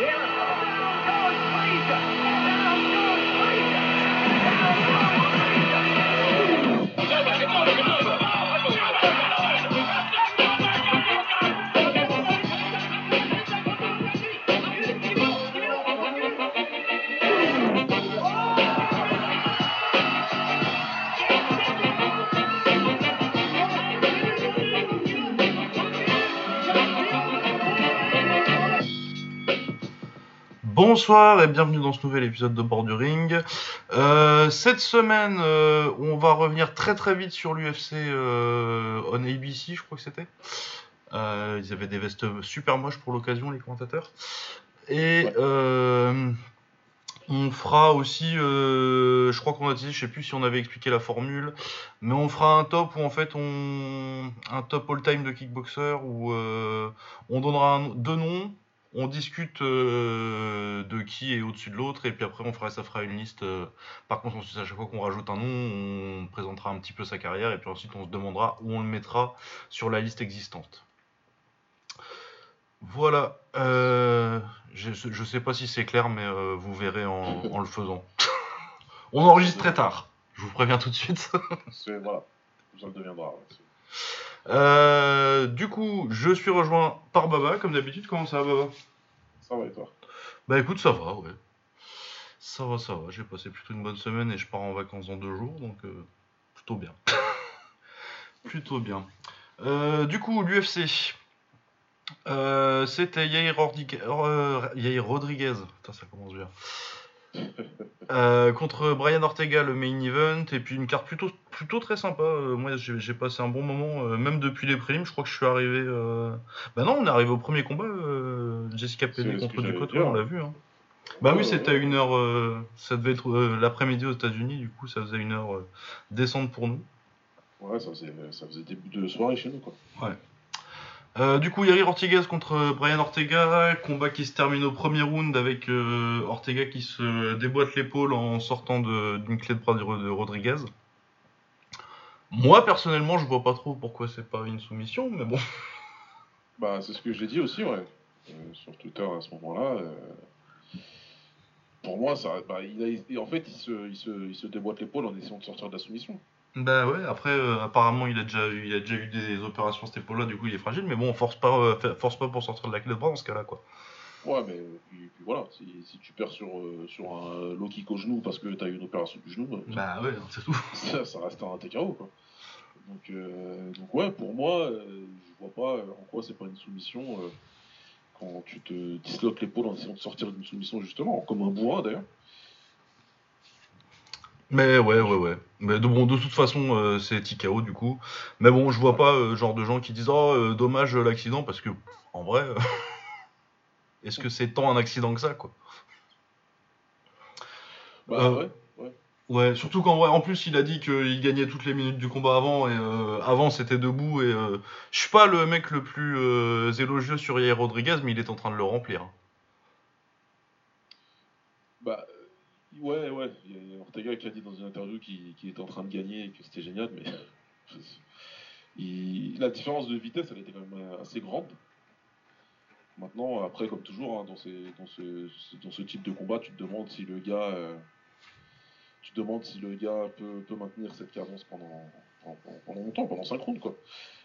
Yeah. Bonsoir et bienvenue dans ce nouvel épisode de Borduring. Euh, cette semaine, euh, on va revenir très très vite sur l'UFC euh, on ABC, je crois que c'était. Ils avaient des vestes super moches pour l'occasion, les commentateurs. Et on fera aussi, je crois qu'on a dit, je sais plus si on avait expliqué la formule, mais on fera un top où en fait on, un top all-time de kickboxer où on donnera deux noms on discute euh, de qui est au-dessus de l'autre, et puis après on fera, ça fera une liste euh, par consensus. À chaque fois qu'on rajoute un nom, on présentera un petit peu sa carrière, et puis ensuite on se demandera où on le mettra sur la liste existante. Voilà. Euh, je ne sais pas si c'est clair, mais vous verrez en, le faisant. on enregistre très tard. Je vous préviens tout de suite. voilà, ça le deviendra. Euh, du coup, je suis rejoint par Baba, comme d'habitude. Comment ça va, Baba? Ça va et toi? Bah écoute, ça va, ouais. Ça va, ça va. J'ai passé plutôt une bonne semaine et je pars en vacances dans deux jours, donc euh, plutôt bien. plutôt bien. Euh, du coup, l'UFC. C'était Yair, Rodriguez. Putain, ça commence bien. Euh, contre Brian Ortega, le main event, et puis une carte plutôt, plutôt très sympa. Euh, moi, j'ai passé un bon moment, euh, même depuis les prélims. Je crois que je suis arrivé. Bah non, on est arrivé au premier combat, Jessica Penney contre Ducoto, on l'a vu. Hein. Bah oui, c'était à une heure. ça devait être l'après-midi aux États-Unis, du coup, ça faisait une heure descente pour nous. Ouais, ça faisait, ça faisait début de soirée chez nous, quoi. Ouais. Euh, du coup, Yair Ortega contre Brian Ortega, combat qui se termine au premier round avec euh, Ortega qui se déboîte l'épaule en sortant d'une clé de bras de Rodriguez. Moi, personnellement, je vois pas trop pourquoi c'est pas une soumission, mais bon. Bah, c'est ce que j'ai dit aussi, ouais. Euh, sur Twitter à ce moment-là. Pour moi, ça, bah, il en fait, il se, il se, il se déboîte l'épaule en essayant de sortir de la soumission. Bah ouais, après, euh, apparemment, il a, déjà eu, il a déjà eu des opérations cette épaule-là, du coup, il est fragile, mais bon, on force pas, euh, force pas pour sortir de la clé de bras dans ce cas-là, quoi. Ouais, mais puis, voilà, si, si, tu perds sur, euh, sur un low kick au genou parce que t'as eu une opération du genou, bah ouais, c'est tout. Ça, ça, reste un TKO, quoi. Donc, donc ouais, pour moi, je vois pas en quoi c'est pas une soumission quand tu te disloques l'épaule en essayant de sortir d'une soumission, justement, comme un bourrin d'ailleurs. Mais ouais, ouais, ouais. Mais de, bon, de toute façon, euh, c'est TKO du coup. Mais bon, je vois pas euh, genre de gens qui disent Oh, euh, dommage l'accident, parce que en vrai, est-ce que c'est tant un accident que ça, quoi? Bah ouais, ouais. Ouais, surtout qu'en vrai, en plus, il a dit qu'il gagnait toutes les minutes du combat avant, et avant c'était debout, et je suis pas le mec le plus élogieux sur Yair Rodriguez, mais il est en train de le remplir. Bah, Ouais, ouais. Il y a Ortega qui a dit dans une interview qu'il était en train de gagner et que c'était génial, mais la différence de vitesse, elle était quand même assez grande. Maintenant, après, comme toujours, hein, dans, dans, ce, dans, ce, type de combat, tu te demandes si le gars, euh, tu te demandes si le gars peut, peut maintenir cette cadence pendant, pendant, longtemps, pendant 5 rounds. Quoi.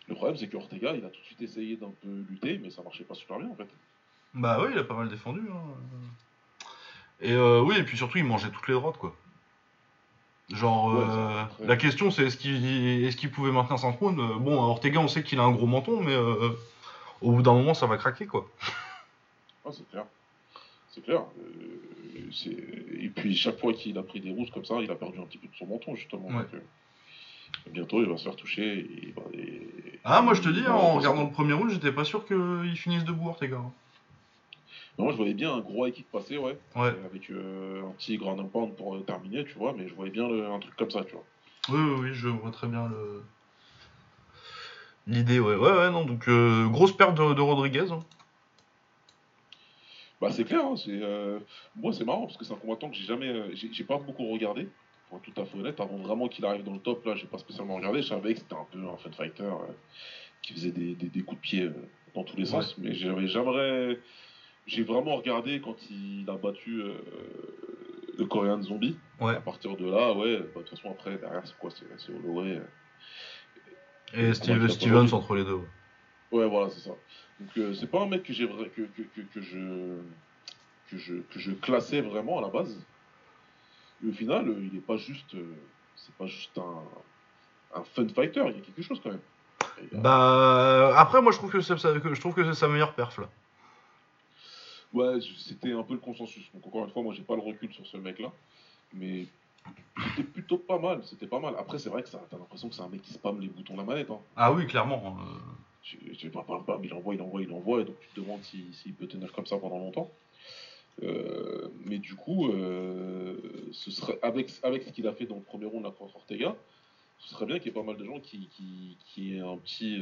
Le problème, c'est que Ortega, il a tout de suite essayé d'un peu lutter, mais ça marchait pas super bien en fait. Bah oui, il a pas mal défendu. Hein. Et euh, oui, et puis surtout, il mangeait toutes les droites, quoi. Genre, euh, la question c'est est-ce qu'il est pouvait maintenir son trône Bon, Ortega, on sait qu'il a un gros menton, mais euh, au bout d'un moment, ça va craquer, quoi. Ah, c'est clair. C'est clair. et puis, chaque fois qu'il a pris des rousses comme ça, il a perdu un petit peu de son menton, justement. bientôt, il va se faire toucher. Ah, moi, je te dis, hein, en regardant le premier round, j'étais pas sûr qu'il finisse debout, Ortega. Hein. Moi, je voyais bien un gros équipe passer, ouais. Avec euh, un petit grand pound pour euh, terminer, tu vois, mais je voyais bien un truc comme ça, tu vois. Oui, oui, oui, je vois très bien le. L'idée, ouais. Ouais, ouais, non, donc euh, grosse perte de, Rodriguez. Hein. Bah, c'est clair, hein, c'est. Moi, c'est marrant parce que c'est un combattant que j'ai jamais. j'ai pas beaucoup regardé, pour être tout à fait honnête. Avant vraiment qu'il arrive dans le top, là, j'ai pas spécialement regardé. Je savais que c'était un peu un fun fighter qui faisait des, coups de pied dans tous les sens, mais j'avais jamais j'ai vraiment regardé quand il a battu euh, le Korean Zombie. Ouais. À partir de là, ouais, bah, de toute façon, après, derrière, c'est quoi C'est c'est Holloway. euh. Et Steve, Stevens entre les deux. ouais. Voilà, c'est ça. Donc, euh, c'est pas un mec que, j'ai que, que, que, que je, que, je, que je classais vraiment à la base. Et au final, euh, il est pas juste. euh, c'est pas juste un, un fun fighter, il y a quelque chose quand même. Bah après moi je trouve que c'est que je trouve que c'est sa meilleure perf là. Ouais, c'était un peu le consensus. Donc encore une fois, moi j'ai pas le recul sur ce mec-là, mais c'était plutôt pas mal. C'était pas mal. Après, c'est vrai que ça, t'as l'impression que c'est un mec qui spamme les boutons de la manette. Hein. Ah oui clairement. Bam, bam, il envoie, il envoie, il envoie, et donc tu te demandes si- s'il peut tenir comme ça pendant longtemps. Euh, mais du coup, euh, ce serait avec, avec ce qu'il a fait dans le premier round contre Ortega, ce serait bien qu'il y ait pas mal de gens qui, qui, qui aient un petit.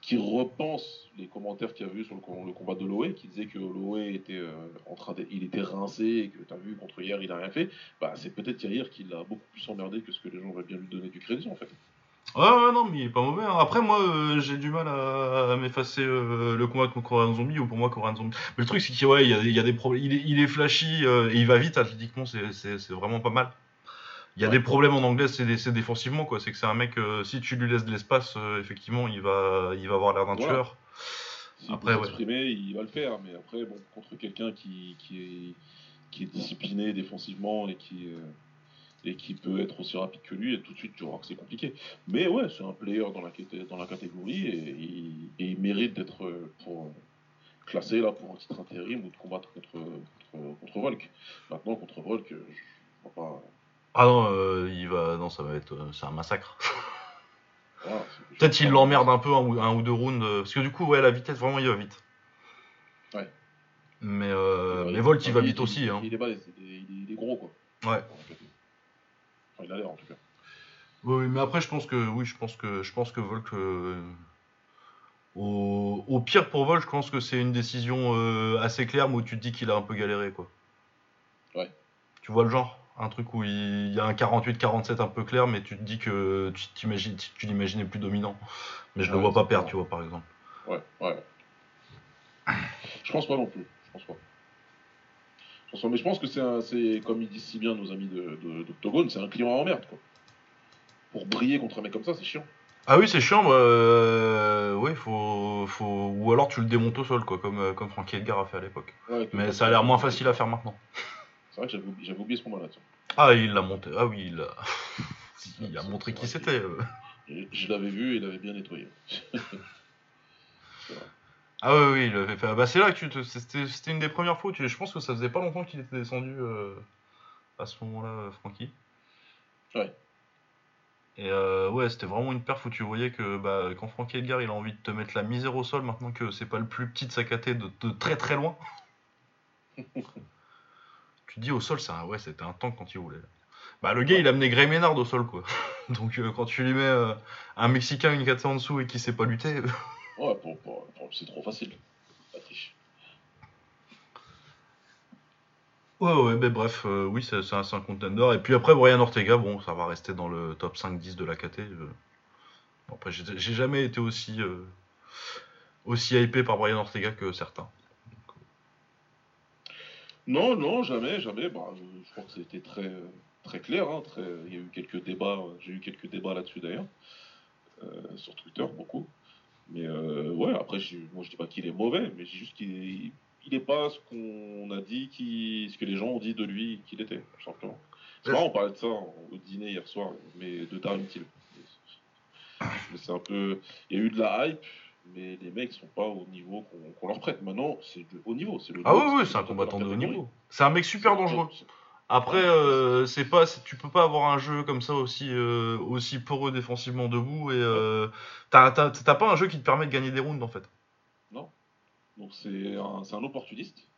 Qui repensent les commentaires qu'il y a eu sur le, com- le combat de Holloway, qui disaient que Holloway était euh, en train de, il était rincé et que tu as vu contre hier il a rien fait. Bah, c'est peut-être Yair qui l'a beaucoup plus emmerdé que ce que les gens auraient bien lui donner du crédit en fait. Ouais, ouais, non, mais il est pas mauvais. hein. Après, moi, euh, j'ai du mal à, m'effacer euh, le combat contre Korean Zombie, ou pour moi, Korean Zombie. Mais le truc, c'est qu'il y a, y a des problèmes. Il est, flashy, et il va vite, athlétiquement, c'est vraiment pas mal. Il y a Ouais. des problèmes en anglais, c'est défensivement, quoi. C'est que c'est un mec, euh, si tu lui laisses de l'espace, euh, effectivement, il va, il va avoir l'air d'un Voilà. tueur. Après, ouais. s'exprimer, il va le faire. Mais après, bon, contre quelqu'un qui, qui, est, qui est discipliné défensivement et qui, euh, et qui peut être aussi rapide que lui, et tout de suite, tu vois que c'est compliqué. Mais ouais, c'est un player dans la, caté- dans la catégorie et, il- et il mérite d'être pour, classé là pour un titre intérim ou de combattre contre, contre, contre Volk. Maintenant, contre Volk, je vois pas. Ah non, euh, il va, non, ça va être, euh, c'est un massacre. Je Peut-être sais il pas. l'emmerde un peu un ou, un ou deux rounds, euh, parce que du coup, ouais, la vitesse, vraiment, il va vite. Ouais. Mais, euh, Ouais, mais Volt, il va il- vite il- aussi. Hein. Il est balèze, il est, il est- gros quoi. Ouais. Enfin, il a l'air en tout cas. Oui, mais après, je pense que, oui, je pense que, je pense que Volk, euh, au, au pire pour Volk, je pense que c'est une décision euh, assez claire, mais où tu te dis qu'il a un peu galéré, quoi. Ouais. Tu vois le genre? Un truc où il y a un 48-47 un peu clair, mais tu te dis que tu t'imagines, tu l'imaginais plus dominant. Mais je le Ouais, vois pas perdre, tu vois, par exemple. Ouais, ouais. Je pense pas non plus. Je pense pas. Je pense pas, mais je pense que c'est, un- c'est comme ils disent si bien nos amis de, d'Octogone, c'est un client en merde quoi. Pour briller contre un mec comme ça, c'est chiant. Ah oui, c'est chiant, bah, euh, oui, faut, faut, ou alors tu le démontes au sol, quoi, comme, euh, comme Frankie Edgar a fait à l'époque. Ouais, Mais ça a l'air moins facile à faire maintenant. Vrai que j'avais oublié, ce combat-là. tiens. Ah, il l'a monté. Ah oui, il a, il a montré qui c'était. euh. Je, je l'avais vu et il avait bien nettoyé. Ah oui, oui, il avait fait. Ah Bah, c'est là que te... c'était, une des premières fois. où tu- Je pense que ça faisait pas longtemps qu'il était descendu euh, à ce moment-là, euh, Francky. Ouais. Et euh, ouais, c'était vraiment une perf où tu voyais que bah, quand Frankie Edgar il a envie de te mettre la misère au sol maintenant que c'est pas le plus petit de sa caté de, de très très loin. tu te dis au sol, c'est un... ouais, c'était un tank quand il voulait. Bah, le gars il a amené Gray Ménard au sol quoi. Donc euh, quand tu lui mets euh, un Mexicain une 400 en dessous et qui sait pas lutter. Ouais, pour, pour, pour- c'est trop facile. Ouais, ouais, mais bref, euh, oui, c'est c'est un, c'est un contender. Et puis après, Brian Ortega, bon, ça va rester dans le top 5-10 de la KT. euh. Bon, après, j'ai j'ai jamais été aussi, euh, aussi hypé par Brian Ortega que certains. Non, non, jamais, jamais. Bah, je, je crois que c'était très, très clair. hein, très, il y a eu quelques débats. J'ai eu quelques débats là-dessus d'ailleurs. euh, sur Twitter, beaucoup. Mais euh, ouais, après, je, moi je dis pas qu'il est mauvais, mais je dis juste qu'il est, il est pas ce qu'on a dit, qui, ce que les gens ont dit de lui qu'il était, simplement. C'est marrant, on parlait de ça au dîner hier soir, mais de Darren Till. Mais C'est un peu. Il y a eu de la hype, mais les mecs sont pas au niveau qu'on leur prête. Maintenant, c'est de haut niveau. le Ah oui, oui, c'est un combattant de haut niveau. C'est un mec super dangereux. Après, euh, c'est pas, tu peux pas avoir un jeu comme ça aussi, euh, aussi poreux défensivement debout et euh, t'as pas un jeu qui te permet de gagner des rounds en fait. Donc c'est un, opportuniste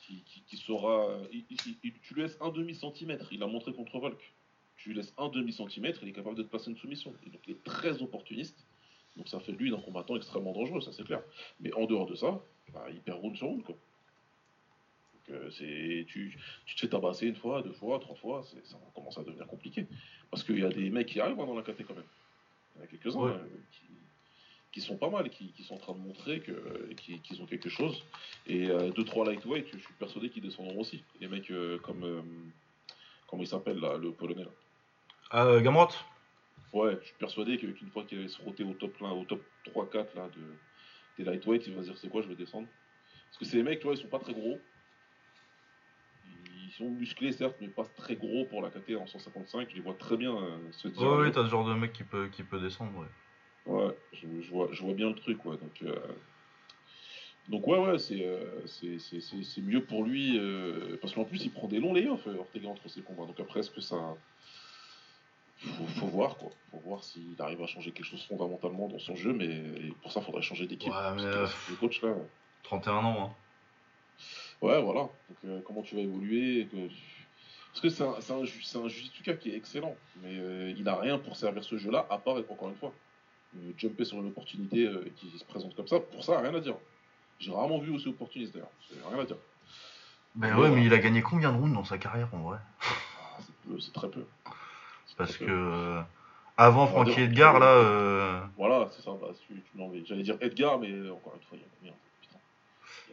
qui, qui, qui saura. il- il- il- tu lui laisses un demi centimètre. Il a montré contre Volk. Tu lui laisses un demi centimètre, il est capable de te passer une soumission. Et donc il est très opportuniste. Donc ça fait de lui un combattant extrêmement dangereux, ça c'est clair. Mais en dehors de ça, bah, il perd round sur round quoi. Donc, euh, c'est, tu, tu te fais tabasser une fois, deux fois, trois fois, c'est- ça commence à devenir compliqué. Parce qu'il y a des mecs qui arrivent hein, dans la KT quand même. Il y en a quelques-uns Ouais. euh, qui, qui sont pas mal, qui, qui sont en train de montrer que- qu'ils qu'ils ont quelque chose. Et 2-3 lightweight, je suis persuadé qu'ils descendront aussi. Les mecs euh, comme. euh, comment il s'appelle là, le polonais là euh, Gamrot Ouais, je suis persuadé qu'une fois qu'il va se frotter au top 1, au top 3-4 là, de, des lightweight, il va se dire c'est quoi, je vais descendre? Parce que c'est les mecs, tu vois, ils sont pas très gros. Ils sont musclés certes, mais pas très gros pour la KT en 155. Je les vois très bien euh, se dire. Ouais, ouais, t'as ce genre de mec qui peut, qui peut descendre, ouais. Ouais, je, je vois, je vois bien le truc, ouais. Donc, euh, donc ouais, ouais, c'est euh, c'est- c'est- c'est- c'est mieux pour lui. euh, parce qu'en plus, il prend des longs layoffs, Ortega, entre ses combats. Donc après, est-ce que ça. Faut, faut voir, quoi. Faut voir s'il arrive à changer quelque chose fondamentalement dans son jeu, mais et pour ça, il faudrait changer d'équipe. Ouais, mais, euh, le coach, là. 31 ans, hein. Ouais, voilà. Donc, euh, comment tu vas évoluer que- Parce que c'est un, un, ju- un Jujitsuka qui est excellent, mais euh, il a rien pour servir ce jeu-là, à part, encore une fois, euh, jumper sur une opportunité qui se présente comme ça. Pour ça, rien à dire. J'ai rarement vu aussi opportuniste d'ailleurs. Rien à dire. Ben Ouais, ouais, mais il a gagné combien de rounds dans sa carrière en vrai? Ah, c'est très peu. Parce que euh, avant dire- Edgar, là, euh, Voilà, c'est ça. Bah, tu- tu- J'allais dire Edgar, mais encore une fois, il y a.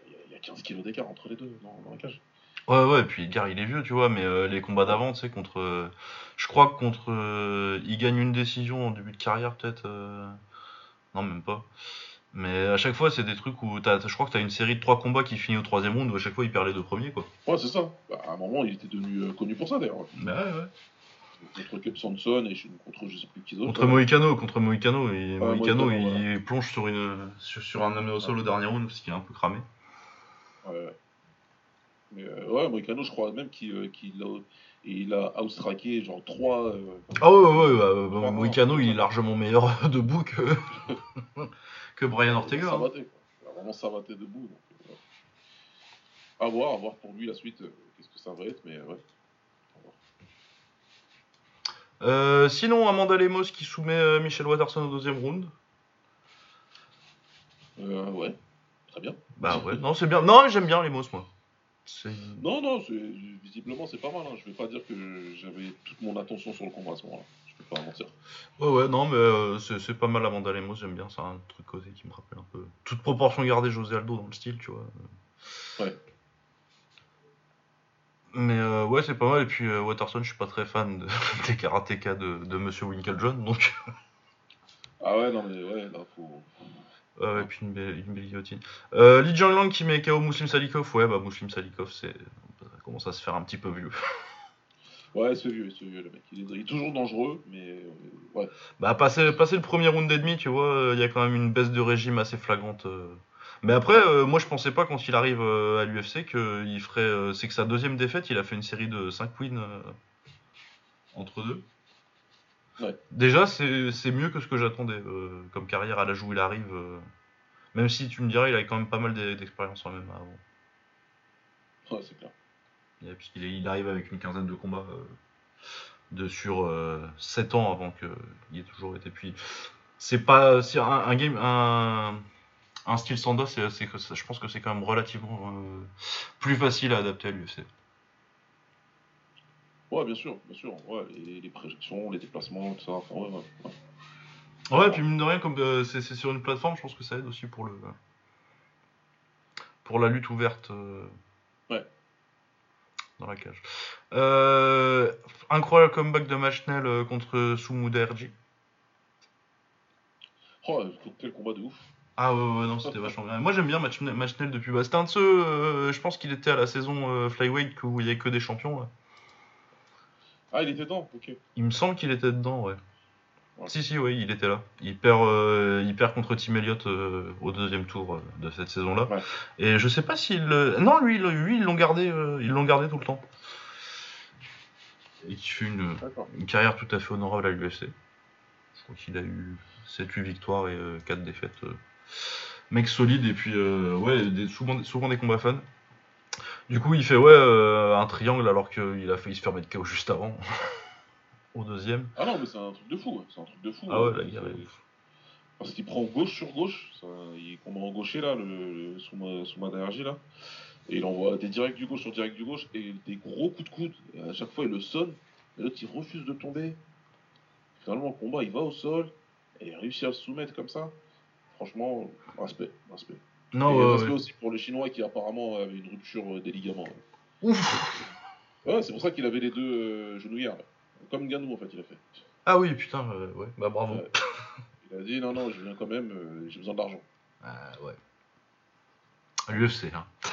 Il y a- il y, a 15 kilos d'écart entre les deux dans, dans la cage. ouais, ouais, puis Edgar il est vieux, tu vois, mais euh, les combats d'avant, tu sais, contre. euh, je crois que contre. il gagne une décision en début de carrière, peut-être. non, même pas. Mais à chaque fois, c'est des trucs où t'as, je crois que t'as une série de trois combats qui finit au troisième round où à chaque fois il perd les deux premiers, quoi. Ouais, c'est ça. Bah, à un moment, il était devenu connu pour ça d'ailleurs. Bah ouais, ouais. Contre Sanson et contre je sais plus qui d'autre. Contre Moïcano, contre Moïcano, et Ouais, Moïcano, Moïcano, il plonge sur, une, sur, sur un amené au sol au dernier round parce qu'il est un peu cramé. Ouais. Mais euh, ouais, Moïcano, je crois même qu'il euh, a, il a outstraqué genre 3. Ah ouais, ouais, ouais, bah, bah, Ah, Moïcano, il est largement meilleur debout que, que Brian Ortega. hein. Savaté, quoi. Il a vraiment savaté debout. Donc, euh. À voir, à voir pour lui la suite, euh, qu'est-ce que ça va être, mais euh, ouais. Euh, sinon, Amanda Lemos qui soumet euh, Michel Watterson au deuxième round. Euh, ouais, très bien. Bah ouais, non, c'est bien. Non, j'aime bien Lemos, moi. Non, non, visiblement c'est pas mal. Hein. Je vais pas dire que j'avais toute mon attention sur le combat à ce moment-là. Je peux pas mentir. Ouais, ouais, non, mais euh, c'est c'est pas mal Amanda Lemos, j'aime bien. C'est un truc côté qui me rappelle un peu. Toute proportion gardée José Aldo dans le style, tu vois. Ouais. Mais euh, ouais, c'est pas mal. Et puis euh, Watterson, je suis pas très fan de- des karatékas de, de Monsieur Winklejohn, donc. Ah ouais, non, mais ouais, là, faut. Euh, et puis une belle, une belle guillotine. Euh, Li Jianlang qui met KO Muslim Salikov. Ouais, bah Muslim Salikov, c'est. Ça commence à se faire un petit peu vieux. Ouais, c'est vieux, c'est vieux, le mec. Il est, il est toujours dangereux, mais euh, ouais. Bah, passer, passer le premier round et demi, tu vois, il y a quand même une baisse de régime assez flagrante. Mais après, euh, moi je pensais pas quand il arrive euh, à l'UFC qu'il ferait. euh, c'est que sa deuxième défaite, il a fait une série de 5 wins entre deux. Ouais. Déjà, c'est mieux que ce que j'attendais comme carrière à l'âge où il arrive. Même si tu me dirais, il a quand même pas mal d'e- d'expérience en MMA avant. Ouais, c'est clair. Et Puisqu'il il arrive avec une quinzaine de combats de sur 7 ans avant qu'il ait toujours été. Puis c'est pas un, un game un, un style Sanda, c'est je pense que c'est quand même relativement euh, plus facile à adapter à l'UFC. Ouais, bien sûr, bien sûr. Ouais, les, les projections, les déplacements, tout ça. Enfin, ouais, ouais. ouais. Ouais, et puis mine de rien, comme euh, c'est sur une plateforme, je pense que ça aide aussi pour le pour la lutte ouverte. euh, Ouais. Dans la cage. Euh, incroyable comeback de Machnel euh, contre Sumuda Erji. Oh, quel combat de ouf. Ah ouais, ouais, non, c'était vachement bien. Moi j'aime bien Machnel, Machnel depuis. Bah, c'était un de ceux, euh, je pense qu'il était à la saison euh, Flyweight où il n'y avait que des champions. là. Ah, il était dedans, ok. Il me semble qu'il était dedans, ouais. Ouais. Si, si, oui, il était là. Il perd, euh, il perd contre Tim Elliott euh, au deuxième tour de cette saison-là. Ouais. Et je sais pas s'il. Non, lui, lui ils l'ont gardé, ils l'ont gardé tout le temps. Et qui fait une, une carrière tout à fait honorable à l'UFC. Je crois qu'il a eu 7-8 victoires et 4 défaites. Mec solide et puis euh, ouais, des- souvent, souvent des combats fun. Du coup, il fait ouais euh, un triangle alors qu'il a failli se faire mettre KO juste avant. Au deuxième. Ah non, mais c'est un truc de fou, c'est un truc de fou. Ah ouais, la guerre est c'est- ouf. Parce qu'il prend gauche sur gauche, ça, il combat en gaucher là, le, le, sous ma, sous ma d'énergie là. Et il envoie des directs du gauche sur direct du gauche et des gros coups de coude. Et à chaque fois il le sonne, et l'autre il refuse de tomber. Finalement le combat il va au sol et il réussit à le soumettre comme ça. Franchement, respect, respect. Non, Et respect ouais. aussi pour le Chinois qui apparemment avait une rupture euh, des ligaments. Ouf Ouais, c'est pour ça qu'il avait les deux euh, genouillères. là. Comme Ganou en fait, il a fait. Ah oui, putain, euh, ouais, bah bravo. Il a dit non, non, je viens quand même, j'ai besoin d'argent. Ah, ouais. L'UFC, hein.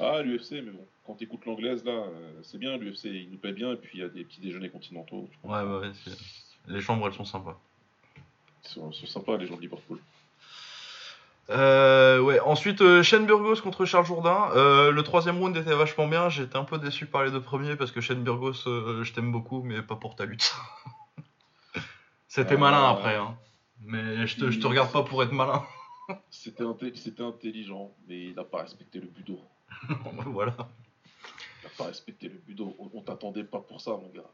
Ah, l'UFC, mais bon, quand t'écoutes l'anglaise là, c'est bien, l'UFC, il nous paie bien, et puis il y a des petits déjeuners continentaux. Ouais, ouais, ouais. c'est- Les chambres, elles sont sympas. Ils sont, sympas, les gens de Liverpool. Euh, ouais, ensuite, euh, Shane Burgos contre Charles Jourdain. Euh, le troisième round était vachement bien. J'étais un peu déçu par les deux premiers parce que Shane Burgos, euh, je t'aime beaucoup, mais pas pour ta lutte. C'était malin après, hein. Mais je te, je te regarde pas pour être malin. C'était intelligent, mais il n'a pas respecté le budo. voilà. Il n'a pas respecté le budo. On, on t'attendait pas pour ça, mon gars.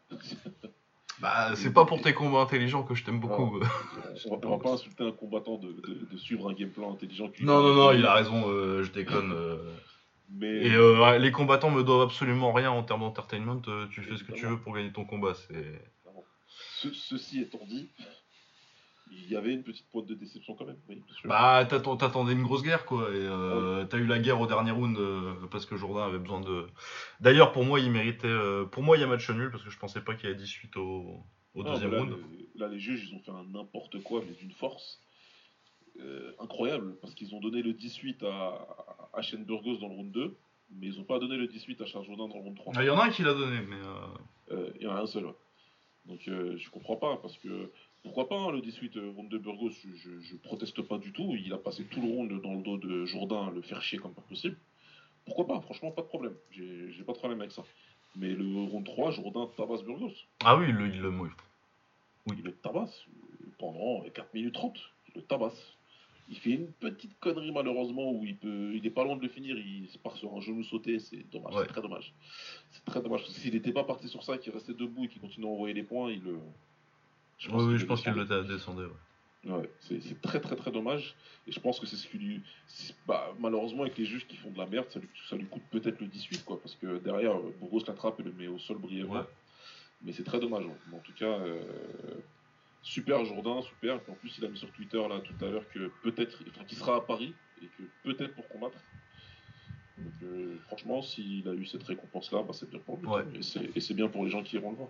Bah, c'est pas pour tes combats intelligents que je t'aime beaucoup. on, va, on va pas insulter un combattant de, de- de suivre un game plan intelligent. qui- Non, non, non, il a raison, euh, je déconne. euh. Mais Et euh, les combattants me doivent absolument rien en termes d'entertainment. euh, tu fais ce que tu veux pour gagner ton combat. C'est. ce- ceci étant dit, il y avait une petite pointe de déception quand même. Oui, bien sûr. Bah, t'attendais une grosse guerre, quoi. Et euh, t'as eu la guerre au dernier round euh, parce que Jourdain avait besoin de. D'ailleurs, pour moi, il méritait. euh, pour moi, il y a match nul parce que je pensais pas qu'il y ait 18 au, au deuxième là, round. les, là, les juges, ils ont fait un n'importe quoi, mais d'une force incroyable, parce qu'ils ont donné le 18 à, à Shane Burgos dans le round 2, mais ils n'ont pas donné le 18 à Charles Jourdain dans le round 3. Ah, Il y en a un qui l'a donné, mais. Il y en a un seul. ouais. Donc je comprends pas, parce que pourquoi pas hein, le 18 euh, round de Burgos, je, je, proteste pas du tout. Il a passé tout le round dans le dos de Jourdain le faire chier comme pas possible. Pourquoi pas Franchement, pas de problème. J'ai pas de problème avec ça. Mais le round 3, Jourdain tabasse Burgos. Ah oui, il le. Il le... oui. Il le tabasse pendant 4 minutes 30. Il le tabasse. Il fait une petite connerie malheureusement où il peut, il est pas loin de le finir. Il se part sur un genou sauté. C'est dommage. Ouais. C'est très dommage. C'est très dommage. Parce que s'il n'était pas parti sur ça, qu'il restait debout et qu'il continuait à envoyer les points, il le. Oui, oui, je pense qu'il le descendait. Ouais. Ouais, c'est très très très dommage. Et je pense que c'est ce qui lui. Bah, malheureusement, avec les juges qui font de la merde, ça lui, ça lui coûte peut-être le 18, quoi. Parce que derrière, euh, Bourgos l'attrape et le met au sol brièvement. Ouais. Mais c'est très dommage. en tout cas, euh, super Jourdain, super. Et puis en plus, il a mis sur Twitter là tout à l'heure que peut-être. Enfin, qu'il sera à Paris et que peut-être pour combattre. Donc, euh, franchement, s'il a eu cette récompense-là, bah, c'est bien pour lui. Ouais. Et c'est- Et c'est bien pour les gens qui iront le voir.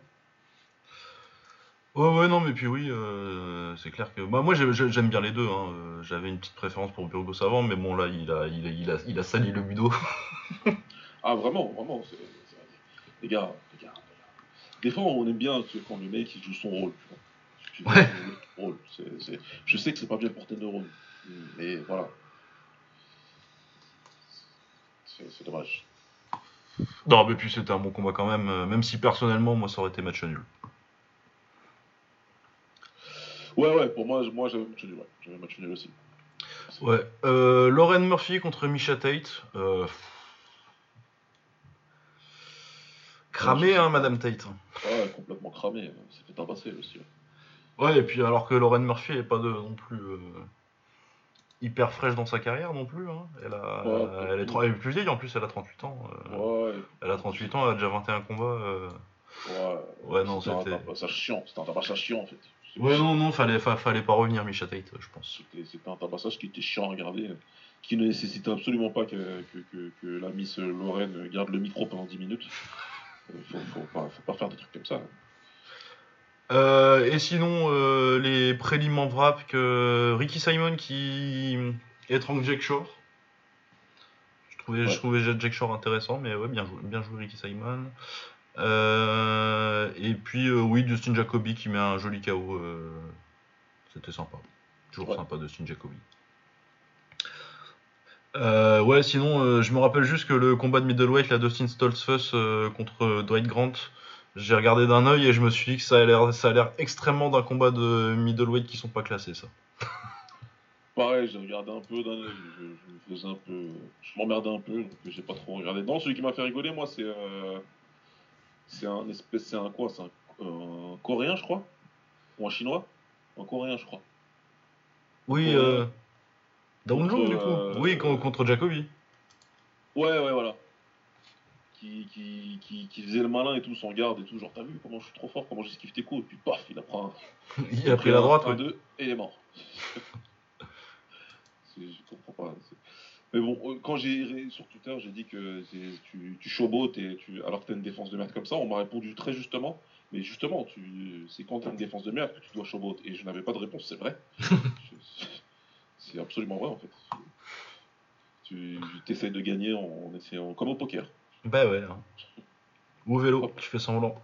Ouais, ouais, non, mais puis oui, euh, c'est clair que. Bah, moi, j'ai- j'ai- j'aime bien les deux. Hein. euh, J'avais une petite préférence pour Burgos avant, mais bon, là, il a, il a, il a, il a sali le budo. Ah vraiment, vraiment. c'est- c'est- Les gars, les gars, les gars. Des fois, on aime bien sais, quand le mec il joue son rôle. Tu vois. Tu Ouais. joues ton rôle. C'est- c'est- Je sais que c'est pas bien pour tes neurones, mais voilà. C'est c'est dommage. Non, mais puis c'était un bon combat quand même, euh, même si personnellement, moi, ça aurait été match nul. Ouais, ouais. Pour moi, moi j'avais match nul. Ouais. J'avais match nul aussi. C'est- Ouais. Euh, Lauren Murphy contre Misha Tate. Euh... Cramé, hein, Madame Tate. Ouais, complètement cramé. C'était tabasser aussi. ouais. Ouais, et puis alors que Lauren Murphy est pas de, non plus euh, hyper fraîche dans sa carrière non plus. Hein. Elle, a, Ouais, elle, est elle est plus vieille en plus, elle a 38 ans. Ouais, Elle a 38 ans, elle a déjà 21 combats. ouais. Ouais, non, C'était chiant. C'était un tabassage chiant en fait. Ouais, non, non, fallait, fa- fallait pas revenir Misha Tate, je pense. C'était un tabassage qui était chiant à regarder, qui ne nécessitait absolument pas que, que, que- que la Miss Lorraine garde le micro pendant 10 minutes. Euh, Faut, faut, pas, faut pas faire des trucs comme ça. Euh, et sinon, euh, les prélims en wrap que Ricky Simon qui étrangle Jack Shore. Je trouvais, Ouais. je trouvais Jack Shore intéressant, mais ouais, bien joué, bien joué Ricky Simon. Euh, et puis, euh, oui, Dustin Jacoby qui met un joli KO. euh, C'était sympa. Toujours Ouais. sympa, Dustin Jacoby. Euh, ouais, sinon, euh, je me rappelle juste que le combat de middleweight, la Dustin Stoltzfus euh, contre Dwight Grant, j'ai regardé d'un œil et je me suis dit que ça a l'air, ça a l'air extrêmement d'un combat de middleweight qui sont pas classés, ça. Pareil, j'ai regardé un peu d'un œil, je, je me faisais un peu. Je m'emmerdais un peu, donc j'ai pas trop regardé. Non, celui qui m'a fait rigoler, moi, c'est. C'est un espèce. C'est un quoi? C'est un, un coréen, je crois? Ou un chinois? Un coréen, je crois. Oui, Euh, euh, Down contre, Joe, du coup. euh, Oui, con- contre Jacoby. Ouais, ouais, voilà. Qui, qui, qui, qui faisait le malin et tout, sans garde et tout. Genre, t'as vu comment je suis trop fort, comment j'esquive tes coups, et puis paf, il a pris un. Il a pris la droite, un, ouais. deux, et il est mort. je comprends pas. Mais bon, euh, quand j'ai sur Twitter, j'ai dit que tu, tu et tu, alors que tu as une défense de merde comme ça, on m'a répondu très justement. Mais justement, c'est quand tu as une défense de merde que tu dois showboat. Et je n'avais pas de réponse, c'est vrai. C'est absolument vrai en fait. Tu essaies de gagner en, essayant, comme au poker. Bah ouais. hein. Ou au vélo, tu fais semblant.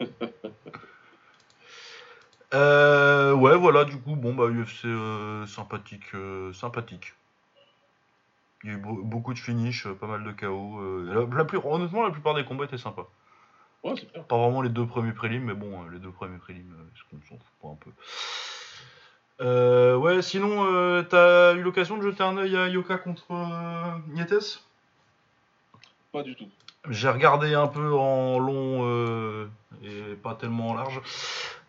Euh, ouais, voilà, du coup, bon, bah, UFC euh, sympathique, euh, sympathique. Il y a eu beau- beaucoup de finish, euh, pas mal de KO. euh, la, la plus, honnêtement, la plupart des combats étaient sympas. Ouais, c'est clair. Pas vraiment les deux premiers prélims, mais bon, euh, les deux premiers prélims, est-ce qu'on s'en fout pas un peu? Euh, Ouais, sinon, euh, t'as eu l'occasion de jeter un œil à Yoka contre euh, Nietes? Pas du tout. J'ai regardé un peu en long et pas tellement en large.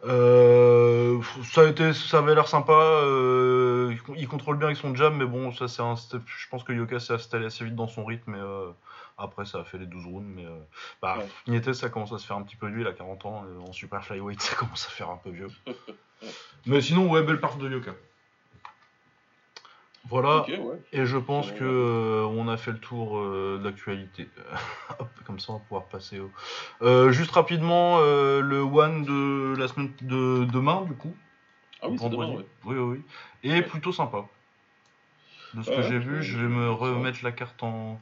Euh, ça, a été, ça avait l'air sympa. euh, il contrôle bien avec son jab, mais bon, ça c'est un step- je pense que Yoka s'est installé assez vite dans son rythme. Et, euh, après, ça a fait les 12 rounds. Mais euh, bah, Ouais. Nietes, ça commence à se faire un petit peu vieux. Il a 40 ans. en super flyweight, ça commence à faire un peu vieux. mais sinon, ouais, belle part de Yoka. Voilà. Ouais. Et je pense que euh, on a fait le tour euh, de l'actualité. Comme ça, on va pouvoir passer au. Euh, juste rapidement, euh, le one de la semaine de demain, du coup. Ah oui, c'est demain, ouais. Oui, oui, oui. Et Ouais. plutôt sympa. De ce que j'ai ouais, vu, je- vais me remettre la carte en.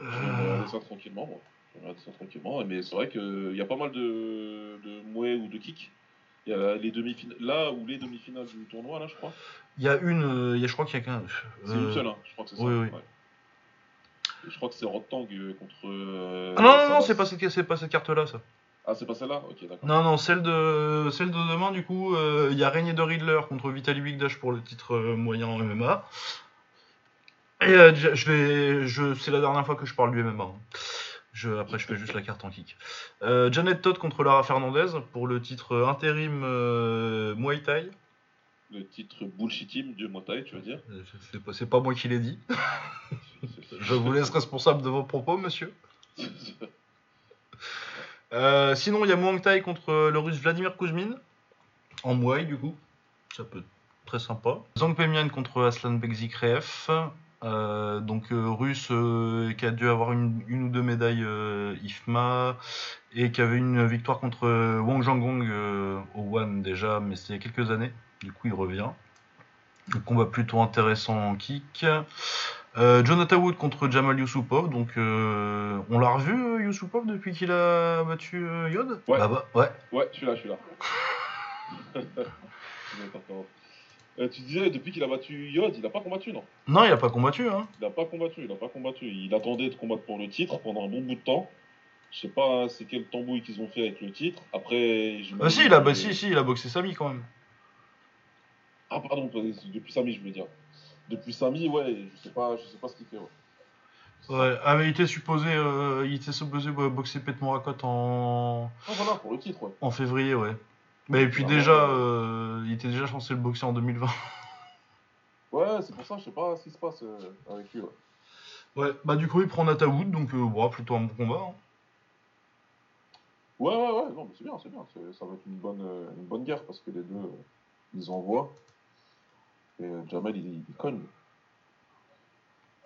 Je vais regarder ça tranquillement, moi. Je vais regarder ça tranquillement. Mais c'est vrai qu'il y a pas mal de, de mouets ou de kicks. Il y a les demi-finales, là ou les demi-finales du tournoi, là, je crois. Il y a une, euh, il y a, je crois qu'il y a qu'un. C'est euh, une seule, hein. je crois que c'est ça. oui, oui. ouais. Je crois que c'est Rotang euh, contre. Ah non, non, non, c'est pas cette, c'est pas cette carte-là, ça. Ah, c'est pas celle-là? Ok, d'accord. Non, non, celle de, celle de demain, du coup, euh, il y a Régnier de Riddler contre Vitaly Bigdash pour le titre moyen en MMA. Et euh, je je vais, je, c'est la dernière fois que je parle du MMA. hein. Je, après, je fais juste la carte en kick. Euh, Janet Todd contre Lara Fernandez pour le titre intérim euh, Muay Thai. Le titre Bullshit Team du Muay Thai, tu veux dire? Euh, C'est pas, moi qui l'ai dit. Je vous laisse responsable de vos propos, monsieur. Euh, sinon, il y a Muay Thai contre le russe Vladimir Kuzmin. En Muay, du coup. Ça peut être très sympa. Zhang Pemian contre Aslan Bekzikreev. Euh, donc, euh, russe euh, qui a dû avoir une, une ou deux médailles IFMA. Et qui avait une victoire contre Wang euh, au One déjà, mais c'était il y a quelques années. Du coup, il revient. Un combat plutôt intéressant en kick. Jonathan Wood contre Jamal Yusupov. Donc, on l'a revu, Yusupov, depuis qu'il a battu Yod? Ouais. Là-bas, ouais. Ouais, je suis Euh, tu disais, depuis qu'il a battu Yod, il a pas combattu, non? Non, il a pas combattu, hein. Il a pas combattu, il a pas combattu. Il attendait de combattre pour le titre pendant un bon bout de temps. Je sais pas c'est quel tambouille qu'ils ont fait avec le titre. Après, j'imagine Ah, si, il a, que- si, si, il a boxé Sami quand même. Ah pardon, depuis Sami, je veux dire. Depuis Sami, ouais, je sais pas, je sais pas ce qu'il fait. Ouais. Ouais, ah, mais il était supposé, euh, il était supposé boxer Pet Morakot en... Ah voilà, pour le titre, ouais. en février, ouais. Mais et puis Ah, déjà, euh, il était déjà censé le boxer en 2020. Ouais, c'est pour ça, je sais pas ce qui se passe euh, avec lui. Ouais. Ouais, bah du coup, il prend Natawood, donc euh, bon, plutôt un bon combat. hein. Ouais, ouais, ouais, non, mais c'est bien, c'est bien. Ça va être une bonne, euh, une bonne guerre parce que les deux, euh, ils envoient. Et Jamel, il, il cogne.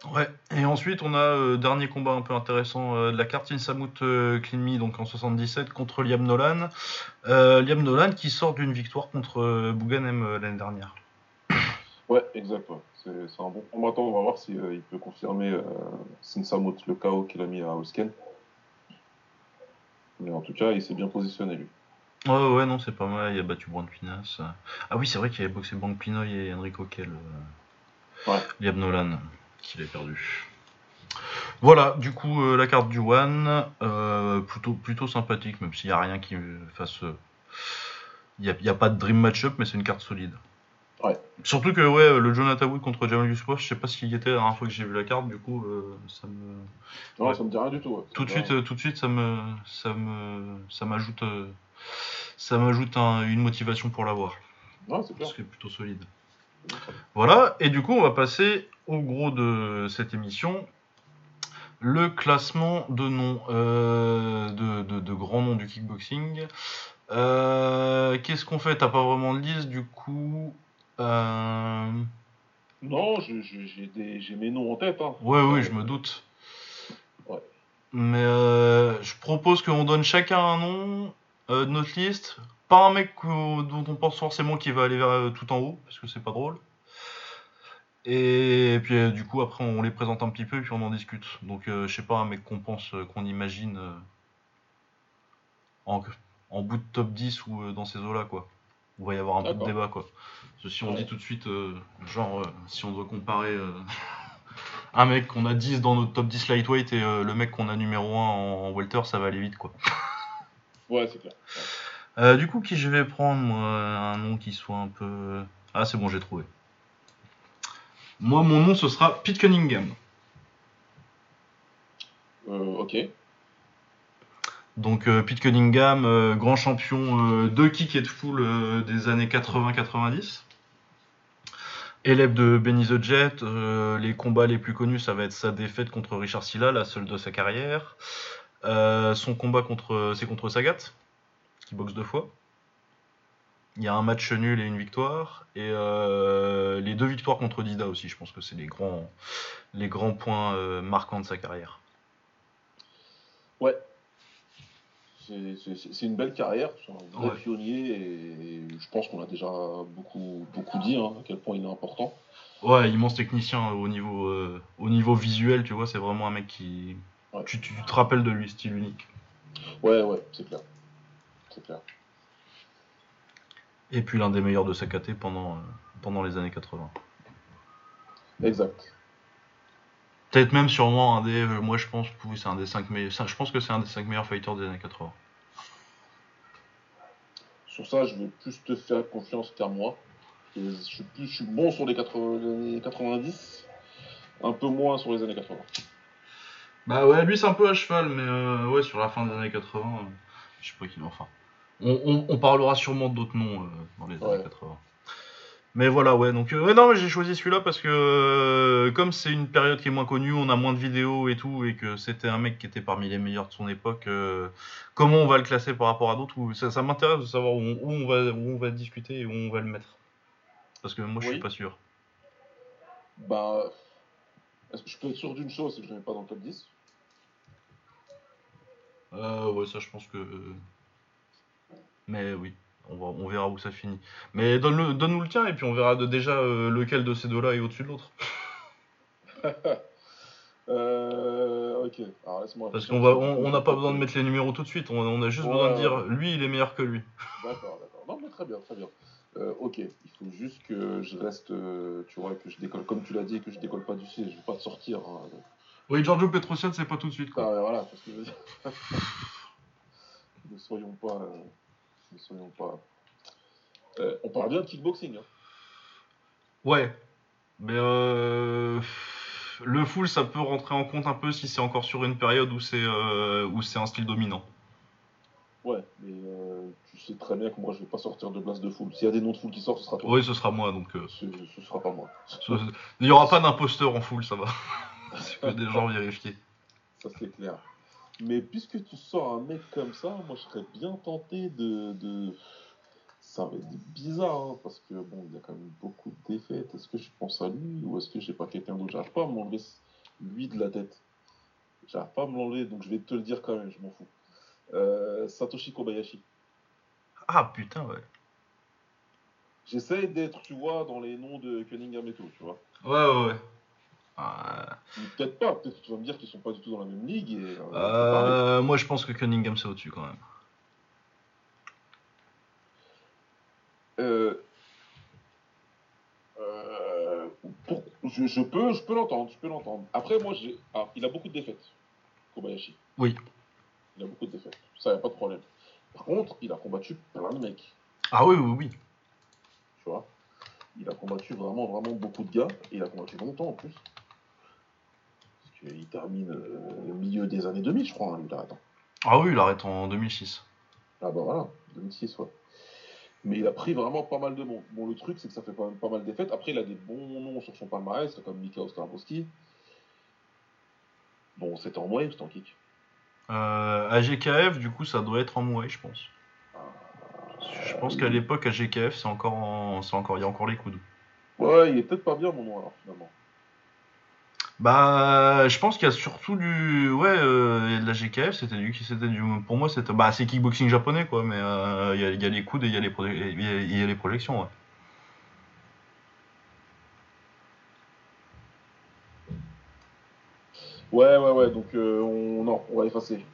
Ouais, et ensuite on a euh, dernier combat un peu intéressant euh, de la carte Insamut euh, Clinmi donc en 77 contre Liam Nolan. Euh, Liam Nolan qui sort d'une victoire contre euh, Bouganem l'année dernière. Ouais, exact, ouais. C'est c'est un bon combattant. On va voir si euh, il peut confirmer Sinsamut, le KO qu'il a mis à Osken. Mais en tout cas, il s'est bien positionné, lui. Ouais, ouais, non, c'est pas mal, il a battu Brand Pinas. Ah oui, c'est vrai qu'il avait boxé Bank Pinoy et Enrico Kell. Ouais. Liam Nolan, qu'il a perdu. Voilà, du coup, euh, la carte du One, euh, plutôt, plutôt sympathique, même s'il n'y a rien qui me fasse. euh, Il n'y a, il y a pas de dream match-up, mais c'est une carte solide. Ouais. Surtout que ouais, le Jonathan Wood contre Jamal Yusupov, je sais pas s'il y était la dernière fois que j'ai vu la carte, du coup, euh, ça me. Non, Ouais. ça me dit rien du tout. ouais. Tout de suite, rien. tout de suite, ça me, ça me, ça m'ajoute, euh, ça m'ajoute un- une motivation pour l'avoir, Ouais, c'est clair. parce que c'est plutôt solide. Voilà, et du coup, on va passer au gros de cette émission. Le classement de noms, euh, de, de- de grands noms du kickboxing. Euh, Qu'est-ce qu'on fait? T'as pas vraiment de liste, du coup. Euh... Non, j'ai mes noms en tête. Hein. Ouais, oui, je me doute. Ouais. Mais je propose qu'on donne chacun un nom de notre liste. Pas un mec dont on pense forcément qu'il va aller vers tout en haut, parce que c'est pas drôle. Et, puis euh, du coup, après, on les présente un petit peu et puis on en discute. Donc, euh, je sais pas, un mec qu'on pense, euh, qu'on imagine en, en bout de top 10 ou dans ces eaux-là, quoi. Il va y avoir un peu de débat, quoi. Parce que si on Ouais. dit tout de suite, genre, si on doit comparer un mec qu'on a 10 dans notre top 10 lightweight et le mec qu'on a numéro 1 en, en welter, ça va aller vite, quoi. Ouais, c'est clair. Ouais. Du coup, qui je vais prendre, moi, un nom qui soit un peu... Ah, c'est bon, j'ai trouvé. Moi, mon nom, ce sera Pete Cunningham. Euh, ok. Donc, euh, Pete Cunningham, euh, grand champion de kick et de full euh, des années 80-90. Élève de Benny the Jet, les combats les plus connus, ça va être sa défaite contre Richard Silla, la seule de sa carrière. Son combat contre, c'est contre Sagat, qui boxe deux fois. Il y a un match nul et une victoire. Et euh, les deux victoires contre Dida aussi, je pense que c'est les grands, les grands points euh, marquants de sa carrière. Ouais. C'est- une belle carrière, c'est un vrai Ouais. pionnier et je pense qu'on a déjà beaucoup, beaucoup dit hein, à quel point il est important. Ouais, immense technicien au niveau, euh, au niveau visuel, tu vois, c'est vraiment un mec qui. Ouais. Tu, tu te rappelles de lui, style unique. Ouais, ouais, c'est clair. C'est clair. Et puis l'un des meilleurs de sa KT pendant, euh, pendant les années 80. Exact. Peut-être même sûrement un des. euh, moi je pense, oui, c'est un des 5 meilleurs. Je pense que c'est un des 5 meilleurs fighters des années 80. Sur ça, je vais plus te faire confiance qu'à moi. Je suis, plus, je suis bon sur les 80 les années 90, un peu moins sur les années 80. Bah ouais, lui c'est un peu à cheval, mais euh, ouais, sur la fin des années 80, euh, je sais pas qui enfin. On, on- on parlera sûrement d'autres noms euh, dans les Ouais. années 80. Mais voilà, ouais, donc euh, ouais, non, mais j'ai choisi celui-là parce que euh, comme c'est une période qui est moins connue, on a moins de vidéos et tout, et que c'était un mec qui était parmi les meilleurs de son époque, euh, comment on va le classer par rapport à d'autres Ça, ça m'intéresse de savoir où on, où on va, où on va discuter et où on va le mettre. Parce que moi je Oui. suis pas sûr. Bah, est-ce que je peux être sûr d'une chose, c'est que je ne mets pas dans le top 10 Euh, ouais, ça, je pense que. Mais oui, on, va, on verra où ça finit. Mais donne-le- donne-nous le tien et puis on verra de, déjà euh, lequel de ces deux-là est au-dessus de l'autre. euh, Ok, alors laisse-moi. Parce qu'on va, on n'a pas besoin de mettre les numéros tout de suite. On, on a juste Ouais, besoin de dire lui, il est meilleur que lui. D'accord, d'accord. Non, mais très bien, très bien. Euh, ok, il faut juste que je reste, tu vois, que je décolle, comme tu l'as dit, que je décolle pas du ciel, je vais pas te sortir. hein. Oui, Giorgio Petrosian, c'est pas tout de suite. Ah, Quoi. ouais, voilà, parce que je veux dire. ne soyons pas. euh, ne soyons pas. Euh, on parle bien de kickboxing. Hein. Ouais. Mais euh, le full, ça peut rentrer en compte un peu si c'est encore sur une période où c'est euh, où c'est un style dominant. Ouais, mais euh, tu sais très bien que moi je vais pas sortir de place de foule. S'il y a des noms de foule qui sortent, ce sera toi. Oui, ce sera moi. Donc, euh, Ce, ce sera pas moi. ce- il n'y aura pas d'imposteur en full, ça va. c'est que des gens vérifiés. Ça c'est clair. Mais puisque tu sors un mec comme ça, moi je serais bien tenté de. de... Ça va être bizarre, hein, parce que bon, il y a quand même beaucoup de défaites. Est-ce que je pense à lui ou est-ce que j'ai pas quelqu'un d'autre? J'arrive pas à m'enlever lui de la tête. J'arrive pas à me l'enlever, donc je vais te le dire quand même, je m'en fous. Euh, Satoshi Kobayashi. Ah putain, ouais. J'essaie d'être, tu vois, dans les noms de Cunningham et tout, tu vois. Ouais, ouais, ouais. Peut-être pas, peut-être que tu vas me dire qu'ils sont pas du tout dans la même ligue. Et, euh. Euh, moi, je pense que Cunningham, c'est au-dessus quand même. Euh, euh, pour- je, je peux, je peux l'entendre, je peux l'entendre. Après, moi, j'ai, ah, il a beaucoup de défaites, Kobayashi. Oui. Il a beaucoup de défaites, ça y a pas de problème. Par contre, il a combattu plein de mecs, Ah oui, oui, oui. tu vois? Il a combattu vraiment, vraiment beaucoup de gars, et il a combattu longtemps en plus. Qu'il termine euh, le milieu des années 2000, je crois, hein, il arrête. hein. Ah oui, il arrête en 2006. Ah bah voilà, 2006, ouais. Mais il a pris vraiment pas mal de monde. Bon, le truc, c'est que ça fait pas mal de défaites. Après, il a des bons noms sur son palmarès, comme Mika Ostrabowski. Bon, c'était en moyenne, c'était en kick. Euh, AGKF, du coup, ça doit être en Muay, je pense. Je pense qu'à l'époque, à GKF, c'est encore, en- c'est encore, il y a encore les coudes. Ouais, il est peut-être pas bien mon nom alors finalement. Bah, je pense qu'il y a surtout du, ouais, euh, de la GKF, c'était du, c'était du, pour moi, c'était, bah, c'est kickboxing japonais, quoi, mais euh, il y, a, il y a les coudes et il y a les, il y a- il y a les projections, ouais. Ouais, ouais, ouais, donc euh, on... Non, on va effacer.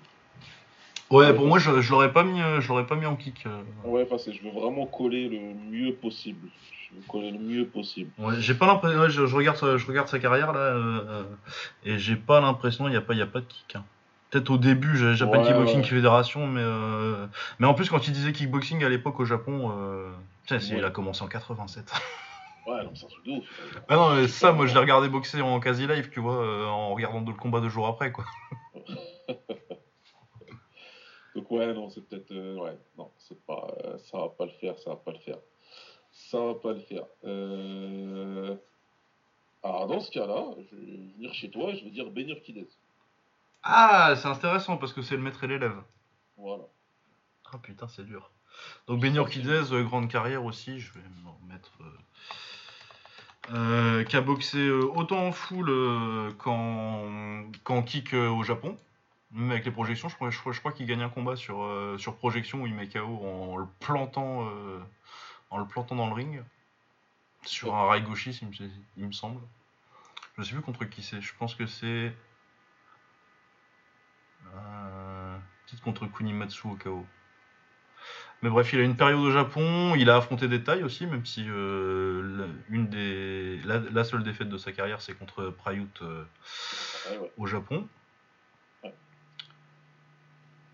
Ouais, pour moi, je, je l'aurais pas mis, euh, je l'aurais pas mis en kick. On va effacer, je veux vraiment coller le mieux possible. Je veux coller le mieux possible. Ouais, j'ai pas l'impression, ouais, je, je regarde, sa- je regarde sa carrière là, euh, euh, et j'ai pas l'impression, il y a pas, il y a pas de kick. hein. Peut-être au début, j'ai- j'appelle Ouais, kickboxing fédération, mais euh, mais en plus quand il disait kickboxing à l'époque au Japon, euh, putain, il a commencé en 87. Ouais, non, c'est un truc de ouf. ah non, mais ça, moi je l'ai regardé boxer en quasi live, tu vois, euh, en regardant le combat deux jours après, quoi. Donc ouais, non, c'est peut-être... euh, ouais, non, c'est pas... euh, ça va pas le faire, ça va pas le faire. Ça va pas le faire. Euh... Alors dans ce cas-là, je vais venir chez toi et je vais dire Benir Kidez. Ah, c'est intéressant parce que c'est le maître et l'élève. Voilà. Ah putain, c'est dur. Donc Orquidez, euh, grande carrière aussi, je vais m'en mettre. euh, euh, qui a boxé autant en full qu'en qu'en kick au Japon. Même avec les projections, je crois, je crois, je crois qu'il gagne un combat sur, euh, sur projection où il met KO en le plantant, euh, en le plantant dans le ring. Sur un rail gauchiste, il me, semble. Je sais plus contre qui c'est. Je pense que c'est. Euh, Peut-être contre Kunimatsu au KO. Mais bref, il a une période au Japon, il a affronté des tailles aussi, même si euh, la, une des, la, la seule défaite de sa carrière c'est contre Prayut euh, Ouais, ouais. au Japon.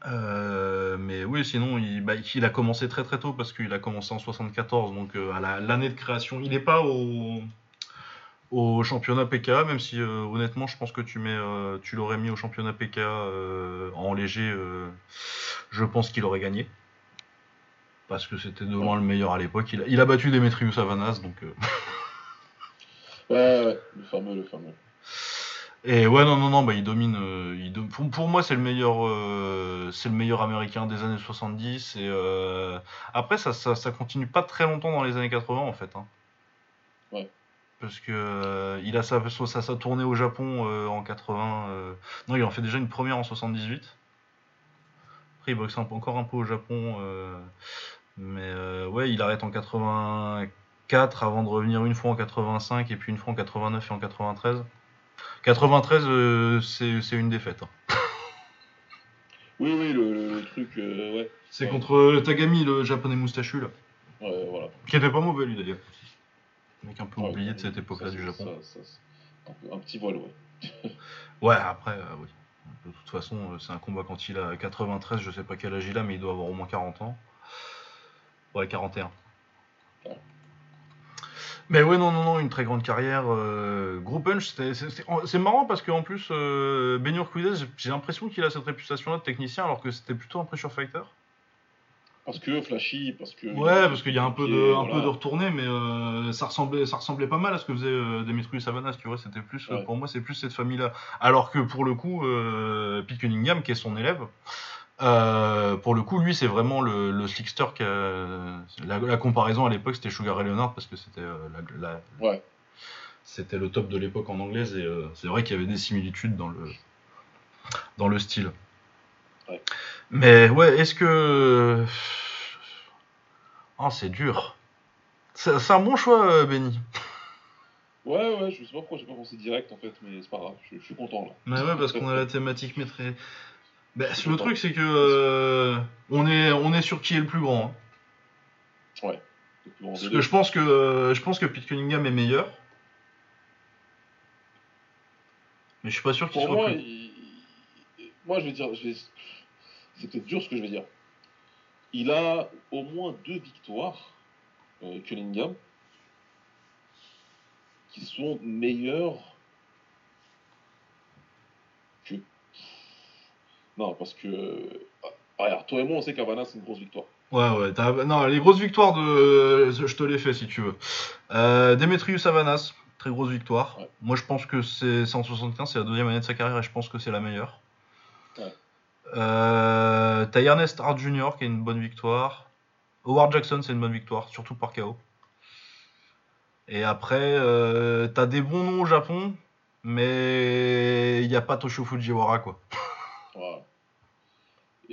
Euh, mais oui, sinon il, bah, il a commencé très très tôt parce qu'il a commencé en 74, donc euh, à la- l'année de création. Il n'est pas au, au championnat PK, même si euh, honnêtement je pense que tu, l'aurais mis au championnat PK en léger, je pense qu'il aurait gagné. Parce que c'était de loin le meilleur à l'époque. Il, il a battu Demetrius Avanas, donc. Ouais, ouais, le fameux, le fameux. Et ouais, non, non, non, bah, il domine. euh, il pour, pour moi, c'est le meilleur, euh, c'est le meilleur américain des années 70. Et euh, après, ça, ça, ça continue pas très longtemps dans les années 80 en fait. hein. Ouais. Parce que euh, il a sa, sa, sa tournée au Japon euh, en 80. euh, Non, il en fait déjà une première en 78. Après, il boxe un peu- encore un peu au Japon. euh, Mais euh, ouais, il arrête en 84 avant de revenir une fois en 85 et puis une fois en 89 et en 93. 93, euh, c'est une défaite. hein. Oui, oui, le, truc, euh, ouais. C'est Ouais. contre euh, Tagami, le japonais moustachu, là. Ouais, voilà. Qui était pas mauvais, lui, d'ailleurs. Mec un peu Ouais, oublié de cette époque-là du Japon. ça, ça, c'est un, petit vol, ouais. Ouais, après, euh, oui. De toute façon, c'est un combat quand il a 93, je sais pas quel âge il a, mais il doit avoir au moins 40 ans. Ouais, 41. Mais ouais, non, non, non, une très grande carrière. euh, gros punch, c'est marrant parce qu'en plus, euh, Ben Urquidez, j'ai- l'impression qu'il a cette réputation-là de technicien alors que c'était plutôt un pressure fighter. Parce que flashy, parce que. Ouais, parce qu'il y a un peu de, un voilà. peu de retourné, mais euh, ça, ressemblait, ça ressemblait pas mal à ce que faisait euh, Demetrius Savanas, tu vois. C'était plus, Ouais. pour moi, c'est plus cette famille-là. Alors que pour le coup, euh, Pete Cunningham, qui est son élève, euh, pour le coup, lui, c'est vraiment le, le slickster qui a- la, la comparaison à l'époque, c'était Sugar Ray Leonard parce que c'était euh, la- la- Ouais. c'était le top de l'époque en anglaise et euh, c'est vrai qu'il y avait des similitudes dans le, dans le style. Ouais. Mais ouais, est-ce que. Oh, c'est dur. C'est un bon choix, euh, Benny. Ouais, ouais, je sais pas pourquoi j'ai pas pensé direct en fait, mais c'est pas grave, je, je suis content là. Mais ouais, parce qu'on a la thématique maîtrisée. Bah, le truc, c'est que. euh, on, est, on est sur qui est le plus grand. hein. Ouais. Le plus grand Parce que je pense que, je pense que Pete Cunningham est meilleur. Mais je suis pas sûr qu'il soit moi, plus. il- moi je vais dire, vais... c'est peut-être dur ce que je vais dire. Il a au moins deux victoires, euh, Cunningham, qui sont meilleures que. Non, parce que. Ah, regarde, toi et moi, on sait qu'Havana, c'est une grosse victoire. Ouais, ouais. t'as- Non, les grosses victoires de. Je te les fais si tu veux. Euh, Demetrius Avanas, très grosse victoire. Ouais. Moi, je pense que c'est 175, c'est la deuxième année de sa carrière et je pense que c'est la meilleure. Ouais. Euh, T'as Ernest Hart Jr. qui a une bonne victoire. Howard Jackson, c'est une bonne victoire, surtout par KO. Et après, euh, t'as des bons noms au Japon, mais il n'y a pas Toshio Fujiwara, quoi.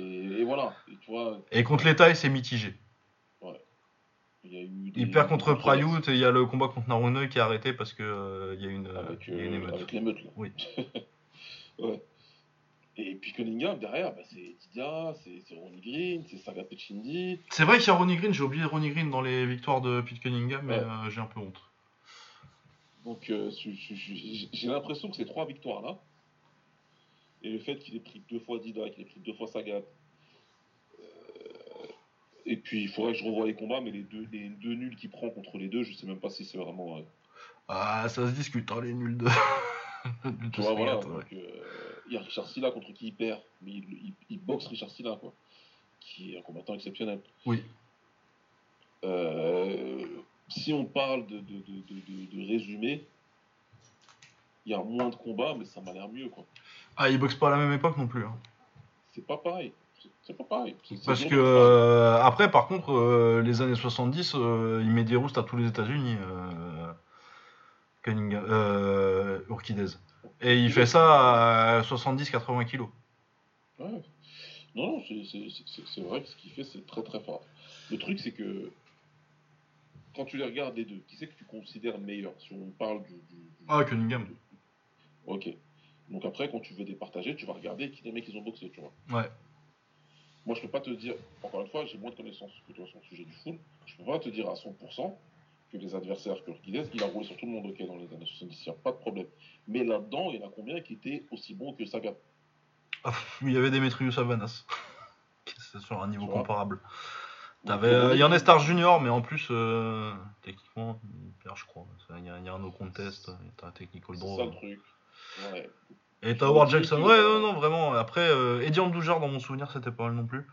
Et, et voilà. Et, tu vois, Et contre mitigé. il y a eu des- Il perd contre Prayut et il y a le combat contre Naruno qui est arrêté parce que euh, y a une, Avec, il y a une euh, émeute. avec l'émeute, là. Oui. ouais. Et puis Cunningham, derrière, bah, c'est Didia, c'est Ronnie Green, c'est Saga Pechindi. C'est vrai qu'il y a Ronnie Green, j'ai oublié Ronnie Green dans les victoires de Pete Cunningham, mais Ouais. euh, j'ai un peu honte. Donc euh, j'ai l'impression que ces trois victoires-là, et le fait qu'il ait pris deux fois Dida, qu'il ait pris deux fois Sagat, euh, et puis il faudrait que je revoie les combats, mais les deux, les deux nuls qu'il prend contre les deux, je sais même pas si c'est vraiment... euh, Ah, ça se discute, hein, les nuls de. tu vois, voilà. Ouais. euh, il y a Richard Silla contre qui il perd, mais il, il- il boxe Richard Silla, quoi, qui est un combattant exceptionnel. Oui. Euh, si on parle de- de- de résumé, il y a moins de combats, mais ça m'a l'air mieux, quoi. Ah, ils boxent pas à la même époque non plus. hein. C'est pas pareil. C'est- pas pareil. C'est- Parce que de euh, après, par contre, euh, les années 70, euh, il met des roustes à tous les États-Unis. Euh, Cunningham, Urquidez. Et il fait ça à 70-80 kilos. Ouais. Non, non, c'est- c'est vrai que ce qu'il fait, c'est très très fort. Le truc, c'est que quand tu les regardes les deux, qui c'est que tu considères meilleur? Si on parle du. du- du- Ah, Cunningham. Ok. Donc après, quand tu veux départager, tu vas regarder qui les mecs ils ont boxé, tu vois. Ouais. Moi, je peux pas te dire, encore une fois, j'ai moins de connaissances que toi sur le sujet du full. Je peux pas te dire à 100% que les adversaires que Urquidez, il a roulé sur tout le monde ok dans les années 70, il n'y a pas de problème. Mais là-dedans, il y en a combien qui étaient aussi bons que Sagat Ah, il y avait Demetrius Avanas. C'est sur un niveau Tu comparable. T'avais, euh, il y en a Star Junior, mais en plus, euh, techniquement, il perd, je crois. Il y, a- il y a un no contest, t'as un technical C'est draw. ça le truc. Ouais. Et dis Jackson. Ouais, non, non, vraiment. Après, euh, Eddie dans mon souvenir, c'était pas mal non plus.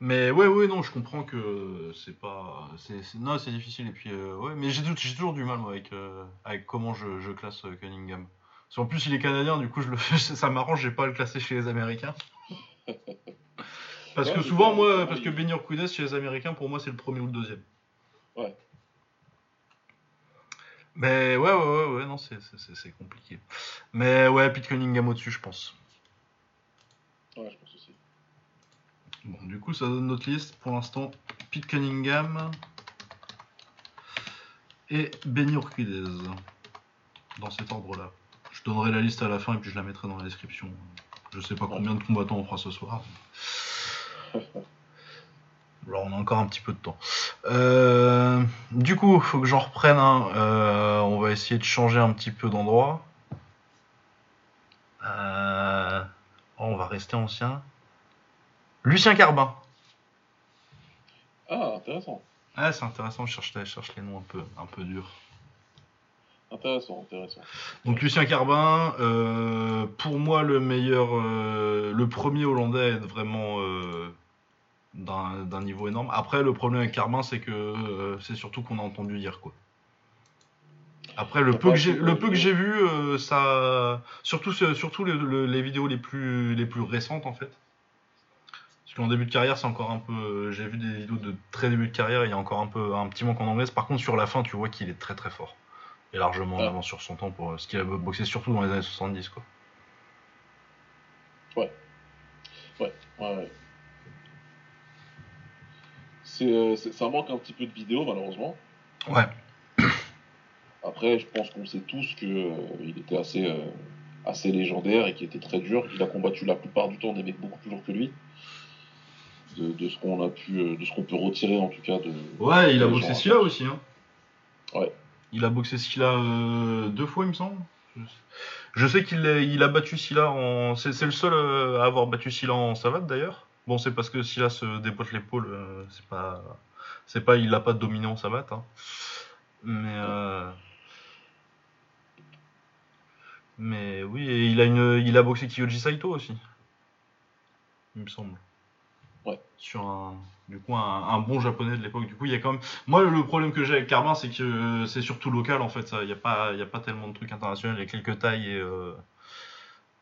Mais ouais, ouais, non, je comprends que c'est pas. c'est c'est- Non, c'est difficile. Et puis, euh, ouais, mais j'ai tout- j'ai toujours du mal, moi, avec, euh, avec comment je, je classe euh, Cunningham. Parce qu'en plus, il est canadien, du coup, je le fais, ça m'arrange, j'ai pas à le classer chez les Américains. Parce Ouais, que mais souvent, c'est- moi, parce que Benny Urquidez, chez les Américains, pour moi, c'est le premier ou le deuxième. Ouais. Mais ouais, ouais, ouais, ouais, non, c'est- c'est c'est- compliqué. Mais ouais, Pete Cunningham au-dessus, je pense. Ouais, je pense aussi. Bon, du coup, ça donne notre liste. Pour l'instant, Pete Cunningham et Benny Urquidez. Dans cet ordre-là. Je donnerai la liste à la fin et puis je la mettrai dans la description. Je sais pas combien de combattants on fera ce soir. Alors, on a encore un petit peu de temps. Euh, du coup, faut que j'en reprenne un. Euh, on va essayer de changer un petit peu d'endroit. Euh, oh, on va rester ancien. Lucien Carbin. Ah, intéressant. Ah, c'est intéressant, je cherche, je cherche les noms un peu, un peu durs. Intéressant, intéressant. Donc Lucien Carbin, euh, pour moi le meilleur, euh, le premier Hollandais à être vraiment euh, d'un niveau énorme. Après le problème avec Carbin c'est que euh, c'est surtout qu'on a entendu dire quoi. Après le peu que j'ai assez le de peu que vidéos. j'ai vu, euh, ça surtout surtout le- le- les vidéos les plus les plus récentes en fait. Parce qu'en début de carrière c'est encore un peu, j'ai vu des vidéos de très début de carrière, il y a encore un peu un petit manque en anglaise. Par contre sur la fin tu vois qu'il est très très fort et largement en Ah. avance sur son temps pour ce qu'il a boxé surtout dans les années 70 quoi. Ouais, ouais. Euh, c'est- ça manque un petit peu de vidéos, malheureusement. Ouais. Après, je pense qu'on sait tous que euh, il était assez, euh, assez légendaire et qu'il était très dur. Il a combattu la plupart du temps des mecs beaucoup plus lourds que lui. De, de ce qu'on a pu, euh, de ce qu'on peut retirer en tout cas de. Ouais, il a boxé Silla aussi. Hein. Ouais. Il a boxé Silla euh, deux fois, il me semble. Je- sais qu'il a, il a battu Silla en. C'est le seul euh, à avoir battu Silla en savate d'ailleurs. Bon, c'est parce que Silla se dépote l'épaule. euh, c'est pas. C'est pas. Il l'a pas dominé en savate. Hein. Mais. euh, Mais oui, et il a, une, il a boxé Kiyoji Saito aussi. Il me semble. Ouais. Sur un, du coup, un, un bon japonais de l'époque. Du coup, il y a quand même. Moi, le problème que j'ai avec Carbin, c'est que c'est surtout local en fait. ça. Il n'y a, pas- il y a pas tellement de trucs internationaux. Il y a quelques tailles et. euh,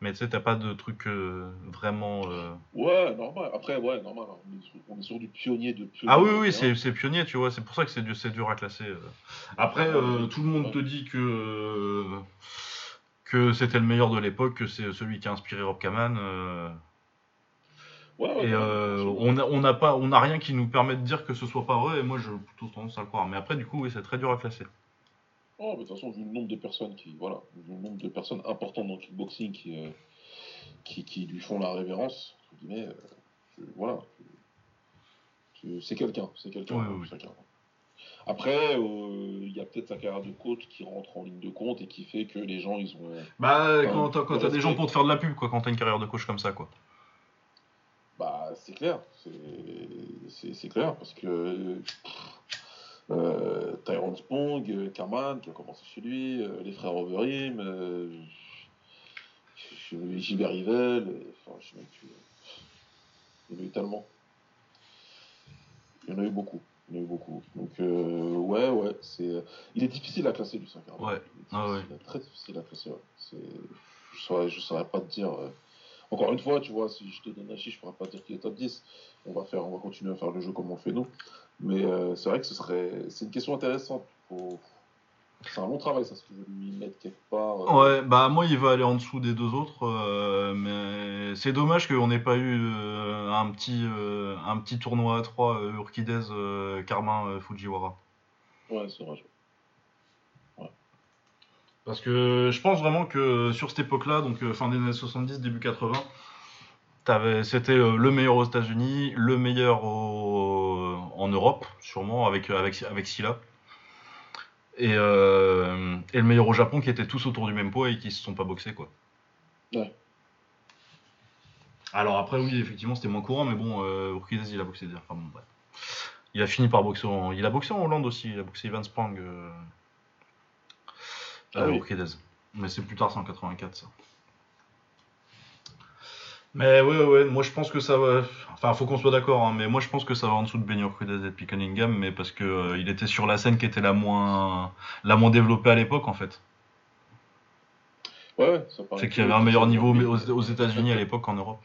Mais tu sais, t'as pas de truc euh, vraiment. euh, Ouais, normal. Après, ouais, normal. hein. On est sur, on est sur du pionnier de pionnier. Ah oui, oui, c'est c'est pionnier, tu vois, c'est pour ça que c'est dur, c'est dur à classer. euh. Après, euh, tout le monde te dit que, que c'était le meilleur de l'époque, que c'est celui qui a inspiré Rob Kaman. Ouais, ouais, et on n'a on n'a pas, on n'a rien qui nous permet de dire que ce soit pas vrai, et moi j'ai plutôt tendance à le croire. Mais après, du coup, oui, c'est très dur à classer. Oh, mais de toute façon, vu le nombre de personnes qui, voilà, vu le nombre de personnes importantes dans le kickboxing qui, euh, qui, qui lui font la révérence, guillemets, euh, je- voilà, c'est quelqu'un, c'est quelqu'un, oui. Après, euh, il y a peut-être sa carrière de coach qui rentre en ligne de compte et qui fait que les gens, ils ont, Bah, quand t'as quand t'as des gens pour te faire de la pub, quoi, quand t'as une carrière de coach comme ça, quoi. Bah, c'est clair, c'est clair, parce que euh, Tyrone Spong, euh, Kaman, qui a commencé chez lui, euh, les frères Overeem, euh, Gilbert Rivel, euh, enfin, je sais même plus. Il y en a eu tellement. Il y en a eu beaucoup. Il y en a eu beaucoup. Donc, euh, ouais, ouais, c'est. Il est difficile à classer, Lucien Carvalho. Ouais. Il est Ah ouais. Très difficile à classer, ouais. C'est- Je saurais, je saurais pas te dire. euh, Encore une fois, tu vois, si je te donne un chiffre, je pourrais pas dire qu'il est top 10. On va, faire, on va continuer à faire le jeu comme on le fait nous. Mais euh, c'est vrai que ce serait. C'est une question intéressante. Faut... C'est un long travail, ça, si tu veux lui mettre quelque part. euh, Ouais, bah moi il va aller en dessous des deux autres, euh, mais c'est dommage qu'on n'ait pas eu un petit un petit tournoi à 3 euh, Urquidez Carmin Fujiwara. Ouais, c'est vrai. Parce que je pense vraiment que sur cette époque-là, donc fin des années 70, début 80, t'avais- c'était euh, le meilleur aux États-Unis, le meilleur au- en Europe, sûrement avec avec avec Silla. Et, euh, et le meilleur au Japon qui étaient tous autour du même poids et qui se sont pas boxés quoi. Ouais. Alors après oui effectivement c'était moins courant mais bon euh, Urquidez il a boxé déjà. Enfin bon. Il a fini par boxer en... il a boxé en Hollande aussi, il a boxé Ivan Sprang euh... Ah euh, oui. Mais c'est plus tard c'est en 84 ça. Mais ouais, ouais, moi je pense que ça va. Enfin, faut qu'on soit d'accord, hein, mais moi je pense que ça va en dessous de Benny Urquidez et de. Cunningham, mais parce que euh, il était sur la scène qui était la moins, la moins développée à l'époque en fait. Ouais, ouais, ça C'est qu'il y avait un meilleur niveau aux, aux États-Unis à l'époque qu'en Europe.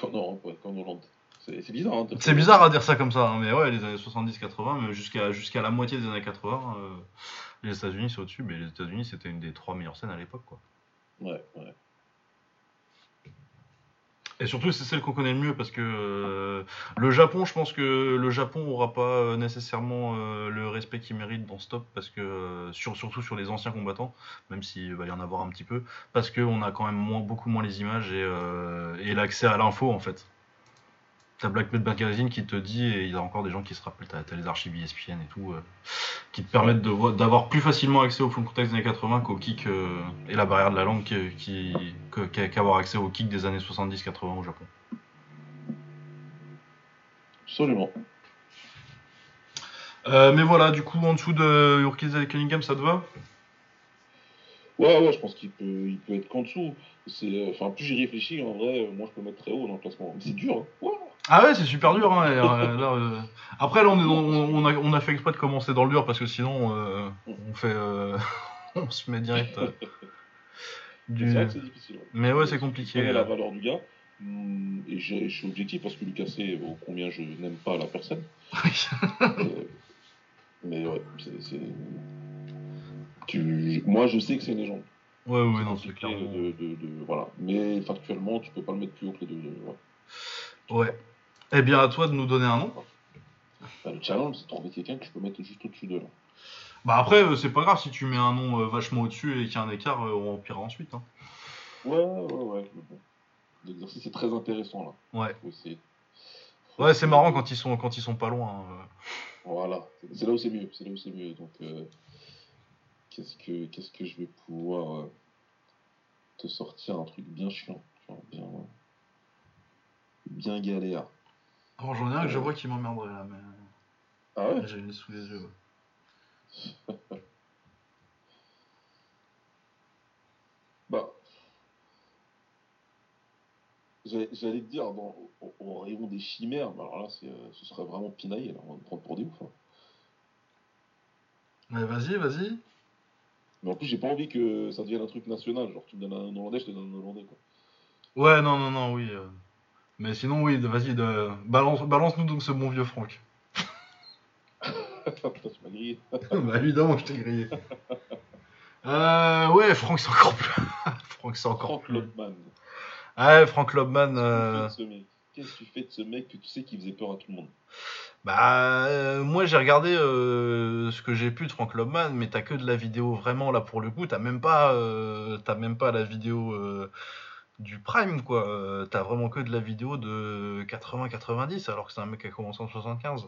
Qu'en Europe, ouais, qu'en Hollande. C'est bizarre. Hein, C'est bizarre à dire ça comme ça, hein, mais ouais, les années 70-80, mais jusqu'à jusqu'à la moitié des années 80, euh, les États-Unis c'est au-dessus, mais les États-Unis c'était une des trois meilleures scènes à l'époque, quoi. Ouais, ouais. Et surtout, c'est celle qu'on connaît le mieux parce que euh, le Japon, je pense que le Japon aura pas euh, nécessairement euh, le respect qu'il mérite dans Stop parce que sur, surtout sur les anciens combattants, même s'il va y en avoir un petit peu, parce qu'on a quand même moins, beaucoup moins les images et l'accès à l'info en fait. T'as Black Magazine qui te dit, et il y a encore des gens qui se rappellent, t'as les archives ESPN et tout, euh, qui te permettent d'avoir plus facilement accès au full contact des années 80 qu'au kick euh, et la barrière de la langue qui, qui- qu'avoir accès au kick des années 70-80 au Japon. Absolument. Euh, mais voilà, du coup, en dessous de Urquiza et Cunningham, ça te va? Ouais, ouais, je pense qu'il peut, il peut être qu'en dessous. C'est, Enfin, plus j'y réfléchis, en vrai, moi je peux mettre très haut dans le classement. Mais c'est dur, hein. Ah ouais, c'est super dur. Hein, euh, là, euh, Après, là, on, est dans- on, on a, on a fait exprès de commencer dans le dur parce que sinon, euh, on fait, on se met direct. du... C'est vrai que c'est difficile. Mais ouais, c'est compliqué. la valeur du gars. hum, Et je suis objectif parce que Lucas sait ô combien je n'aime pas la personne. Mais ouais, c'est. Tu... Moi, je sais que c'est une légende. Ouais, ouais, non, c'est clairement. de, de- de- Voilà. Mais factuellement, tu peux pas le mettre plus haut que les deux. ouais. Ouais. Eh bien, à toi de nous donner un nom. Bah, le challenge, c'est de trouver quelqu'un que je peux mettre juste au-dessus de là. Bah après, euh, c'est pas grave si tu mets un nom euh, vachement au-dessus et qu'il y a un écart, euh, on empirera ensuite. Hein. Ouais, ouais, ouais. bon. L'exercice est très intéressant là. Ouais. Faut essayer. Faut Ouais, c'est marrant de- quand ils sont quand ils sont pas loin. hein. Voilà. C'est- là où c'est mieux. C'est là où c'est mieux. Donc, euh, qu'est-ce que qu'est-ce que je vais pouvoir te sortir un truc bien chiant, bien bien galère. J'en ai un que je vois qui m'emmerderait là, mais Ah ouais? j'ai une sous les yeux. ouais. Bah. J'allais te dire, dans, au, au rayon des chimères, mais alors là, euh, ce serait vraiment pinaillé, là, on va me prendre pour des ouf. hein. Mais vas-y, vas-y. Mais en plus, j'ai pas envie que ça devienne un truc national. Genre, tu me donnes un Hollandais, je te donne un Hollandais, quoi. Ouais, non, non, non, oui. euh. Mais sinon, oui, vas-y, de... balance, balance-nous donc ce bon vieux Franck. Tu m'as grillé. bah évidemment je t'ai grillé. Euh, ouais, Franck c'est encore plus. Franck c'est encore Frank plus. Lobman. Ah ouais, Franck Lobman. euh, Qu'est-ce que tu fais de ce mec que tu sais qui faisait peur à tout le monde? Bah, euh, moi j'ai regardé euh, ce que j'ai pu de Frank Lobman, mais t'as que de la vidéo vraiment là pour le coup. T'as même pas, t'as même pas la vidéo du Prime quoi. Euh, T'as vraiment que de la vidéo de 80-90 alors que c'est un mec qui a commencé en 75.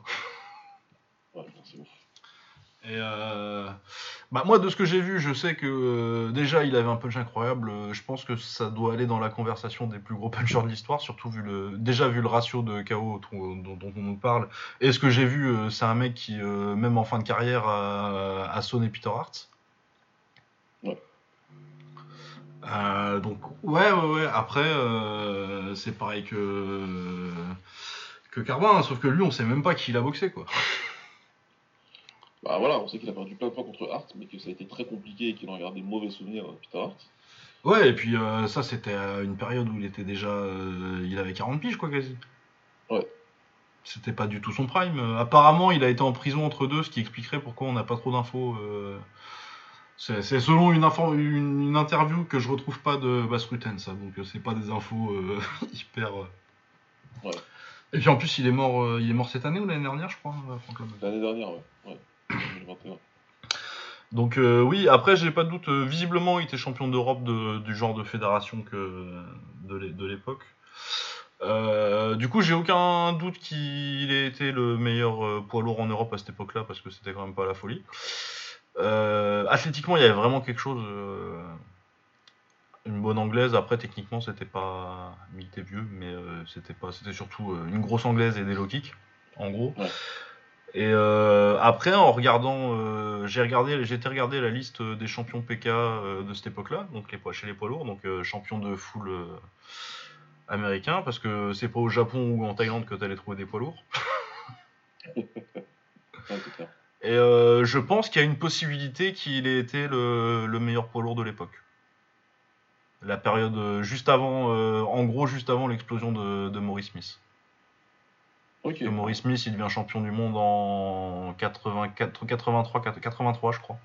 Ouais, putain, c'est ouf. Et euh, bah moi de ce que j'ai vu, je sais que euh, déjà il avait un punch incroyable. Euh, Je pense que ça doit aller dans la conversation des plus gros punchers de l'histoire, surtout vu le déjà vu le ratio de KO dont, dont- dont on nous parle. Et ce que j'ai vu, c'est un mec qui euh, même en fin de carrière a, a sonné Peter Hart. Ouais. Euh, donc ouais ouais ouais. Après euh, c'est pareil que que Carbin, hein, sauf que lui on sait même pas qui il a boxé quoi. Bah voilà, on sait qu'il a perdu plein de fois contre Hart, mais que ça a été très compliqué et qu'il en a gardé de mauvais souvenirs, euh, Peter Hart. Ouais, et puis euh, ça, c'était à une période où il était déjà. il avait 40 piges, quoi, quasi. Ouais. C'était pas du tout son prime. Apparemment, il a été en prison entre deux, ce qui expliquerait pourquoi on n'a pas trop d'infos. C'est selon une, info- une, une interview que je retrouve pas de Bass Rutten, ça. Donc, euh, c'est pas des infos euh, hyper. euh. Ouais. Et puis en plus, il est mort, euh, il est mort cette année ou l'année dernière, je crois, Lobman. L'année dernière, ouais. ouais. 2021. Donc euh, oui, après j'ai pas de doute, visiblement il était champion d'Europe de- du genre de fédération que de l'é- de l'époque. Euh, du coup j'ai aucun doute qu'il ait été le meilleur poids lourd en Europe à cette époque-là parce que c'était quand même pas la folie. Euh, athlétiquement il y avait vraiment quelque chose, euh, une bonne anglaise. Après techniquement c'était pas, il était vieux, mais euh, c'était pas, c'était surtout une grosse anglaise et des low kicks en gros. Ouais. Et euh, après, en regardant, euh, j'ai regardé, j'ai été regarder la liste des champions PK euh, de cette époque-là, donc les poids chez les poids lourds, donc champion de full euh, américain, parce que c'est pas au Japon ou en Thaïlande que t'allais trouver des poids lourds. Ouais. Et euh, je pense qu'il y a une possibilité qu'il ait été le, le meilleur poids lourd de l'époque. La période euh, juste avant, euh, en gros, juste avant l'explosion de, de Maurice Smith. Ok. que Maurice Smith, il devient champion du monde en 84, 83, 83, je crois.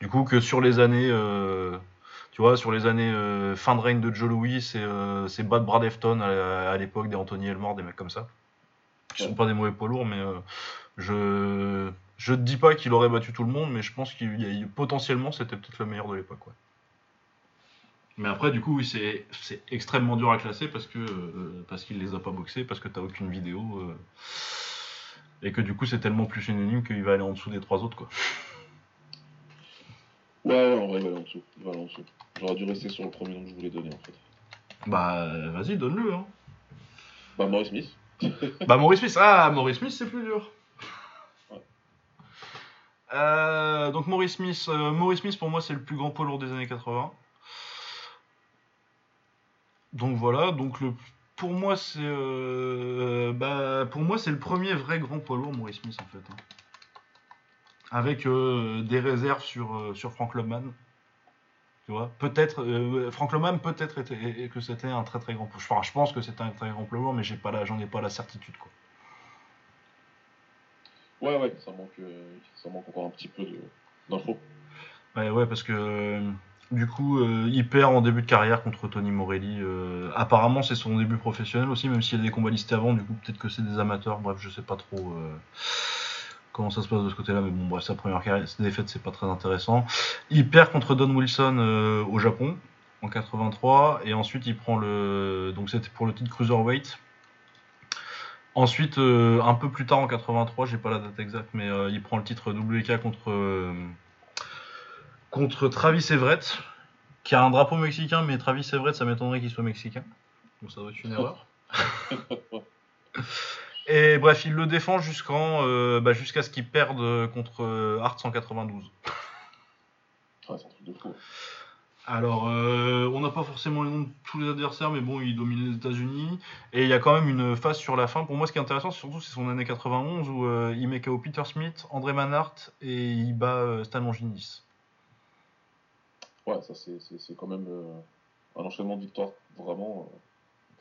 Du coup, que sur les années, euh, tu vois, sur les années euh, fin de règne de Joe Louis, c'est euh, Bad Brad Efton à, à l'époque des Anthony Elmore, des mecs comme ça. Qui sont Ouais. pas des mauvais poids lourds, mais je je te dis pas qu'il aurait battu tout le monde, mais je pense qu'il y a potentiellement c'était peut-être le meilleur de l'époque. Ouais. Mais après, du coup, oui, c'est c'est extrêmement dur à classer parce que euh, parce qu'il les a pas boxés, parce que t'as aucune vidéo. euh, et que du coup, c'est tellement plus unanime qu'il va aller en dessous des trois autres, quoi. Ouais, ouais, en vrai, il va aller en dessous. Il va aller en dessous. J'aurais dû rester sur le premier nom que je voulais donner, en fait. Bah, vas-y, donne-le, hein. Bah, Maurice Smith. Bah, Maurice Smith, ah, Maurice Smith, c'est plus dur. Euh, donc, Maurice Smith, euh, Maurice Smith, pour moi, c'est le plus grand poids lourd des années 80. Donc, voilà, donc. Pour moi, c'est euh, bah, pour moi, c'est le premier vrai grand poids lourd, Maurice Smith, en fait. hein. Avec des réserves sur, sur Frank Lobman. Tu vois, peut-être, Frank Lobman, peut-être que c'était un très très grand poids. Enfin, je pense que c'était un très grand poids lourd, mais j'ai pas j'en ai pas la certitude, quoi. Ouais, ouais, ça manque, euh, ça manque encore un petit peu d'infos. Ouais, ouais, parce que euh, du coup, euh, il perd en début de carrière contre Tony Morelli. apparemment, c'est son début professionnel aussi, même s'il y a des combats listés avant. Du coup, peut-être que c'est des amateurs. Bref, je sais pas trop comment ça se passe de ce côté-là, mais bon, bref, sa première carrière, sa défaite, c'est pas très intéressant. Il perd contre Don Wilson au Japon en 83, et ensuite il prend le, donc c'était pour le titre cruiserweight. Ensuite, euh, un peu plus tard en 83, j'ai pas la date exacte, mais euh, il prend le titre WK contre euh, contre Travis Everett, qui a un drapeau mexicain, mais Travis Everett, ça m'étonnerait qu'il soit mexicain. Donc ça doit être une erreur. Et bref, il le défend jusqu'en, bah, jusqu'à ce qu'il perde contre Hart 192. Ouais, c'est un truc de fou. Alors, euh, on n'a pas forcément les noms de tous les adversaires, mais bon, il domine les États-Unis. Et il y a quand même une phase sur la fin. Pour moi, ce qui est intéressant, surtout, c'est son année 91 où euh, il met KO Peter Smith, André Manhart et il bat euh, Stan. Ouais, ça c'est- c'est c'est quand même euh, un enchaînement de victoires vraiment.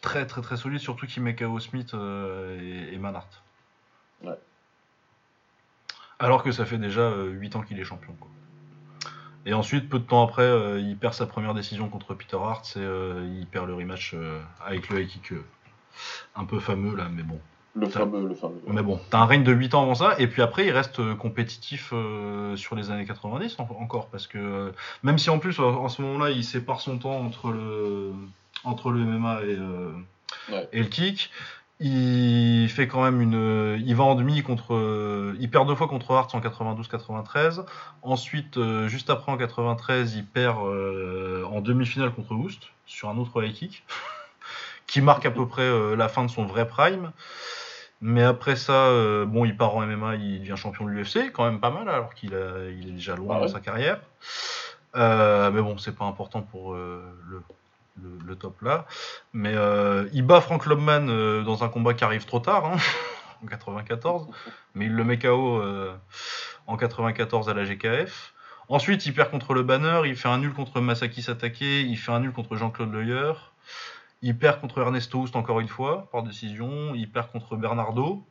Très très très solide, surtout qu'il met KO Smith et, et Manhart. Ouais. Alors que ça fait déjà 8 ans qu'il est champion. quoi. Et ensuite, peu de temps après, euh, il perd sa première décision contre Peter Hart et euh, il perd le rematch euh, avec le high kick un peu fameux là, mais bon. le fameux, le fameux. Mais bon, t'as un règne de 8 ans avant ça, et puis après, il reste compétitif sur les années 90 en- encore, parce que même si en plus, en, ce moment-là, il sépare son temps entre le, entre le MMA et, Ouais. et le kick, il fait quand même une. Il va en demi contre. il perd deux fois contre Hart en 92-93. Ensuite, euh, juste après en 93, il perd euh, en demi-finale contre Houst sur un autre high kick, qui marque à peu près euh, la fin de son vrai prime. Mais après ça, bon, il part en MMA, il devient champion de l'UFC, quand même pas mal, alors qu'il il est déjà loin Ah ouais. dans sa carrière. Euh, mais bon, c'est pas important pour euh, le, le, top là. Mais euh, il bat Frank Lobman euh, dans un combat qui arrive trop tard, hein, en 94. Mais il le met KO euh, en 94 à la GKF. Ensuite, il perd contre le Banner, il fait un nul contre Masaki Satake, il fait un nul contre Jean-Claude Leuer. Il perd contre Ernesto Houst encore une fois, par décision. Il perd contre Bernardo.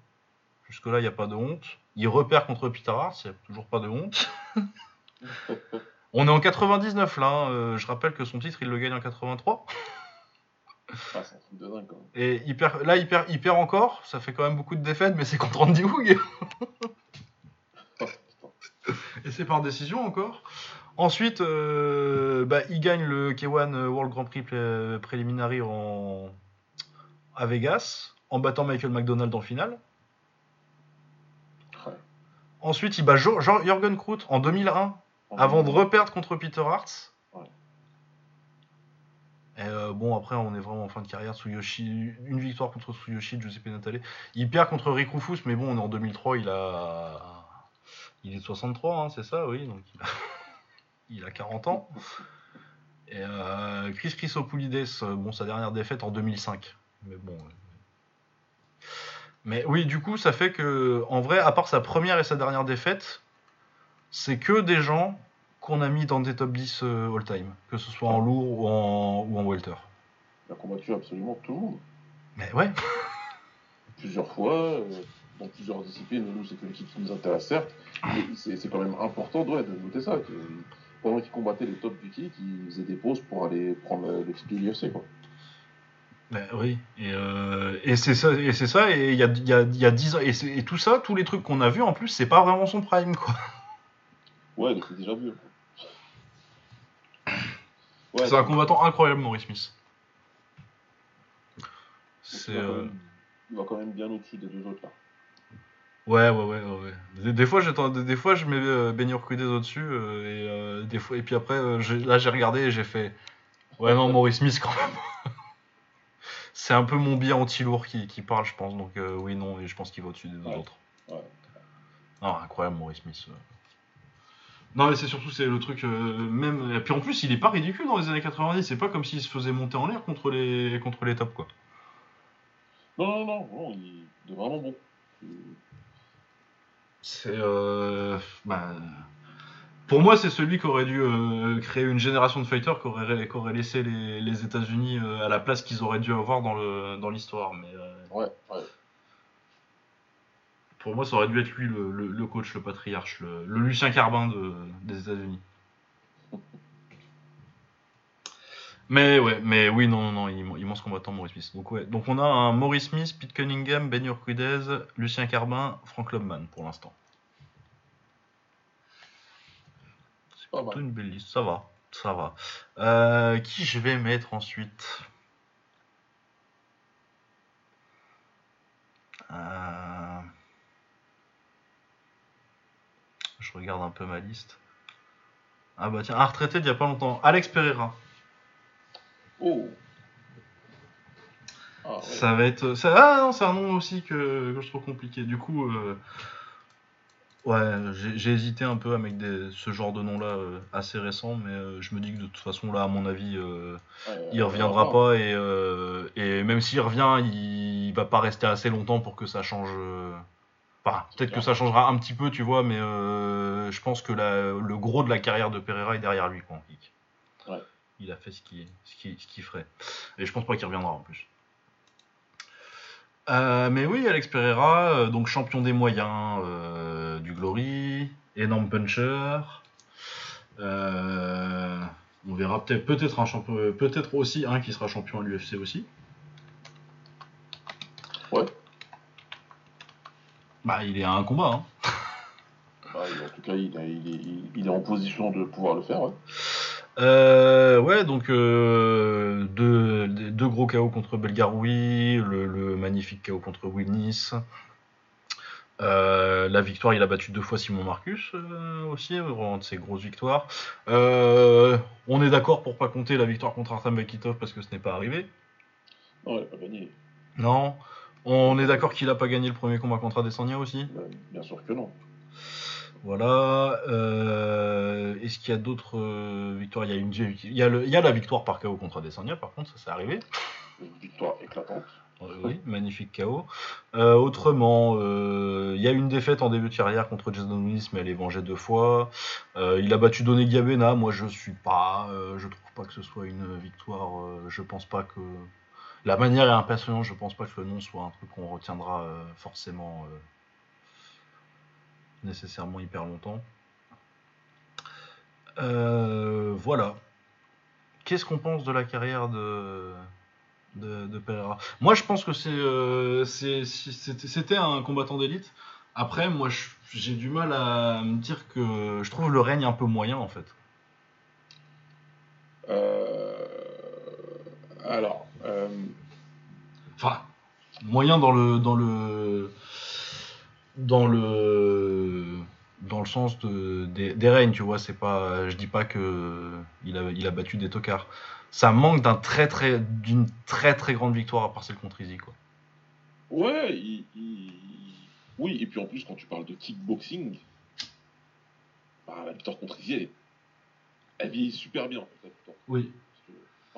Jusque-là, il n'y a pas de honte. Il repère contre Peter Hart, il n'y a toujours pas de honte. On est en 99 là. hein. Euh, je rappelle que son titre, il le gagne en 83. Ah, c'est un truc de dingue quand même. Et il perd, là, il perd, il perd encore. Ça fait quand même beaucoup de défaites, mais c'est contre Andy Hoog. Et c'est par décision encore. Ensuite, euh, bah, il gagne le K1 World Grand Prix pré- Preliminary en... à Vegas, en battant Michael McDonald en finale. Ouais. Ensuite, il bat Jürgen Kroot en 2001, avant de reperdre contre Peter Hart. Ouais. Et euh, bon, après, on est vraiment en fin de carrière. Tsuyoshi, une victoire contre Tsuyoshi, Giuseppe Natale. Il perd contre Rick Rufus, mais bon, on est en 2003, il a. Il est de 63, hein, c'est ça, oui. Donc il a, il a 40 ans. Et euh, Chris Chrysopoulides, euh, bon, sa dernière défaite en 2005. Mais bon. Mais oui, du coup, ça fait que, en vrai, à part sa première et sa dernière défaite, c'est que des gens qu'on a mis dans des top 10 euh, all-time, que ce soit en lourd ou en, ou en welter. Il a combattu absolument tout le monde. Mais ouais, Plusieurs fois, euh, dans plusieurs disciplines. Nous, c'est que l'équipe qui nous intéresse, certes. Mais c'est quand même important ouais, de noter ça. Que, pendant qu'il combattait les tops du kick, il faisait des pauses pour aller prendre l'UFC. Quoi. Ben oui, et, euh, et c'est ça, et c'est ça, et il y a, y, a, y a 10 ans, et tout ça, tous les trucs qu'on a vus, en plus, c'est pas vraiment son prime, quoi. Ouais, donc c'est déjà vu. Ouais, c'est un combattant incroyable, Maurice Smith. C'est... il, va quand euh, même, il va quand même bien au-dessus des deux autres là. Ouais, ouais, ouais, ouais. Des, des fois, des, des fois, je mets euh, Ben Urquidez au-dessus, euh, et, euh, des fois, et puis après, j'ai- là, j'ai regardé et j'ai fait... Ouais, non, Maurice Smith, quand même. c'est un peu mon biais anti-lourd qui, qui parle, je pense, donc oui, non, et je pense qu'il va au-dessus des deux Ouais. autres. Ouais. Non, incroyable, Maurice Smith. Non, mais c'est surtout c'est le truc euh, même. Et puis en plus, il est pas ridicule dans les années 90. C'est pas comme s'il se faisait monter en l'air contre les contre les tops quoi. Non, non, non, non, il est vraiment bon. C'est euh, bah, pour moi, c'est celui qui aurait dû euh, créer une génération de fighters qui aurait, qui aurait laissé les, les États-Unis à la place qu'ils auraient dû avoir dans le dans l'histoire. Mais Ouais, ouais. Pour moi, ça aurait dû être lui le, le- le coach, le patriarche, le, le Lucien Carbin de, des États-Unis. Mais ouais, mais oui, non, non, non, im- immense combattant Maurice Smith. Donc ouais, donc on a un Maurice Smith, Pete Cunningham, Ben Urquidez, Lucien Carbin, Frank Lobman pour l'instant. C'est Pas plutôt mal. une belle liste, ça va, ça va. Euh, qui je vais mettre ensuite? Euh, Je regarde un peu ma liste. Ah bah tiens, un retraité d'il y a pas longtemps. Alex Pereira. Oh Ah ouais. Ça va être. ça- Ah non, c'est un nom aussi que, que je trouve compliqué. Du coup, euh, ouais, j'ai hésité un peu avec des, ce genre de nom-là euh, assez récent, mais euh, je me dis que de toute façon, là, à mon avis, il reviendra pas et, et même s'il revient, il va pas rester assez longtemps pour que ça change. Enfin, peut-être que ça changera un petit peu, tu vois, mais euh, je pense que la- le gros de la carrière de Pereira est derrière lui, quoi. Il a fait ce qu'il ce qui, ce qu'il ferait. Et je pense pas qu'il reviendra en plus. Euh, mais oui, Alex Pereira, euh, donc champion des moyens euh, du Glory, énorme puncher. On verra peut-être peut-être un champion, peut-être aussi un qui sera champion à l'UFC aussi. Ouais. Bah, il est à un combat. Hein. Bah, en tout cas, il, a- il est, il- il est en position de pouvoir le faire. Ouais. Euh, ouais, donc euh, deux, gros KO contre Belgaroui, le, le magnifique KO contre Wilnis. Euh, la victoire, il a battu deux fois Simon Marcus euh, aussi, vraiment de ses grosses victoires. Euh, on est d'accord pour pas compter la victoire contre Artem Bekitov parce que ce n'est pas arrivé. Non, il n'a pas gagné. Non. On est d'accord qu'il a pas gagné le premier combat contre Adesanya aussi? Bah, bien sûr que non. Voilà. Euh, Est-ce qu'il y a d'autres euh, victoires? Il y a, une, il, y a le- il y a la victoire par KO contre Adesanya, par contre, ça c'est arrivé. Une victoire éclatante. Euh, oui, magnifique KO. Euh, autrement, il y a une défaite en début de carrière contre Jason Willis, mais elle est vengée deux fois. Il a battu Doné Gabena. Moi, je suis pas, je trouve pas que ce soit une victoire. je pense pas que la manière est impressionnante. Je pense pas que le nom soit un truc qu'on retiendra euh, forcément euh, nécessairement hyper longtemps. Euh, voilà. Qu'est-ce qu'on pense de la carrière de de, de Pereira? Moi, je pense que c'est, c'était un combattant d'élite. Après, moi, j'ai du mal à me dire que je trouve le règne un peu moyen, en fait. Alors, Enfin, moyen dans le dans le dans le dans le sens de, des, des règnes, tu vois. C'est pas, je dis pas que il a il a battu des tocards. Ça manque d'un très très d'une très très grande victoire à part celle contre Izzy, quoi. ouais, il- il- oui, et puis en plus, quand tu parles de kickboxing, bah, la victoire contre Izzy, elle, vieillit super bien. en fait. Oui.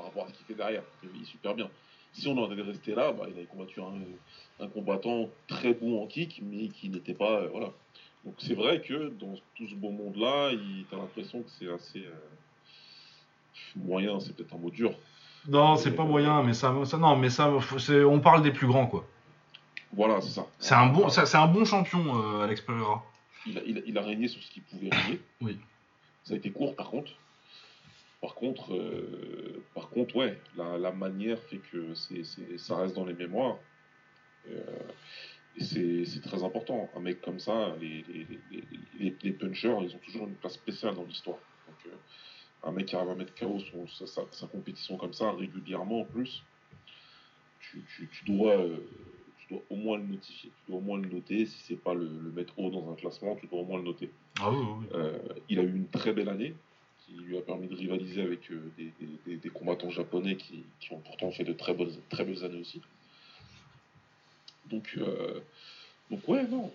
Par rapport à ce qu'il fait derrière, il vieillit super bien. Si on en avait resté là, bah, il avait combattu un, un combattant très bon en kick, mais qui n'était pas. euh, voilà. Donc c'est vrai que dans tout ce beau monde-là, il- t'as l'impression que c'est assez. euh, moyen, c'est peut-être un mot dur. Non, c'est pas moyen, mais ça, ça non, mais ça, on parle des plus grands, quoi. Voilà, c'est ça. C'est un bon, c'est un bon champion, euh, Alex Pereira. Il a, il, a, il a régné sur ce qu'il pouvait régner. Oui. Ça a été court par contre. Par contre, euh, par contre ouais, la, la manière fait que c'est, c'est- ça reste dans les mémoires. Euh, et c'est, c'est très important. Un mec comme ça, les, les, les, les, les punchers, ils ont toujours une place spéciale dans l'histoire. Donc, euh, un mec qui arrive à mettre KO son, sa, sa, sa compétition comme ça, régulièrement en plus, tu, tu, tu dois, tu dois au moins le notifier. Tu dois au moins le noter. Si c'est pas le, le mettre haut dans un classement, tu dois au moins le noter. Ah oui, oui, oui. Il a eu une très belle année qui lui a permis de rivaliser avec euh, des, des- des- des combattants japonais qui, qui ont pourtant fait de très bonnes, très belles années aussi. Donc, euh, donc ouais, non,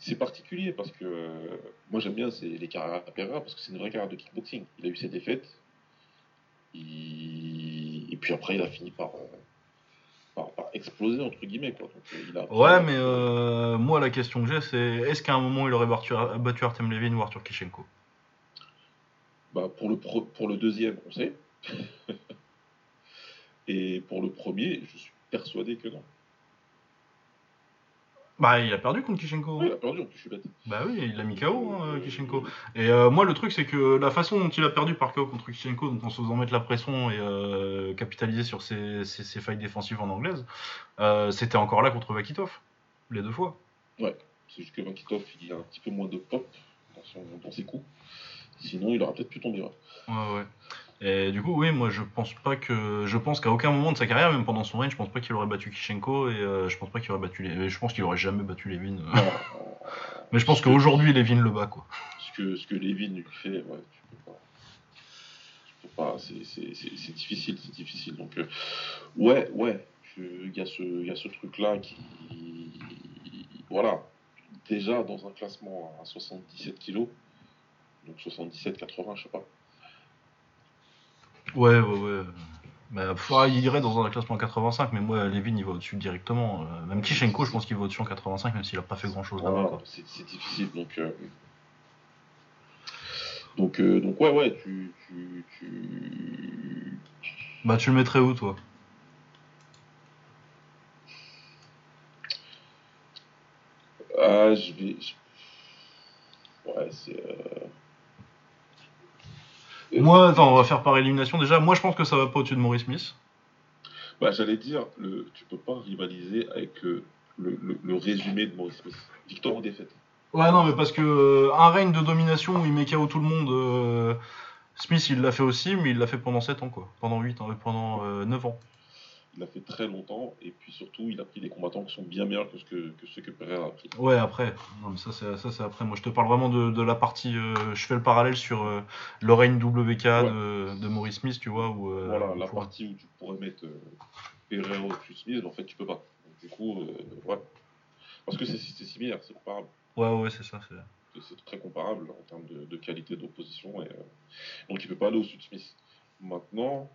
c'est particulier parce que euh, moi j'aime bien les carrières à Pereira parce que c'est une vraie carrière de kickboxing. Il a eu ses défaites il- et puis après il a fini par, par, par exploser entre guillemets quoi. Donc, il a Ouais, mais euh, moi, la question que j'ai, c'est est-ce qu'à un moment, il aurait battu, battu Artem Levin ou Arthur Kishenko Bah, pour, le pro- pour le deuxième, on sait. Et pour le premier, je suis persuadé que non. Bah, il a perdu contre Kishenko. Oui, il a perdu, en plus, je suis bête. Bah oui, il a mis KO, hein, Euh, Kishenko. Et euh, moi, le truc, c'est que la façon dont il a perdu par KO contre Kishenko, donc en se faisant mettre la pression et euh, capitaliser sur ses, ses- ses failles défensives en anglaise, euh, c'était encore là contre Vakitov, les deux fois. C'est juste que Vakitov, il a un petit peu moins de pop dans, son- dans ses coups. Sinon, il aurait peut-être pu tomber. ouais. Ouais, ouais. Et du coup, oui, moi, je pense pas que, je pense qu'à aucun moment de sa carrière, même pendant son règne, je pense pas qu'il aurait battu Kishenko et euh, je pense pas qu'il aurait battu, les... je pense qu'il aurait jamais battu Levin. euh. Mais je pense Ce que- qu'aujourd'hui, Levin le bat, quoi. ce que, ce que Levin lui fait, ouais, tu peux pas. Tu peux pas, c'est- difficile, c'est difficile. Donc, euh, ouais, ouais, il y a ce, il y a ce truc-là qui. Voilà. Déjà, dans un classement à 77 kilos, donc 77-80, je sais pas. Ouais, ouais, ouais. Bah, ah, il irait dans un classement 85, mais moi, Levin, il va au-dessus directement. Euh, Même Kishenko, je pense qu'il va au-dessus en 85, même s'il a pas fait grand-chose Voilà, quoi. c'est difficile. Donc, euh, donc, euh, donc ouais, ouais, tu, tu, Bah, tu le mettrais où, toi? Ah, je vais. je- Ouais, c'est. euh, Moi, attends, on va faire par élimination déjà. Moi, je pense que ça va pas au-dessus de Maurice Smith. Bah, j'allais dire, le... tu peux pas rivaliser avec le, le, le- le résumé de Maurice Smith. Victoire ou défaite Ouais, non, mais parce que euh, un règne de domination où il met KO tout le monde, euh, Smith, il l'a fait aussi, mais il l'a fait pendant 7 ans, quoi. Pendant 8 ans, euh, pendant euh, 9 ans. Il l'a fait très longtemps, et puis surtout, il a pris des combattants qui sont bien meilleurs que ce que, que ceux que Pereira a pris. Ouais, après. Non, mais ça, c'est, ça, c'est après. Moi, je te parle vraiment de, de la partie. euh, je fais le parallèle sur euh, WK de, de Maurice Smith, tu vois. Où, euh, voilà, la partie où tu pourrais mettre euh, Pereira au-dessus de Smith, en fait, tu peux pas. Donc, du coup, euh, ouais. Parce que c'est similaire, c'est comparable. Ouais, ouais, c'est ça. C'est... Très comparable en termes de, de qualité d'opposition. Et, donc il peut pas aller au-dessus de Smith. Maintenant,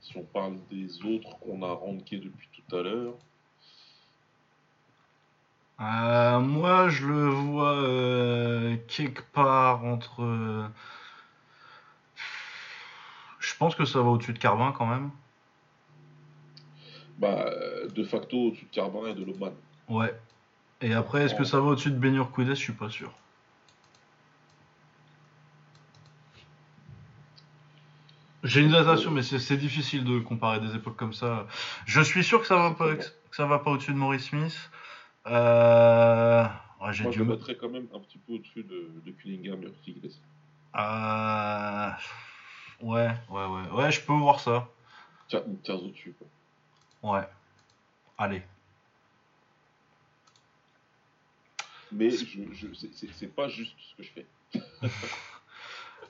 si on parle des autres qu'on a rankés depuis tout à l'heure, Euh, moi, je le vois euh, quelque part entre. euh, Je pense que ça va au-dessus de Carbin quand même. bah, de facto au-dessus de Carbin et de Lobman. Ouais. Et après, est-ce que ça va au-dessus de Benur Koudes? Je suis pas sûr. J'ai une datation, mais c'est difficile de comparer des époques comme ça. Je suis sûr que ça va pas, que ça va pas au-dessus de Maurice Smith. Euh... ouais, j'ai Moi, dû je le me- mettrais quand même un petit peu au-dessus de, de Cunningham et. Euh... Ouais, ouais, ouais. Ouais, je peux voir ça. Tiens, case au-dessus. quoi. Ouais. Allez. Mais je, je, c'est pas juste ce que je fais.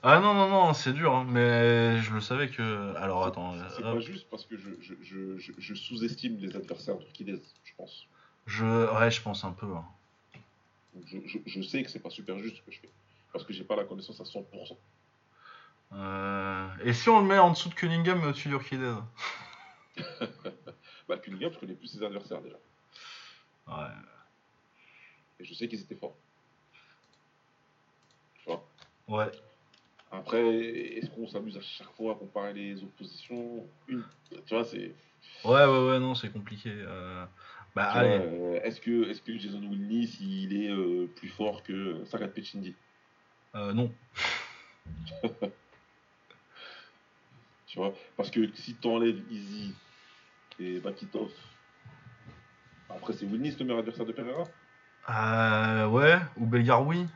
Ah non, non, non, c'est dur, hein, mais je le savais que... Alors attends, C'est- C'est pas juste parce que je, je, je, sous-estime les adversaires Rodriguez, je pense. je... Ouais, je pense un peu. hein. Je, je, je sais que c'est pas super juste ce que je fais. Parce que j'ai pas la connaissance à 100%. Euh, Et si on le met en dessous de Cunningham et au-dessus d'Urquidez Bah, Cunningham, je connais plus ses adversaires déjà. Ouais. Et je sais qu'ils étaient forts. Tu vois? Ouais. Après, est-ce qu'on s'amuse à chaque fois à comparer les oppositions Une, Tu vois, c'est. Ouais, ouais, ouais, non, c'est compliqué. euh, Bah, allez. euh, Est-ce que, est que Jason Wilnis, il est euh, plus fort que Sagat Pechindi Euh, non. Tu vois Parce que si t'enlèves Easy et Bakitov, après c'est Wilnis le meilleur adversaire de Pereira? Euh, ouais, ou Belgaroui.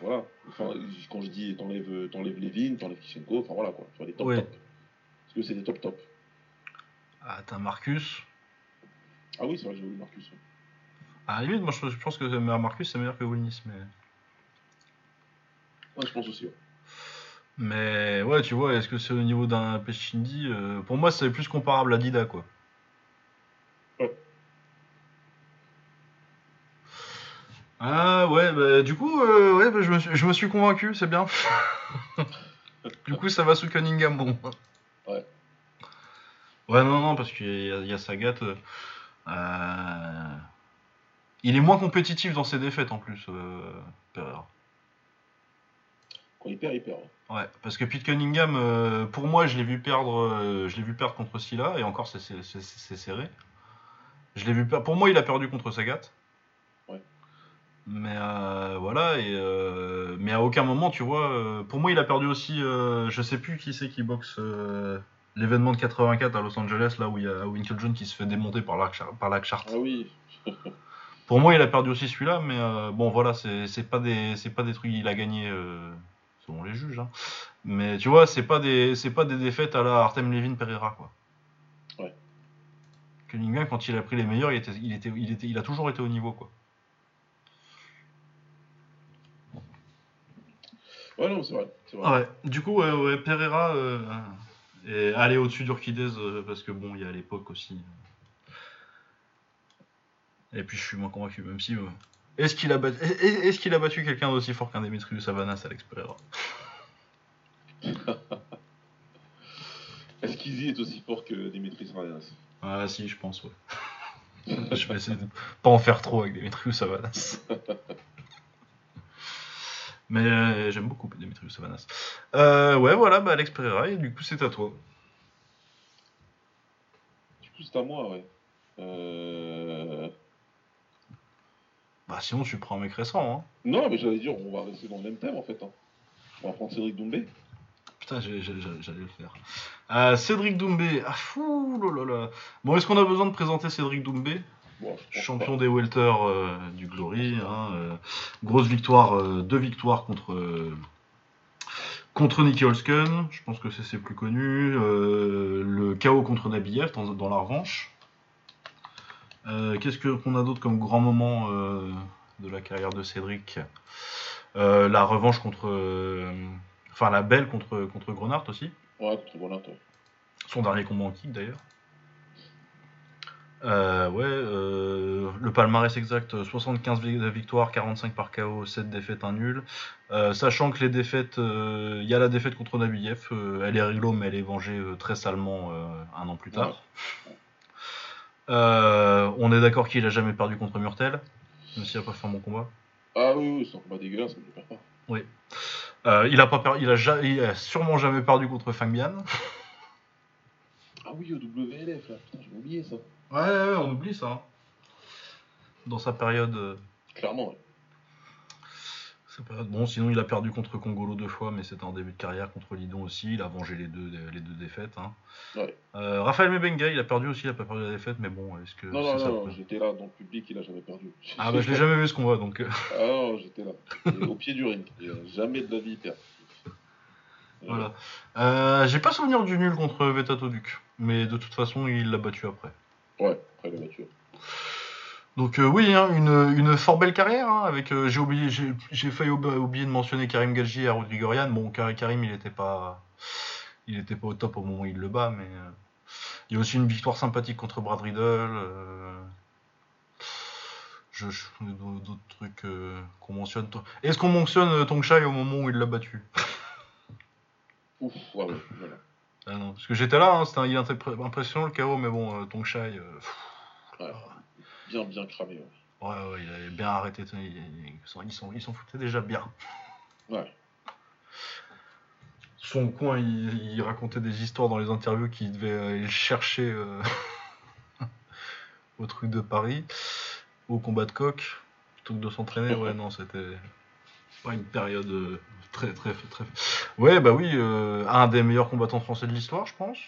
Voilà. Enfin, quand je dis t'enlèves, t'enlèves Levin, t'enlèves Kishenko, enfin voilà quoi. Tu vois, les top Ouais. top. Parce que c'est des top top. Ah, t'as Marcus. Ah oui, c'est vrai que j'ai oublié Marcus. ouais. À la limite, moi, je je pense que Marcus, c'est meilleur que Wilnis, mais... Ouais, je pense aussi. ouais. Mais ouais, tu vois, est-ce que c'est au niveau d'un Pechindi euh, Pour moi, c'est plus comparable à Dida, quoi. Ouais. Ah ouais, bah, du coup, euh, ouais, bah, je, me suis, je me suis convaincu, c'est bien. du coup, ça va sous Cunningham, bon. Ouais. Ouais, non, non, parce qu'il y, a- il y a Sagat. euh, euh, il est moins compétitif dans ses défaites en plus, euh, Pereira. Quand il perd, il perd. ouais. Parce que Pete Cunningham, euh, pour moi, je l'ai vu perdre, je l'ai vu perdre contre Silla, et encore c'est c'est- c'est- c'est serré. Je l'ai vu. Pour moi, il a perdu contre Sagat. Mais euh, voilà, et euh, mais à aucun moment, tu vois, euh, pour moi, il a perdu aussi. je sais plus qui c'est qui boxe l'événement de 84 à Los Angeles, là où il y a Winkle John qui se fait démonter par Lac par Lac Chart. Ah oui. Pour moi, il a perdu aussi celui-là, mais bon, voilà, c'est pas des, c'est pas des trucs. Il a gagné selon les juges, hein. mais tu vois, c'est pas des, c'est pas des défaites à la Artem Levin Pereira, quoi. Ouais. Cunningham, quand il a pris les meilleurs, il était, il était, il était, il a toujours été au niveau, quoi. Ouais, non, c'est vrai. Ouais. Du coup, ouais, ouais, Pereira euh, est allé au-dessus d'Urquidez euh, parce que bon, il y a à l'époque aussi. euh. Et puis, je suis moins convaincu, même si. euh, Est-ce qu'il a, battu... est- a battu quelqu'un d'aussi fort qu'un Demetrius Savanas, Alex Pereira? Est-ce qu'Izzy est aussi fort que Dimitri Savanas Ah si, je pense, ouais. je vais essayer de pas en faire trop avec Demetrius Savanas. Mais euh, j'aime beaucoup Demetrius Savanas. Euh, ouais, voilà, bah Alex Pereira, et du coup c'est à toi. coup, c'est à moi, ouais. Euh... Bah sinon tu prends un mec récent. Hein. Non, mais j'allais dire, on va rester dans le même thème en fait. Hein. On va prendre Cédric Doumbé. Putain, j'allais le faire. Euh, Cédric Doumbé. Ah fou, là, Bon, est-ce qu'on a besoin de présenter Cédric Doumbé? Champion des welter euh, du Glory. Hein, euh, grosse victoire, deux victoires contre, contre Nicky Holsken. Je pense que c'est plus connu. le KO contre Nabiev dans, dans la revanche. Qu'est-ce qu'on a d'autre comme grand moment de la carrière de Cédric? La revanche contre Enfin, la belle contre, contre Grenard aussi. Ouais, contre Grenard, ouais. Son dernier combat en kick d'ailleurs. Euh, ouais, euh, le palmarès exact 75 victoires, 45 par KO, 7 défaites, 1 nul. Euh, sachant que les défaites, il y a la défaite contre Nabiev, elle est rigolo, mais elle est vengée très salement un an plus tard. on est d'accord qu'il a jamais perdu contre Murtel, même s'il n'a pas fait un bon combat. Ah oui, oui c'est un combat dégueulasse, mais il ne perd pas. Oui. Euh, il, a pas il, a il a sûrement jamais perdu contre Fangbian. Ah oui, au WLF, là. Putain, j'ai oublié ça. Ouais, ouais, on oublie ça. Hein. Dans sa période. Euh, Clairement, ouais. Bon, sinon il a perdu contre Congolo deux fois, mais c'était en début de carrière contre Lidon aussi. Il a vengé les deux, les deux défaites. Hein. Ouais. Euh, Raphaël Mebenga, il a perdu aussi, il a pas perdu la défaite, mais bon, est-ce que. Non, non, non, j'étais là dans le public, il a jamais perdu. Ah bah je l'ai jamais vu ce qu'on voit donc. Euh. Ah non, j'étais là. au pied du ring. jamais de la vie il Voilà. Euh, J'ai pas souvenir du nul contre Vetato Duc, mais de toute façon il l'a battu après. Ouais, après il l'a battu. Donc euh, oui, hein, une, fort belle carrière. Hein, avec euh, j'ai oublié, j'ai failli oublier de mentionner Karim Gadji et Rodrigorian. Bon, Karim, il n'était pas, il était pas au top au moment où il le bat, mais euh, il y a aussi une victoire sympathique contre Brad Riddle. je, d'autres trucs qu'on mentionne. Est-ce qu'on mentionne Tongshai au moment où il l'a battu? Ouf, ouais, voilà. Ah non, parce que j'étais là, hein, c'était il impressionnant le KO, mais bon, Tongshai. ouais bien, bien cramé. Ouais, ouais, il avait bien arrêté. Ils s'en ils foutaient déjà bien. Ouais. Son coin, il, racontait des histoires dans les interviews qu'il devait aller chercher euh, au truc de Paris, au combat de coq, plutôt que de s'entraîner. Ouais, non, c'était pas une période euh, très, très, très. Ouais, bah oui, euh, un des meilleurs combattants français de l'histoire, je pense.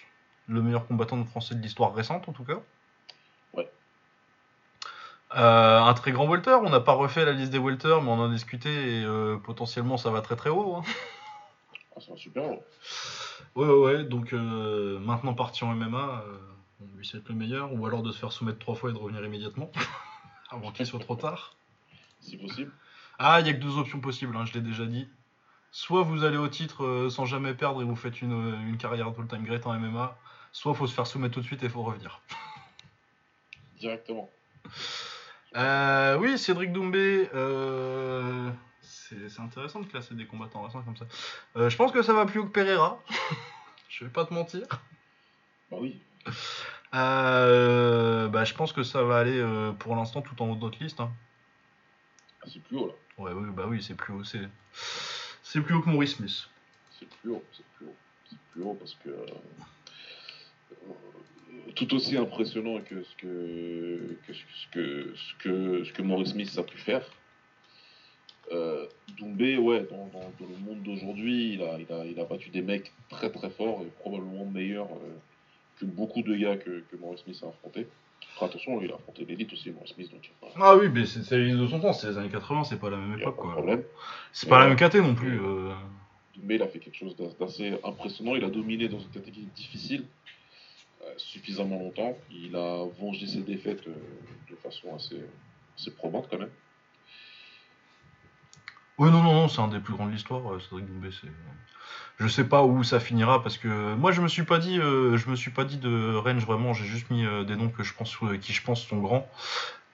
Le meilleur combattant français de l'histoire récente, en tout cas. Euh, un très grand welter, on n'a pas refait la liste des welters, mais on en a discuté et euh, potentiellement ça va très très haut. Hein. Ah, ça va super haut. Ouais, ouais, ouais, donc maintenant parti en MMA, on lui souhaite le meilleur, ou alors de se faire soumettre trois fois et de revenir immédiatement, avant qu'il soit trop tard. Si possible. Ah, il n'y a que deux options possibles, hein, je l'ai déjà dit. Soit vous allez au titre sans jamais perdre et vous faites une, une carrière all-time great en MMA, soit il faut se faire soumettre tout de suite et il faut revenir. Directement. Euh, oui, Cédric Doumbé. Euh, c'est intéressant de classer des combattants récents comme ça. Euh, je pense que ça va plus haut que Pereira. je vais pas te mentir. Bah oui. bah, je pense que ça va aller pour l'instant tout en haut de notre liste. Hein. Ah, c'est plus haut là. Ouais, oui, bah oui, c'est plus haut. C'est plus haut que Maurice Smith. C'est plus haut, c'est plus haut. C'est plus haut parce que tout aussi impressionnant que ce que, ce que, ce que, ce que Maurice Smith a pu faire. Euh, Doumbé, ouais, dans, le monde d'aujourd'hui, il a, il, a, il a battu des mecs très très forts et probablement meilleurs euh, que beaucoup de gars que, que Maurice Smith a affronté. Attention, il a affronté l'élite aussi, Maurice Smith. Donc Ah oui, mais c'est l'élite de son temps, c'est les années 80, c'est pas la même époque. Quoi. C'est pas la même KT non plus. Euh... Doumbé, il a fait quelque chose d'assez impressionnant. Il a dominé dans une catégorie difficile. Euh, suffisamment longtemps. Il a vengé ses défaites euh, de façon assez, assez probante quand même. Oui, non, non, non, c'est un des plus grands de l'histoire, euh, Cédric Doumbé. Je sais pas où ça finira parce que moi je me suis pas dit, je me suis pas dit de range vraiment. J'ai juste mis des noms que je pense, qui je pense sont grands.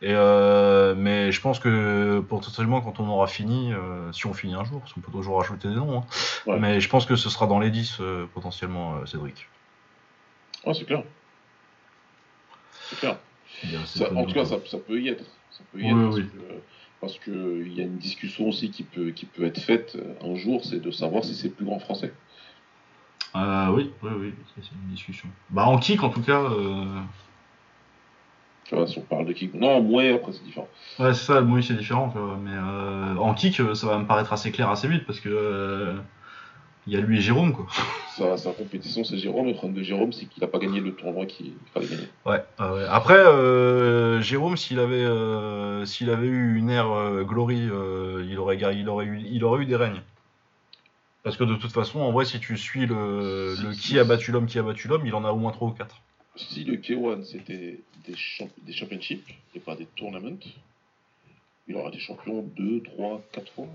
Et mais je pense que potentiellement quand on aura fini, si on finit un jour, parce qu'on peut toujours rajouter des noms, hein, mais je pense que ce sera dans les 10 potentiellement Cédric. Ah, c'est clair. C'est clair. en tout cas, ça, peut y être. Ça peut y être parce, qu'il y a une discussion aussi qui peut, qui peut être faite euh, un jour, c'est de savoir si c'est plus grand français. Euh, oui, oui, oui, c'est une discussion. Bah en kick en tout cas. Euh, si on parle de kick. Non, Mouet, après, c'est différent. Ouais, c'est ça, Mouet, c'est différent. quoi. Mais euh, en kick, euh, ça va me paraître assez clair assez vite parce que. Il y a lui et Jérôme, quoi. Sa, sa compétition, c'est Jérôme. Le problème de Jérôme, c'est qu'il a pas gagné le tournoi qu'il fallait gagner. Ouais, ah ouais. Après, euh, Jérôme, s'il avait, euh, s'il avait eu une ère euh, Glory, euh, il, aurait, il, aurait eu, il aurait eu des règnes. Parce que de toute façon, en vrai, si tu suis le, le qui a battu l'homme, qui a battu l'homme, il en a au moins 3 ou 4. Si le K1 c'était des, champ- des championships et pas des tournaments, il aurait été champion 2, 3, 4 fois.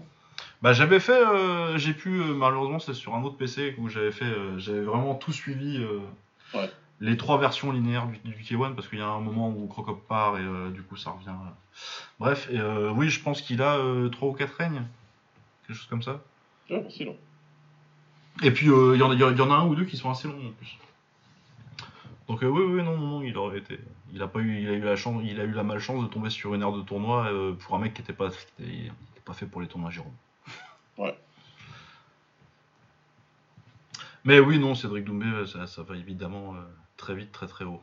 Bah, j'avais fait, euh, j'ai pu, euh, malheureusement, c'est sur un autre PC où j'avais fait, euh, j'avais vraiment tout suivi. Ouais. Les trois versions linéaires du, du K1 parce qu'il y a un moment où Crocop part et du coup ça revient. Bref, et, oui, je pense qu'il a 3 ou 4 règnes. Quelque chose comme ça. Ouais, hein. Et puis il y, en a- il y en a un ou deux qui sont assez longs en plus. Donc euh, oui, oui, non, non, il aurait été. Il a pas eu, il a eu la chance, il a eu la malchance de tomber sur une aire de tournoi euh, pour un mec qui était pas, qui était- il était pas fait pour les tournois Jérôme. Mais oui, non, Cédric Doumbé, euh, ça, va évidemment euh, très vite, très très haut.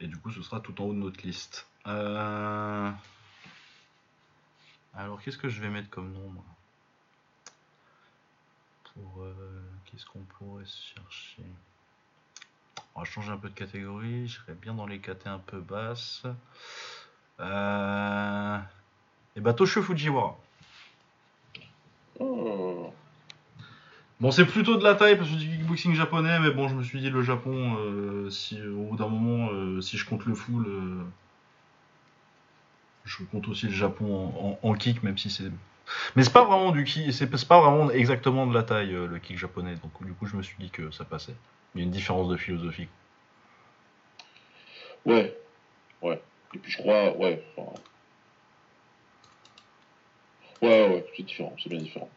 Et du coup, ce sera tout en haut de notre liste. Euh, Alors, qu'est-ce que je vais mettre comme nom moi? Pour euh, qu'est-ce qu'on pourrait chercher? On va changer un peu de catégorie. Je serais bien dans les KT un peu basses. Et bah Toshio Fujiwara. Oh. Bon, c'est plutôt de la taille parce que du kickboxing japonais, mais bon, je me suis dit le Japon, euh, si au bout d'un moment, euh, si je compte le full, euh, je compte aussi le Japon en, kick, même si c'est. Mais c'est pas vraiment du kick, c'est pas vraiment exactement de la taille le kick japonais, donc du coup, je me suis dit que ça passait. Il y a une différence de philosophie. Ouais. Ouais. Et puis je crois, ouais. Ouais, ouais, c'est différent, c'est bien différent.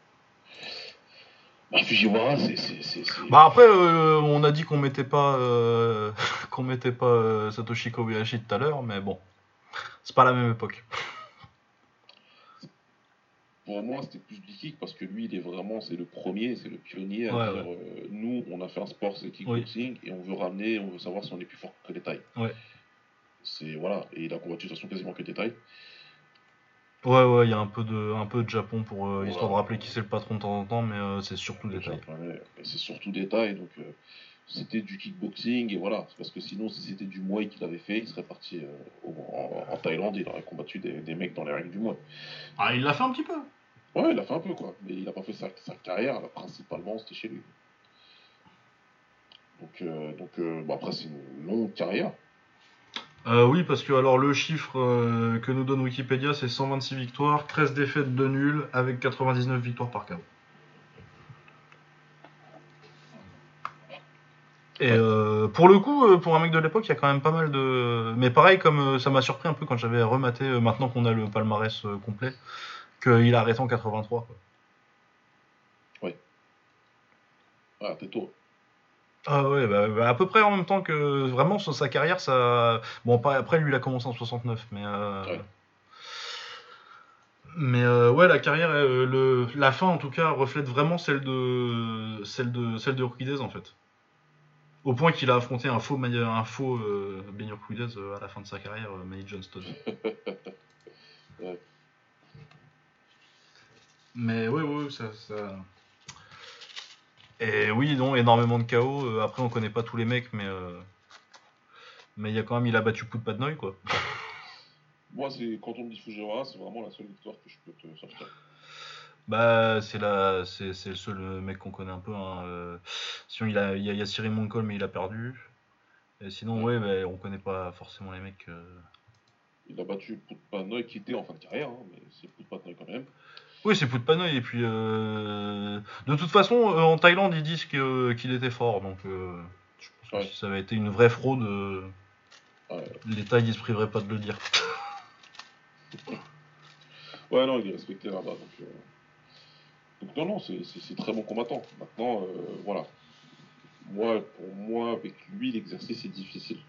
Bah, Fujiwara, c'est. Bah après, euh, on a dit qu'on mettait pas, euh, qu'on mettait pas euh, Satoshi Kobayashi tout à l'heure, mais bon, c'est pas la même époque. Pour moi, c'était plus du kick parce que lui, il est vraiment, c'est le premier, c'est le pionnier à Ouais, dire nous, on a fait un sport, c'est kickboxing, et on veut ramener, on veut savoir si on est plus fort que les tailles. Ouais. C'est voilà, et il a combattu de toute façon quasiment que des tailles. Ouais, ouais, il y a un peu de, un peu de Japon pour euh, Voilà. histoire de rappeler qui c'est le patron de temps en temps, mais euh, c'est surtout des mais c'est surtout des tailles, donc euh, c'était du kickboxing, et voilà. Parce que sinon, si c'était du Muay qu'il avait fait, il serait parti au- en, en Thaïlande, il aurait combattu des, des mecs dans les règles du Muay. Ah, il l'a fait un petit peu. Ouais, il a fait un peu, quoi. Mais il a pas fait sa, sa carrière, là, principalement, c'était chez lui. Donc, euh, donc après, c'est une longue carrière. Euh, oui, parce que alors le chiffre euh, que nous donne Wikipédia, c'est 126 victoires, 13 défaites de nuls, avec 99 victoires par KO. Et euh, pour le coup, euh, pour un mec de l'époque, il y a quand même pas mal de. Mais pareil, comme ça m'a surpris un peu quand j'avais rematé, maintenant qu'on a le palmarès complet, qu'il a arrêté en 83. quoi. Ah, t'es tôt. Ah ouais, bah, bah, à peu près en même temps que vraiment sur sa carrière, ça. Bon, après lui, il a commencé en 69, mais. euh, Ouais. Mais euh, ouais, la carrière, euh, le... la fin en tout cas reflète vraiment celle de celle de celle de en fait. Au point qu'il a affronté un faux un faux euh, Ben euh, à la fin de sa carrière, Manny Johnston. Ouais. Mais oui, oui, ça, ça- Et oui, non, énormément de chaos. Euh, après, on connaît pas tous les mecs, mais euh, mais il y a quand même, il a battu Pout Padnoy quoi. Moi, c'est quand on me dit Fujiwara, c'est vraiment la seule victoire que je peux te sortir. Bah, c'est la, c'est, c'est le seul euh, mec qu'on connaît un peu. Hein. euh. Sinon, il, a, il, y a, il y a Cyril Moncol, mais il a perdu. Et sinon, ouais, bah, on connaît pas forcément les mecs. euh. Il a battu Poutpanoy qui était en fin de carrière, hein, mais c'est Poutpanoy quand même. Oui, c'est Poutpanoy. Et puis, euh, de toute façon, euh, en Thaïlande, ils disent que- qu'il était fort. Donc, euh, je pense que Ouais. si ça avait été une vraie fraude, euh, Ouais. l'État, il se priverait pas de le dire. Ouais, non, il est respecté là-bas. Donc, euh, donc non, non, c'est très bon combattant. Maintenant, euh, voilà. Moi, pour moi, avec lui, l'exercice est difficile.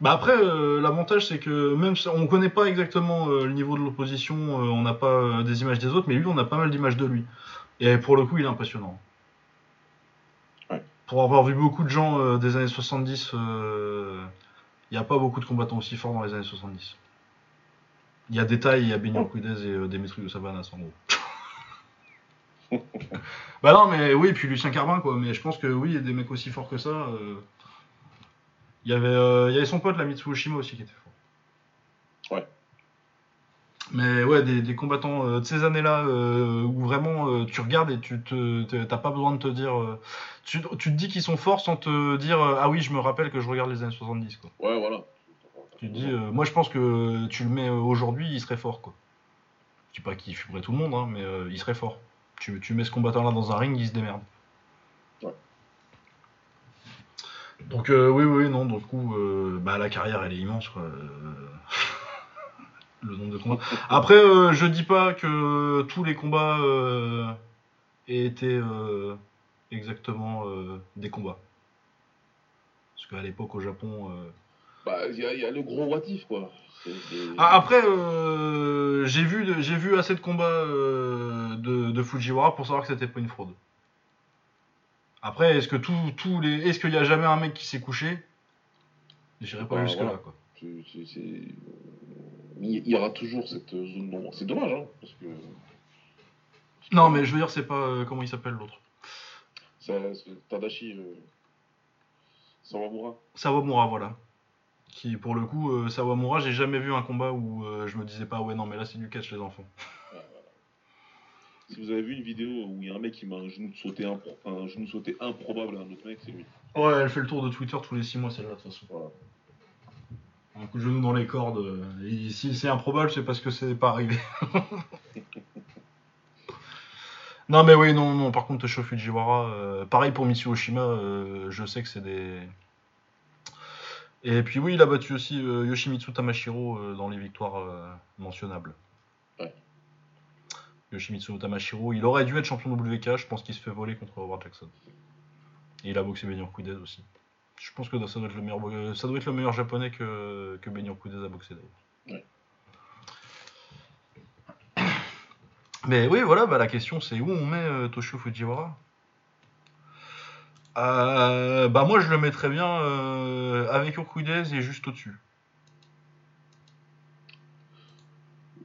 Bah après, euh, l'avantage c'est que même si on connaît pas exactement euh, le niveau de l'opposition, euh, on n'a pas des images des autres, mais lui on a pas mal d'images de lui. Et pour le coup, il est impressionnant. Ouais. Pour avoir vu beaucoup de gens des années 70 euh, Il n'y a pas beaucoup de combattants aussi forts dans les années 70. Il y a des tailles, il y a Benio et Demetrius Savanas en gros. bah non, mais oui, puis Lucien Carbin, quoi. Mais je pense que oui, il y a des mecs aussi forts que ça. euh. Il y avait, euh, il y avait son pote, la Mitsuoshima aussi, qui était fort. Ouais. Mais ouais, des, des combattants euh, de ces années-là euh, où vraiment euh, tu regardes et tu te, t'as pas besoin de te dire. tu, tu te dis qu'ils sont forts sans te dire ah oui, je me rappelle que je regarde les années 70 quoi. Ouais, voilà. Tu te dis, moi je pense que tu le mets aujourd'hui, il serait fort quoi. Je dis pas qu'il fumerait tout le monde, hein, mais il serait fort. Tu, tu mets ce combattant-là dans un ring, il se démerde. Ouais. Donc euh, oui, oui, non, du coup, euh, bah, la carrière elle est immense quoi. Euh, le nombre de combats. Après, je dis pas que tous les combats aient été exactement des combats. Parce qu'à l'époque au Japon. Bah, il y, a- il y a le gros what if, quoi. Ah, après, euh, j'ai vu, de- j'ai vu assez de combats de, de Fujiwara pour savoir que c'était pas une fraude. Après, est-ce que tout, les, est-ce qu'il y a jamais un mec qui s'est couché? J'irai pas Bah, jusque là quoi. Il y aura toujours cette zone d'ombre. C'est dommage, hein, parce que. Non, mais je veux dire, c'est pas euh, comment il s'appelle l'autre? Tadashi euh, Sawamura. Sawamura, voilà. Qui, pour le coup, euh, Sawamura, j'ai jamais vu un combat où je me disais pas ouais non mais là c'est du catch les enfants. Si vous avez vu une vidéo où il y a un mec qui met un genou sauté, impro- un genou sauté improbable à un autre mec, c'est lui. Ouais, elle fait le tour de Twitter tous les 6 mois celle-là de toute façon. Voilà. Un coup de genou dans les cordes. euh, et si c'est improbable, c'est parce que c'est pas arrivé. non, mais oui, non, non. Par contre, Tosho Fujiwara, euh, pareil pour Mitsuo Oshima, euh, je sais que c'est des. Et puis oui, il a battu aussi euh, Yoshimitsu Tamashiro euh, dans les victoires euh, mentionnables. Ouais. Yoshimitsu Tamashiro, il aurait dû être champion WK, je pense qu'il se fait voler contre Howard Jackson. Et il a boxé Benio Kudez aussi. Je pense que ça doit être le meilleur, euh, ça doit être le meilleur japonais que, que Benio Kudez a boxé d'ailleurs. Ouais. Mais oui, voilà, bah, la question c'est où on met euh, Toshio Fujiwara? Euh, Bah moi je le mettrais bien euh, avec Urquidez et juste au-dessus.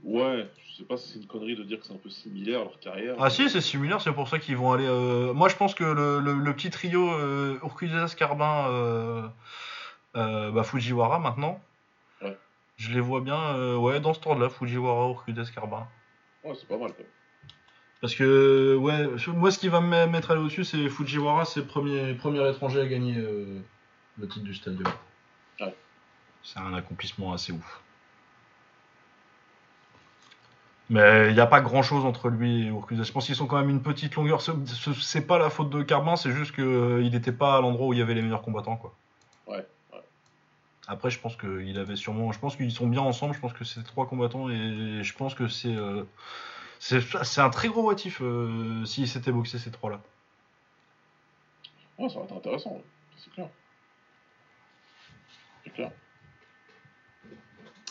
Ouais, sais pas si c'est une connerie de dire que c'est un peu similaire leur carrière. Ah si, c'est similaire, c'est pour ça qu'ils vont aller... euh, Moi je pense que le, le- le petit trio euh, Urquidez, Carbin, euh, euh, bah, Fujiwara maintenant, Ouais. je les vois bien ouais, dans ce ordre-là, Fujiwara, Urquidez, Carbin. Ouais, c'est pas mal quand même. Parce que, ouais, moi, ce qui va me mettre à au-dessus, c'est Fujiwara, c'est le premier, premier étranger à gagner le titre du Stadium. Ouais. C'est un accomplissement assez ouf. Mais il n'y a pas grand-chose entre lui et Urquiza. Je pense qu'ils sont quand même une petite longueur. Ce- ce- C'est pas la faute de Carbin, c'est juste qu'il n'était pas à l'endroit où il y avait les meilleurs combattants, quoi. Ouais, ouais. Après, je pense qu'il avait sûrement. Je pense qu'ils sont bien ensemble. Je pense que c'est trois combattants et je pense que c'est. euh, c'est un très gros motif euh, s'ils s'étaient boxés ces trois-là. Ouais, ça va être intéressant, c'est clair. C'est clair.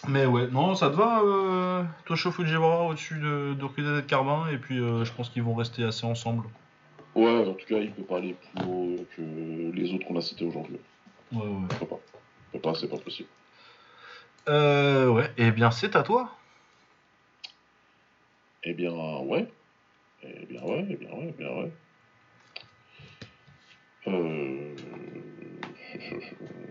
Mais ouais, non, ça te va, euh, Tosho Fujiwara au-dessus de, de et de Carbin, et puis euh, je pense qu'ils vont rester assez ensemble. Ouais, en tout cas, il peut pas aller plus haut que les autres qu'on a cités aujourd'hui. Ouais, ouais. Il peut pas. Il peut pas, c'est pas possible. Euh, ouais, et bien c'est à toi. Eh bien, ouais. Eh bien, ouais, eh bien, ouais, eh bien, ouais. Euh...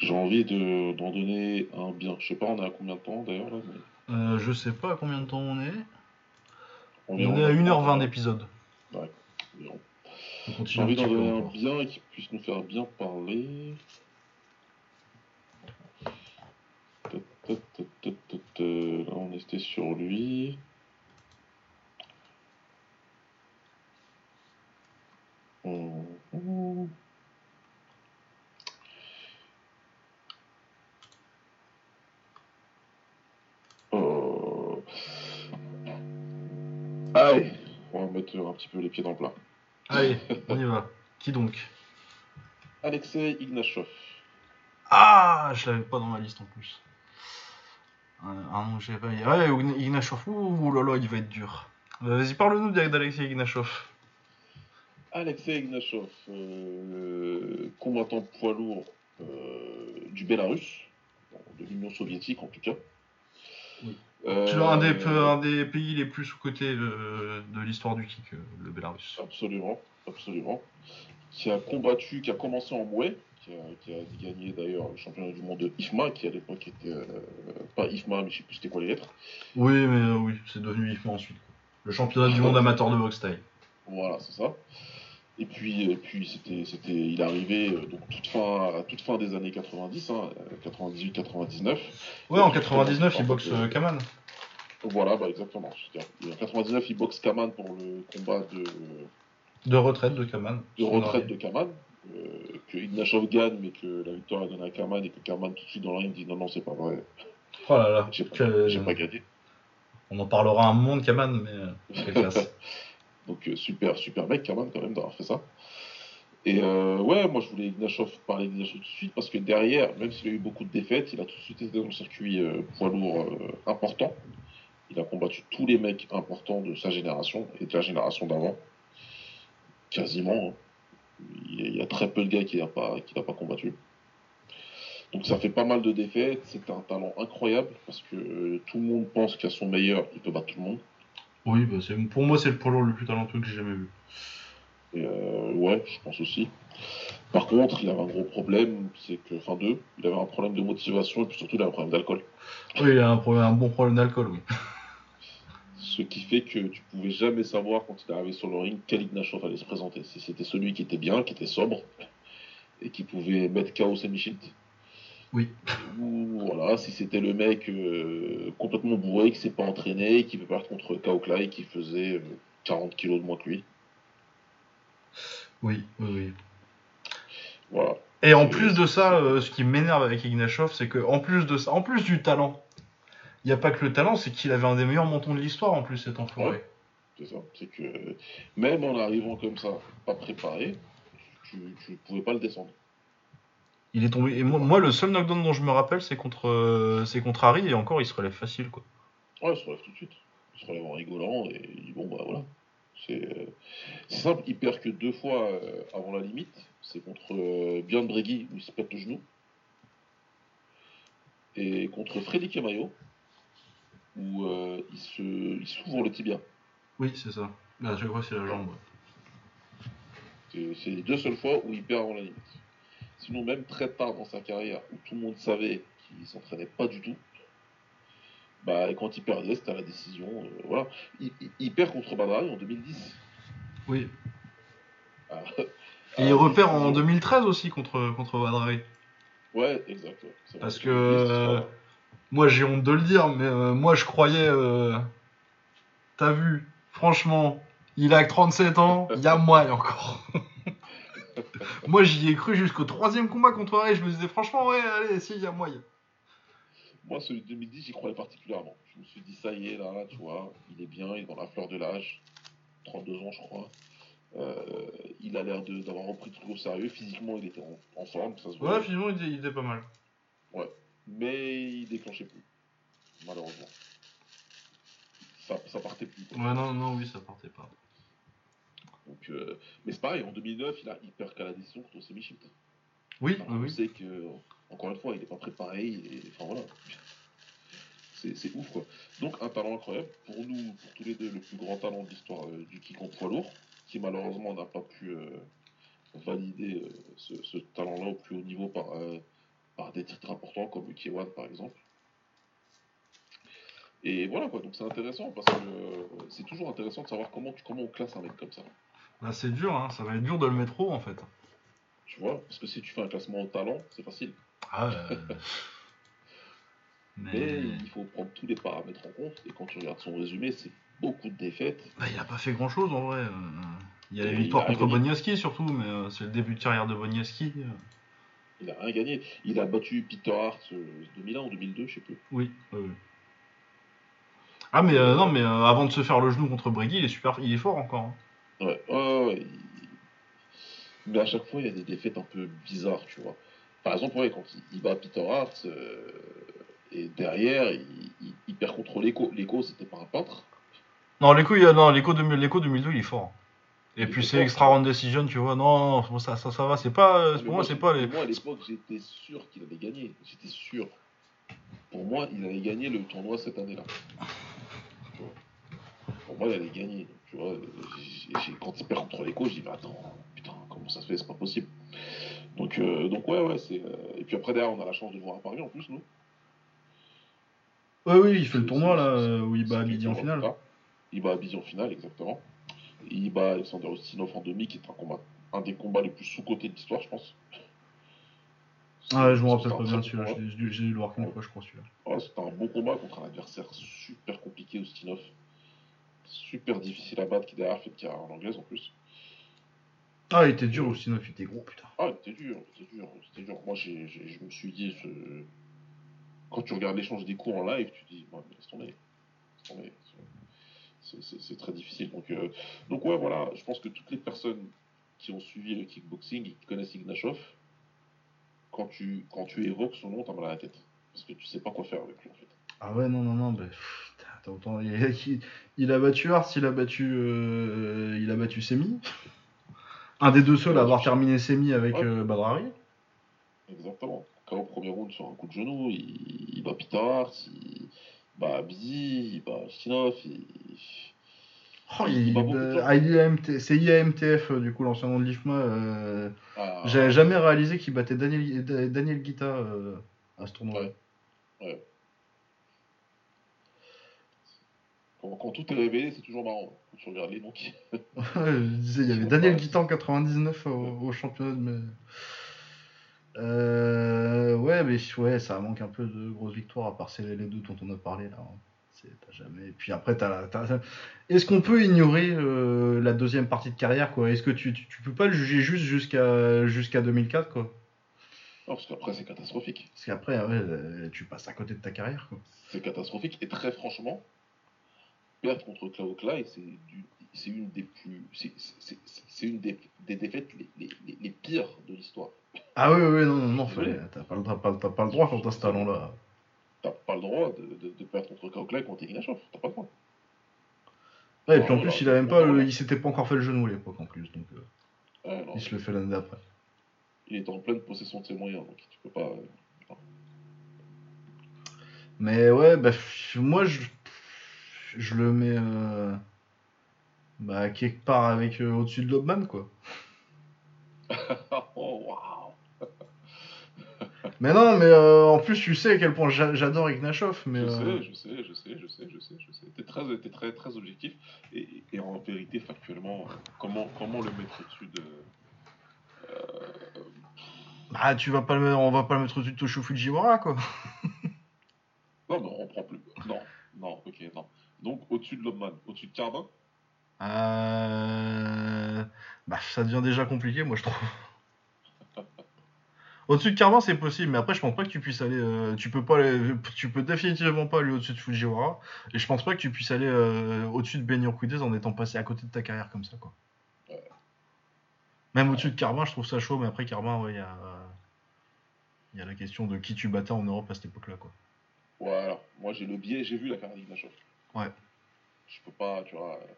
J'ai envie de d'en donner un bien. Je sais pas, on est à combien de temps d'ailleurs là mais Euh, je sais pas à combien de temps on est. On est à 1h20 vingt. d'épisode. On J'ai envie d'en donner un bien et qui puisse nous faire bien parler. Là, on était sur lui. Hum, hum. Oh. Allez, on va mettre un petit peu les pieds dans le plat. Allez, on y va. Qui donc? Alexei Ignashov. Ah, je l'avais pas dans ma liste en plus. Ah non, je pas. Ouais, Ignashov, ouh, ouh là là, il va être dur. Euh, Vas-y, parle-nous d'Alexei Ignashov. Alexei Ignashov, euh, combattant poids lourd euh, du Bélarus, de l'Union soviétique en tout cas. Oui. Euh, C'est un des, un des pays les plus sous-cotés de, de l'histoire du kick, euh, le Bélarus. Absolument, absolument. Qui a combattu, qui a commencé en mouet, qui a, qui a gagné d'ailleurs le championnat du monde de IFMA, qui à l'époque était euh, pas IFMA, mais je sais plus c'était quoi les lettres. Oui, mais euh, oui, c'est devenu IFMA ensuite. Le championnat du monde amateur de boxe taille. Voilà, c'est ça. Et puis, et puis c'était, c'était, il est arrivé euh, donc toute fin, à toute fin des années 90, hein, 98-99. Ouais, en 99, il boxe euh, Kaman. Voilà, bah exactement. En 99, il boxe Kaman pour le combat de, De retraite de Kaman. de retraite de Kaman. Euh, que Ignashov gagne, mais que la victoire est donnée à Kaman et que Kaman tout de suite dans le ring dit non, non, c'est pas vrai, Oh là là. j'ai pas, pas gagné. On en parlera un monde, Kaman, mais euh. Donc euh, super, super mec Kaman quand même d'avoir fait ça. Et euh, ouais, moi je voulais Ignashov parler d'Ignashov tout de suite parce que derrière, même s'il a eu beaucoup de défaites, il a tout de suite été dans le circuit euh, poids lourd important. Il a combattu tous les mecs importants de sa génération et de la génération d'avant. Quasiment. hein. Il y a- très peu de gars qui n'a pas, pas combattu. Donc ça fait pas mal de défaites. C'est un talent incroyable parce que tout le monde pense qu'à son meilleur, il peut battre tout le monde. Oui, bah, c'est- pour moi, c'est le poids lourd le plus talentueux que j'ai jamais vu. Et euh, ouais, je pense aussi. Par contre, il avait un gros problème, c'est que, enfin deux, il avait un problème de motivation et puis surtout il avait un problème d'alcool. Oui, il a un, problème- un bon problème d'alcool, oui. Ce qui fait que tu pouvais jamais savoir quand il arrivait sur le ring quel Ignashov allait se présenter. Si c'était celui qui était bien, qui était sobre et qui pouvait mettre KO Semichit. Oui. Ou voilà, si c'était le mec euh, complètement bourré, qui s'est pas entraîné, qui peut perdre contre Kao Klai, qui faisait euh, 40 kilos de moins que lui. Oui, oui, oui. Voilà. Et en plus de ça, euh, ce qui m'énerve avec Ignashov, c'est que en plus de ça, en plus du talent, il n'y a pas que le talent, c'est qu'il avait un des meilleurs mentons de l'histoire en plus, cet enfoiré. Ouais. C'est ça. C'est que même en arrivant comme ça, pas préparé, tu, tu pouvais pas le descendre. Il est tombé. Et moi, moi, le seul knockdown dont je me rappelle, c'est contre, euh, c'est contre Harry, et encore, il se relève facile, quoi. Ouais, il se relève tout de suite. Il se relève en rigolant et il dit bon bah voilà. C'est euh, c'est simple, il perd que deux fois euh, avant la limite. C'est contre euh, Björn Bregui où il se pète le genou. Et contre Freddy Camayo où il se il s'ouvre le tibia. Oui, c'est ça. À chaque fois, c'est la jambe. ouais. C'est les deux seules fois où il perd avant la limite. Sinon, même très tard dans sa carrière, où tout le monde savait qu'il s'entraînait pas du tout, bah, et quand il perdait, c'était à la décision. euh, voilà. Il, il- il perd contre Badari en 2010. Oui. Ah, Et il repère en décision. 2013 aussi contre, contre Wadrare. Ouais, exact. ouais. Parce que euh, moi j'ai honte de le dire, mais euh, moi je croyais. euh, T'as vu, franchement, il a que 37 ans, il y a moyen encore. moi j'y ai cru jusqu'au troisième combat contre Ray, je me disais franchement, ouais, allez, si, il y a moyen. Moi, celui de 2010, j'y croyais particulièrement. Je me suis dit, ça y est, là, tu vois, il est bien, il est dans la fleur de l'âge. 32 ans, je crois. Euh, il a l'air d'avoir repris le truc au sérieux. Physiquement, il était en, en forme, ça se voit. Ouais, finalement il était, il était pas mal. mais il déclenchait plus, malheureusement. Ça, ça partait plus. quoi. Ouais, non, non, oui, ça partait pas. Donc, euh, mais c'est pareil, en 2009, il, a, il perd qu'à la décision contre Semi-Shift. Oui, Enfin, oui, On oui. sait que, encore une fois, il n'est pas préparé. Et, enfin voilà. C'est ouf quoi. Donc un talent incroyable. Pour nous, pour tous les deux, le plus grand talent de l'histoire euh, du kick en poids lourd, qui malheureusement n'a pas pu euh, valider ce, ce talent-là au plus haut niveau par, par des titres importants comme le K1 par exemple. Et voilà quoi, donc c'est intéressant parce que euh, c'est toujours intéressant de savoir comment, tu, comment on classe un mec comme ça. Bah, c'est dur, hein, ça va être dur de le mettre haut en fait. Tu vois Parce que si tu fais un classement au talent, c'est facile. Ah, euh, Mais Mais il faut prendre tous les paramètres en compte. Et quand tu regardes son résumé, c'est beaucoup de défaites. bah, il a pas fait grand chose en vrai. euh, Il y a les Et victoires il a contre. Boniaski surtout, mais euh, c'est le début de carrière de Boniaski. Il a rien gagné. Il a battu Peter Hart euh, 2001 ou 2002, je sais plus. Oui. Ah mais euh, non mais euh, avant de se faire le genou contre Bregui, il est super, il est fort encore. hein. Ouais, ouais, Mais à chaque fois, il y a des défaites un peu bizarres, tu vois. Par exemple, ouais, quand il, il bat Peter Hart, euh, et derrière, il, il- il perd contre l'écho. L'écho, c'était pas un peintre. Non l'écho, il y a- non l'écho 2000 l'écho 2002, il est fort. Et puis c'est extra round decision, tu vois. Non, ça, ça, ça va. C'est pas. euh, Mais pour moi, c'est pas les. Moi, à l'époque, j'étais sûr qu'il allait gagner. J'étais sûr. Pour moi, il allait gagner le tournoi cette année-là. Pour moi, il allait gagner. Tu vois, j'ai- quand il perd contre l'écho, je dis, mais attends, putain, comment ça se fait C'est pas possible. Donc, euh, donc ouais, ouais, c'est. euh, Et puis après, derrière, on a la chance de le voir à Paris en plus, nous. Ouais, oui, il fait le tournoi là où il bat Abidi en finale. Il bat Abidi en finale, exactement. Et il bat Alexander Ustinov en demi, qui est un combat, un des combats les plus sous-cotés de l'histoire, je pense. Ah, je me rappelle pas bien celui-là. J'ai dû le voir qu'une fois, je crois, celui-là. Ouais, c'était un bon combat contre un adversaire super compliqué, Ustinov. Super difficile à battre, qui derrière fait de carrière en anglaise en plus. Ah, il était dur aussi, il était gros, putain. Ah, c'était dur, c'était dur, c'était dur. Moi, j'ai, j'ai- je me suis dit, quand tu regardes l'échange des coups en live, tu dis, mais laisse tomber. Laisse tomber. C'est, c'est- c'est très difficile. Donc, euh, donc, ouais, voilà, je pense que toutes les personnes qui ont suivi le kickboxing et qui connaissent Ignashov, quand tu, quand tu évoques son nom, t'as mal à la tête. Parce que tu sais pas quoi faire avec lui, en fait. Ah ouais, non, non, non, bah, putain, t'as autant... il, il- il a battu Hart, il a battu, euh, il a battu Semi. Un des deux seuls à avoir terminé Semi avec Ouais. euh, Badrari. Exactement. Quand au premier round sur un coup de genou, il, il bat Peter Hart, il bat Abdi, il bat Stinov, il... Oh, Il il, bat beaucoup de gens. IAMT c'est IAMTF, euh, du coup, l'ancien nom de l'IFMA. Euh, Ah, J'avais jamais réalisé qu'il battait Daniel, Da- Daniel Guita à ce tournoi. Ouais. Quand, quand tout est révélé, c'est toujours marrant. Tu regardes les noms qui... je disais, il y avait Daniel Guita en 99 au, au championnat mais- Euh, ouais, mais ouais, ça manque un peu de grosses victoires, à part les deux dont on a parlé là. hein. T'as jamais. Et puis après, t'as- Est-ce qu'on peut ignorer euh, la deuxième partie de carrière, quoi? Est-ce que tu, tu, tu peux pas le juger juste jusqu'à jusqu'à 2004, quoi? Non, parce qu'après, c'est catastrophique. Parce qu'après, ouais, euh, tu passes à côté de ta carrière, quoi. C'est catastrophique. Et très franchement, perdre contre Claude Clay, c'est une des plus... C'est une des, des défaites les, les, les- les pires de l'histoire. Ah oui, oui, non, non, non, fallait- t'as pas, pas, t'as pas le droit quand t'as ce talent-là. T'as pas le droit de, de, de perdre contre Claude Clay contre Ignashov. T'as pas le droit. Ouais, et puis en plus, il a même pas, le- il s'était pas encore fait le genou à l'époque en plus, donc euh, il se le fait l'année d'après. il est en pleine possession de ses moyens, donc tu peux pas... euh, Mais ouais, bah, moi je, je le mets euh, bah, quelque part avec euh, au-dessus de Lobman quoi. oh, waouh Mais non, mais euh, en plus tu sais à quel point j'a- j'adore Ignashov, mais Je sais, je sais, je sais, je sais, je sais, je sais. T'es très, t'es très, très objectif. Et, et en vérité, factuellement, comment, comment le mettre au-dessus de. bah, tu vas pas le mettre, on va pas le mettre au-dessus de Toshu Fujiwara quoi. Non, mais on prend plus. Non, non, ok, non. Donc au-dessus de Lobman, au-dessus de Carbin Euh... Bah, ça devient déjà compliqué, moi je trouve. Au-dessus de Carvin, c'est possible, mais après, je pense pas que tu puisses aller. euh, tu peux pas aller- tu peux définitivement pas aller au-dessus de Fujiwara, et je pense pas que tu puisses aller euh, au-dessus de Ben Yokudes en étant passé à côté de ta carrière comme ça, quoi. Ouais. Même au-dessus de Carbin, je trouve ça chaud, mais après Carbin, ouais, il y a. Il y a la question de qui tu battais en Europe à cette époque-là, quoi. Voilà. Moi, j'ai le biais, j'ai vu la carrière d'Ignashov. Ouais. Je peux pas, tu vois. euh,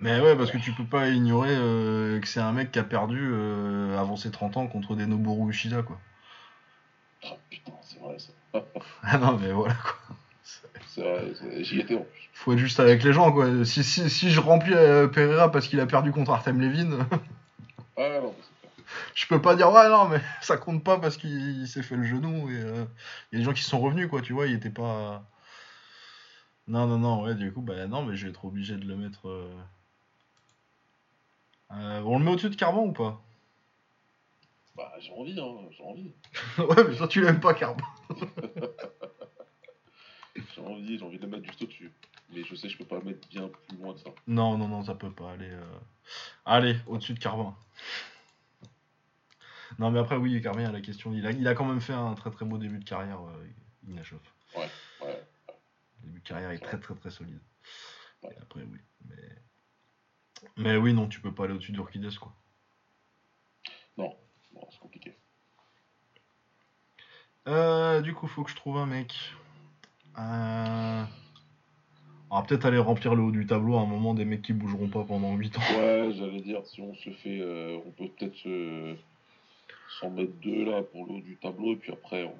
Mais ouais, parce que tu peux pas ignorer euh, que c'est un mec qui a perdu euh, avant ses 30 ans contre des Noboru Ushida, quoi. Ah putain, c'est vrai ça. Ah non, mais voilà, quoi. C'est vrai, j'y étais en plus. Faut être juste avec les gens, quoi. Si, si, si je remplis euh, Pereira parce qu'il a perdu contre Artem Levin, Ah non, je peux pas dire ouais, non, mais ça compte pas parce qu'il il s'est fait le genou et il y a des gens qui sont revenus, quoi, tu vois, il était pas. Non, non, non, ouais, du coup, bah non, mais je vais être obligé de le mettre. euh, euh, on le met au-dessus de Carbon ou pas? Bah, j'ai envie, hein, j'ai envie. Ouais, mais toi tu l'aimes pas Carbon. J'ai envie, j'ai envie de le mettre juste au-dessus. Mais je sais, je peux pas le mettre bien plus loin de ça. Non, non, non, ça peut pas aller. euh. Allez, au-dessus de Carbin. Non, mais après, oui, Carbin, il y a la question. Il a, il a quand même fait un très très beau début de carrière, euh, Ignashov. Ouais. Le début de carrière est très très très solide. Et après, oui. Mais... mais oui, non, tu peux pas aller au-dessus d'Urquides, quoi. Non, non, c'est compliqué. Euh, du coup, faut que je trouve un mec. Euh, On va peut-être aller remplir le haut du tableau à un moment des mecs qui bougeront pas pendant 8 ans. Ouais, j'allais dire, si on se fait. euh, on peut peut-être se- s'en mettre deux là pour le haut du tableau, et puis après, on,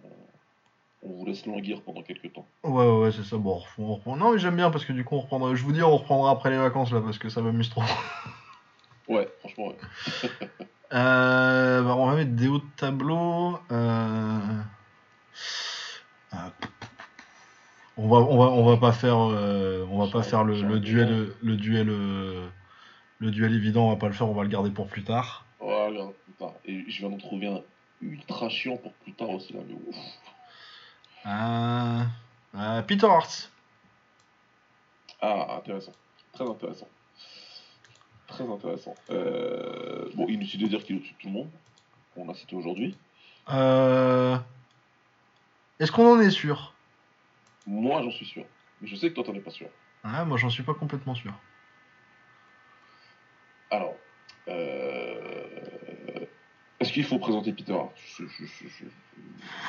on vous laisse languir pendant quelques temps. Ouais, ouais, c'est ça. Bon, on reprend, on reprend. Non, mais j'aime bien parce que du coup, on reprendra. Je vous dis, on reprendra après les vacances là parce que ça m'amuse trop. Ouais, franchement, ouais. Euh, bah, on va mettre des hauts de tableau. Euh... euh, On va, on va, on va pas faire, on va pas faire le, le duel, le duel, le duel évident. On va pas le faire. On va le garder pour plus tard. Ouais, regarde, putain. Et je viens d'en trouver un ultra chiant pour plus tard aussi là, mais ouf. Euh, euh, Peter Hart. Ah, intéressant. Très intéressant. Très intéressant. Euh, Bon, inutile de dire qu'il est au-dessus de tout le monde. On l'a cité aujourd'hui. Euh... Est-ce qu'on en est sûr? Moi, j'en suis sûr. Mais je sais que toi, t'en es pas sûr. Ah, moi, j'en suis pas complètement sûr. Alors, euh... est-ce qu'il faut présenter Peter Hart Je- je-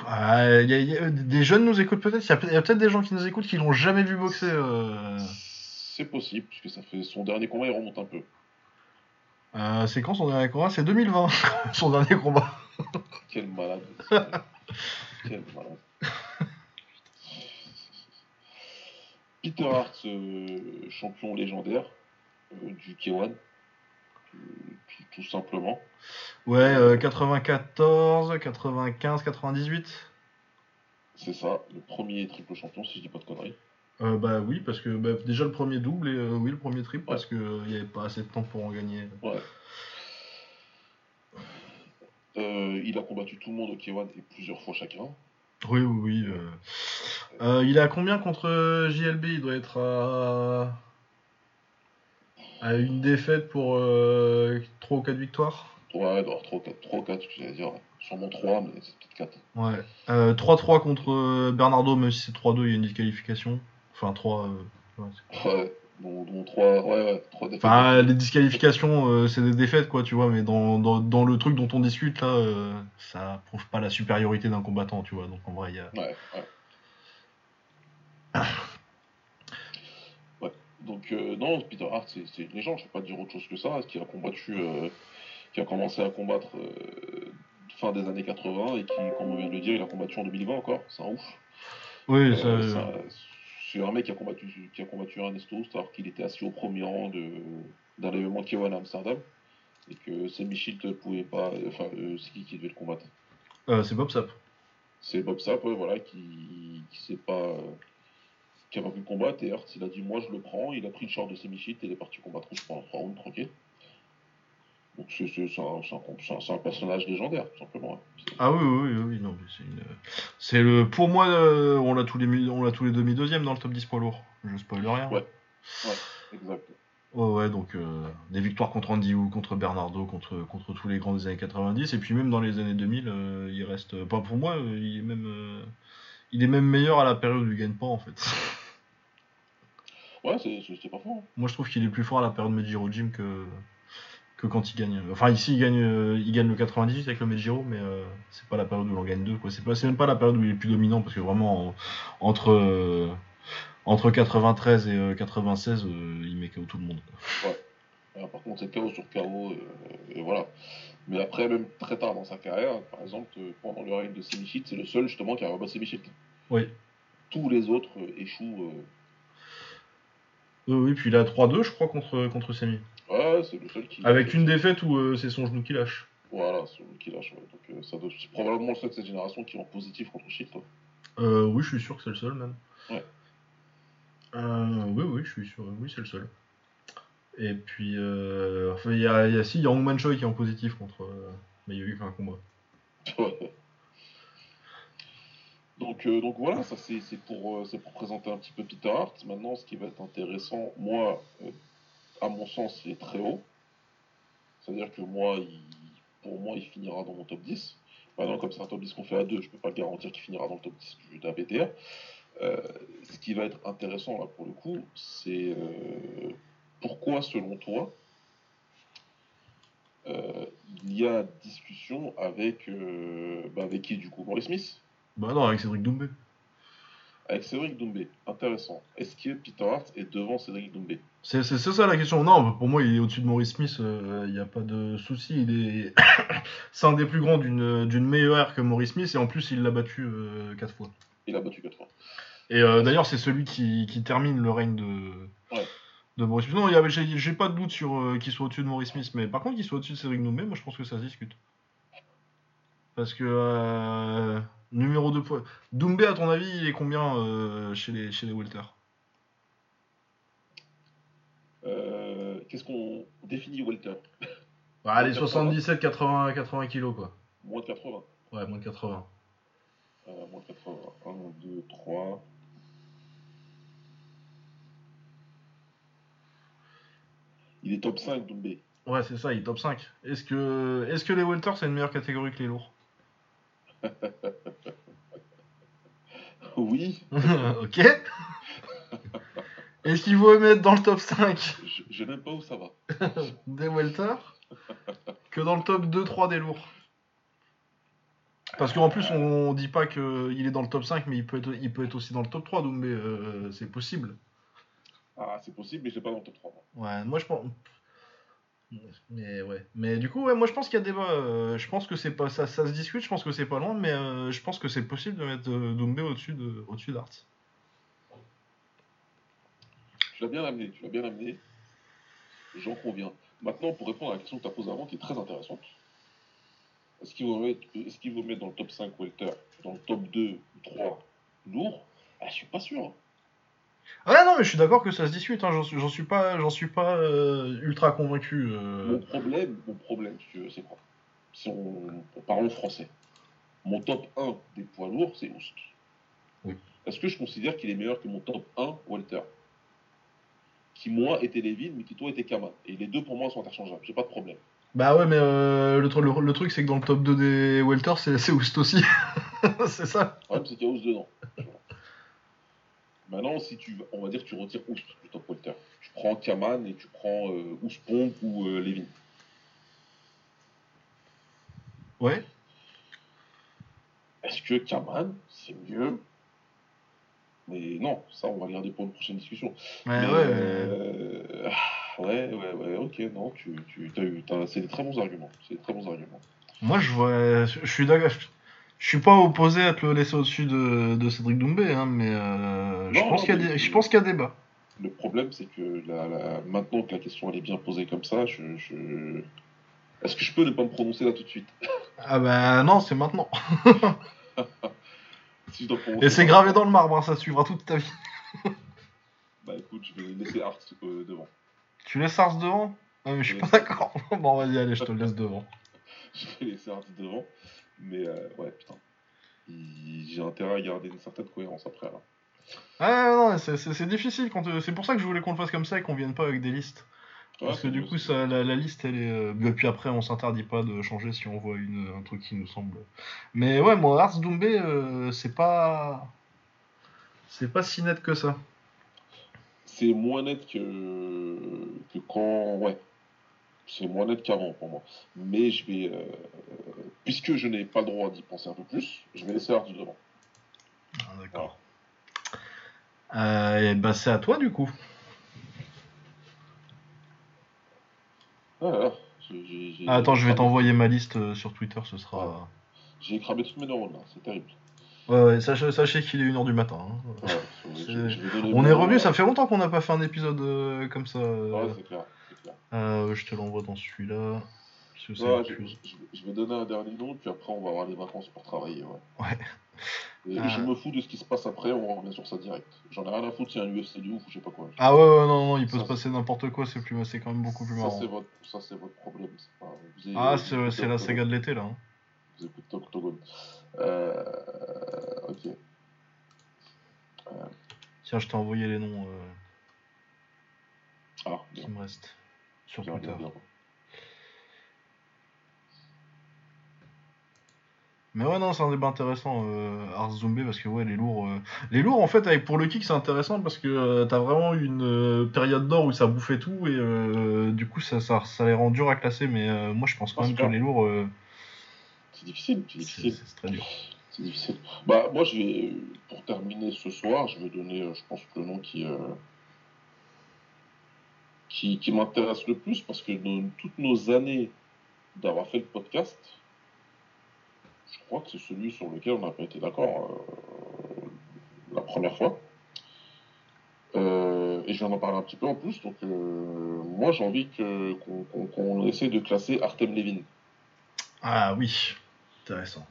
Ah, y a- y a- des jeunes nous écoutent peut-être. Il y a, peut- y a peut-être des gens qui nous écoutent qui l'ont jamais vu boxer. euh. C'est possible, puisque ça fait son dernier combat, il remonte un peu. Euh, c'est quand son dernier combat? C'est 2020, son dernier combat. Quel malade. Quel malade. Peter Hart, euh, champion légendaire euh, du K1, tout, simplement. Ouais, euh, 94, 95, 98. C'est ça, le premier triple champion, si je dis pas de conneries. Euh, bah oui, parce que bah, déjà le premier double et euh, oui, le premier triple, parce qu'il n'y avait pas assez de temps pour en gagner. Ouais. Euh, il a combattu tout le monde au K1 et plusieurs fois chacun. Oui, oui, oui. euh. Euh, il est à combien contre euh, JLB Il doit être à. À une défaite pour euh, 3 ou 4 victoires? Ouais, avoir 3 4, 3 4, j'allais dire. Sûrement 3, mais c'est peut-être 4. Ouais. Euh, 3-3 contre euh, Bernardo, même si c'est 3-2, il y a une disqualification. Enfin, 3. euh, ouais, Ouais, dont 3, ouais, ouais, 3 défaites. Enfin, les disqualifications, euh, c'est des défaites, quoi, tu vois, mais dans, dans, dans le truc dont on discute, là, euh, ça prouve pas la supériorité d'un combattant, tu vois. Donc, en vrai, il y a. Ouais, ouais. Donc, euh, non, Peter Hart, c'est une légende, je ne vais pas dire autre chose que ça, qui a combattu, euh, qui a commencé à combattre euh, fin des années 80 et qui, comme on vient de le dire, il a combattu en 2020 encore, c'est un ouf. Oui, c'est un mec qui a combattu, qui a combattu Ernesto alors qu'il était assis au premier rang d'un événement K1 à Amsterdam et que Semi Shield pouvait pas, enfin, c'est qui qui devait le combattre? C'est Bob Sap. c'est Bob Sapp, voilà, qui, qui sait pas, qui a pas pu le combattre. Et Hurt, il a dit moi je le prends. Il a pris le short de semi-shit et il est parti combattre je pendant 3 rounds tranquille. Donc c'est un, personnage légendaire, tout simplement. hein. Ah oui, oui, oui, oui, non, mais c'est une. Le. Pour moi, euh, on l'a tous les, on tous les demi-deuxièmes dans le top 10 poids lourd. Je spoil rien. Ouais. Exact. Ouais, ouais, donc euh, des victoires contre Andy Wu, contre Bernardo, contre, contre tous les grands des années 90, et puis même dans les années 2000, euh, il reste. Pas pour moi, euh, il est même. Il est même meilleur à la période où il gagne pas en fait. Ouais, c'est pas faux. hein. Moi je trouve qu'il est plus fort à la période Mejiro Jim que, que quand il gagne. Enfin ici il gagne, euh, il gagne le 98 avec le Mejiro, mais euh, c'est pas la période où il en gagne deux. quoi. C'est pas- c'est même pas la période où il est plus dominant parce que vraiment en- entre, euh, entre 93 et euh, 96, euh, il met KO tout le monde. quoi. Alors, par contre, c'est KO sur KO, et voilà. Mais après, même très tard dans sa carrière, par exemple, pendant le règne de Semichit, c'est le seul justement qui a rebattu Semichit. Oui. Tous les autres euh, échouent. euh, oui, puis il a 3-2 je crois contre, contre Semi. Ouais, c'est le seul qui. Avec une défaite où euh, c'est son genou qui lâche. Voilà, c'est lui qui lâche. ouais. Donc, euh, ça doit- c'est probablement le seul de cette génération qui est en positif contre Shield. Euh, oui, je suis sûr que c'est le seul même. Ouais. Oui, oui, je suis sûr. Oui, c'est le seul. Et puis, euh, enfin, il y a, il y a si, il y a Hongman Choi qui est en positif contre. mais il y a eu qu'un combat. Euh, donc voilà, ça c'est c'est pour, euh, c'est pour présenter un petit peu Peter Hart. Maintenant, ce qui va être intéressant, moi, euh, à mon sens, il est très haut. C'est-à-dire que moi, pour moi, il finira dans mon top 10. Maintenant, comme c'est un top 10 qu'on fait à deux, je peux pas garantir qu'il finira dans le top 10 du d'un BTR. Euh, ce qui va être intéressant là pour le coup, c'est pourquoi, selon toi, il y a discussion avec, bah, avec qui du coup Maurice Smith? Bah non, avec Cédric Doumbé. avec Cédric Doumbé. Intéressant. Est-ce que Peter Hart est devant Cédric Doumbé? C'est ça la question. Non, pour moi, il est au-dessus de Maurice Smith, il n'y a pas de souci. Il est... c'est un des plus grands d'une d'une meilleure ère que Maurice Smith, et en plus, il l'a battu 4 fois. Il a battu 4 fois. Et euh, d'ailleurs, c'est celui qui, qui termine le règne de, Ouais. de Maurice Smith. Non, j'ai pas de doute sur euh, qu'il soit au-dessus de Maurice Smith, mais par contre, qu'il soit au-dessus de Cédric Doumbé, moi je pense que ça se discute. Parce que euh, numéro 2 poids. Doumbé, à ton avis, il est combien euh, chez les, chez les Welter Euh, Qu'est-ce qu'on définit Welter? Bah, Allez, 80. 77, 80, 80 kilos quoi. Moins de 80. Ouais, moins de 80. Euh, moins de 80. 1, 2, 3. Il est top 5, Doumbé. Ouais, c'est ça, il est top 5. Est-ce que, est que les Welter c'est une meilleure catégorie que les lourds? Oui, Ok. Est-ce qu'il vaut mettre dans le top 5 je, je n'aime pas où ça va. des welter que dans le top 2-3 des lourds. Parce qu'en plus, on, dit pas qu'il est dans le top 5, mais il peut être, il peut être aussi dans le top 3, donc mais, euh, c'est possible. Ah, c'est possible, mais je l'ai pas dans le top 3. moi. Ouais, moi je pense. Mais ouais. Mais du coup, ouais, moi je pense qu'il y a débat. euh, je pense que c'est pas. Ça, ça se discute, je pense que c'est pas loin, mais euh, je pense que c'est possible de mettre euh, au-dessus de, au-dessus d'Arts. Tu l'as bien amené, tu l'as bien amené. J'en conviens. Maintenant, pour répondre à la question que tu as posée avant, qui est très intéressante. Est-ce qu'il vaut, mettre- est-ce qu'il vaut mettre dans le top 5 welter, dans le top 2 ou 3 lourd ah, Je suis pas sûr. Ouais, non, mais je suis d'accord que ça se discute. Hein, j'en, suis, pas, j'en suis pas euh, ultra convaincu. euh. Mon problème, mon problème, si tu veux, c'est quoi? Si on, on parle en français. Mon top 1 des poids lourds, c'est Oust. Oui. Est-ce que je considère qu'il est meilleur que mon top 1 welter Qui, moi, était Levin, mais qui, toi, était Kaman. Et les deux, pour moi, sont interchangeables. J'ai pas de problème. Bah ouais, mais euh, le, tru- le, le truc, c'est que dans le top 2 des welter, c'est, c'est Oust aussi. c'est ça. Le problème, c'est qu'il y a Oust dedans. Maintenant, si tu, on va dire que tu retires Oust du top welter, tu prends Kaman et tu prends euh, Oust Ponk ou euh, Levin. Ouais. Est-ce que Kaman, c'est mieux? Mais non, ça, on va le garder pour une prochaine discussion. Mais Mais, ouais. euh, ouais, ouais, ouais, ok, non, tu, tu as eu, c'est des très bons arguments. C'est des très bons arguments. Moi, je vois. Je suis d'accord. Je suis pas opposé à te le laisser au-dessus de, de Cédric Doumbé, hein, mais euh, je pense qu'il y a je pense qu'il y a débat. Le problème, c'est que la, la- maintenant que la question elle est bien posée comme ça, je, je... est-ce que je peux ne pas me prononcer là tout de suite? Ah bah non, c'est maintenant. Si Et c'est gravé dans le marbre, hein, ça suivra toute ta vie. Bah écoute, je vais laisser Art euh, devant. Tu laisses Ars devant? Ah, mais je suis pas d'accord. bon, vas-y, allez, je te laisse devant. Je vais laisser Art devant. Mais euh, ouais, putain. J'ai intérêt à garder une certaine cohérence après là. Ah non, c'est- difficile. quand euh, C'est pour ça que je voulais qu'on le fasse comme ça et qu'on vienne pas avec des listes. Ouais, Parce que du coup, ça, la, la liste, elle est. euh, Et puis après, on s'interdit pas de changer si on voit une, un truc qui nous semble. Mais ouais, moi, Ars Doumbé, euh, c'est pas. C'est pas si net que ça. C'est moins net que, que quand. Ouais. C'est moins net qu'avant pour moi. Mais je vais. euh, Puisque je n'ai pas le droit d'y penser un peu plus, je vais laisser Art devant. Ah, D'accord. Euh, et bah, c'est à toi du coup. Ah, j'ai- Ah, attends, je vais t'envoyer ma liste euh, sur Twitter, ce sera. J'ai cramé toutes mes neurones là, c'est terrible. Ouais, ouais, sachez, sachez qu'il est 1h du matin. hein. Ouais, je- je On est revenu, ça fait longtemps qu'on n'a pas fait un épisode euh, comme ça. euh. Ouais, c'est clair. c'est clair. Euh, je te l'envoie dans celui-là. Ouais, je, plus- je- je vais donner un dernier nom, puis après on va avoir les vacances pour travailler. Ouais. Ouais. Et Ah. je me fous de ce qui se passe après, on revient sur ça direct. J'en ai rien à foutre, c'est un UFC de ouf ou je sais pas quoi. Ah ouais, ouais, non, non, il peut Ça, se passer n'importe quoi, c'est plus, c'est quand même beaucoup plus Ça marrant. c'est votre, ça, c'est votre problème. c'est Pas... Vous avez- Ah, c'est la saga de l'été là. hein. Vous écoutez Octogone. Euh... Ok. Tiens, je t'ai envoyé les noms euh, Ah, qui bien, me restent sur bien, Twitter. bien, bien. Mais ouais, non, c'est un débat intéressant, euh, Ars Zombie, parce que ouais, les lourds. euh, Les lourds, en fait, avec pour le kick, c'est intéressant parce que euh, t'as vraiment une euh, période d'or où ça bouffait tout et euh, du coup, ça, ça, ça les rend dur à classer. Mais euh, moi, je pense quand Ah, même que les lourds, euh, C'est difficile, c'est c'est difficile. c'est très dur. C'est difficile. Bah, moi, je vais, pour terminer ce soir, je vais donner, euh, je pense, le nom qui, euh, qui, qui m'intéresse le plus parce que dans toutes nos années d'avoir fait le podcast, je crois que c'est celui sur lequel on n'a pas été d'accord euh, la première fois. Euh, et je viens d'en parler un petit peu en plus, donc euh, moi j'ai envie que, qu'on, qu'on- qu'on essaie de classer Artem Levin. Ah oui, intéressant.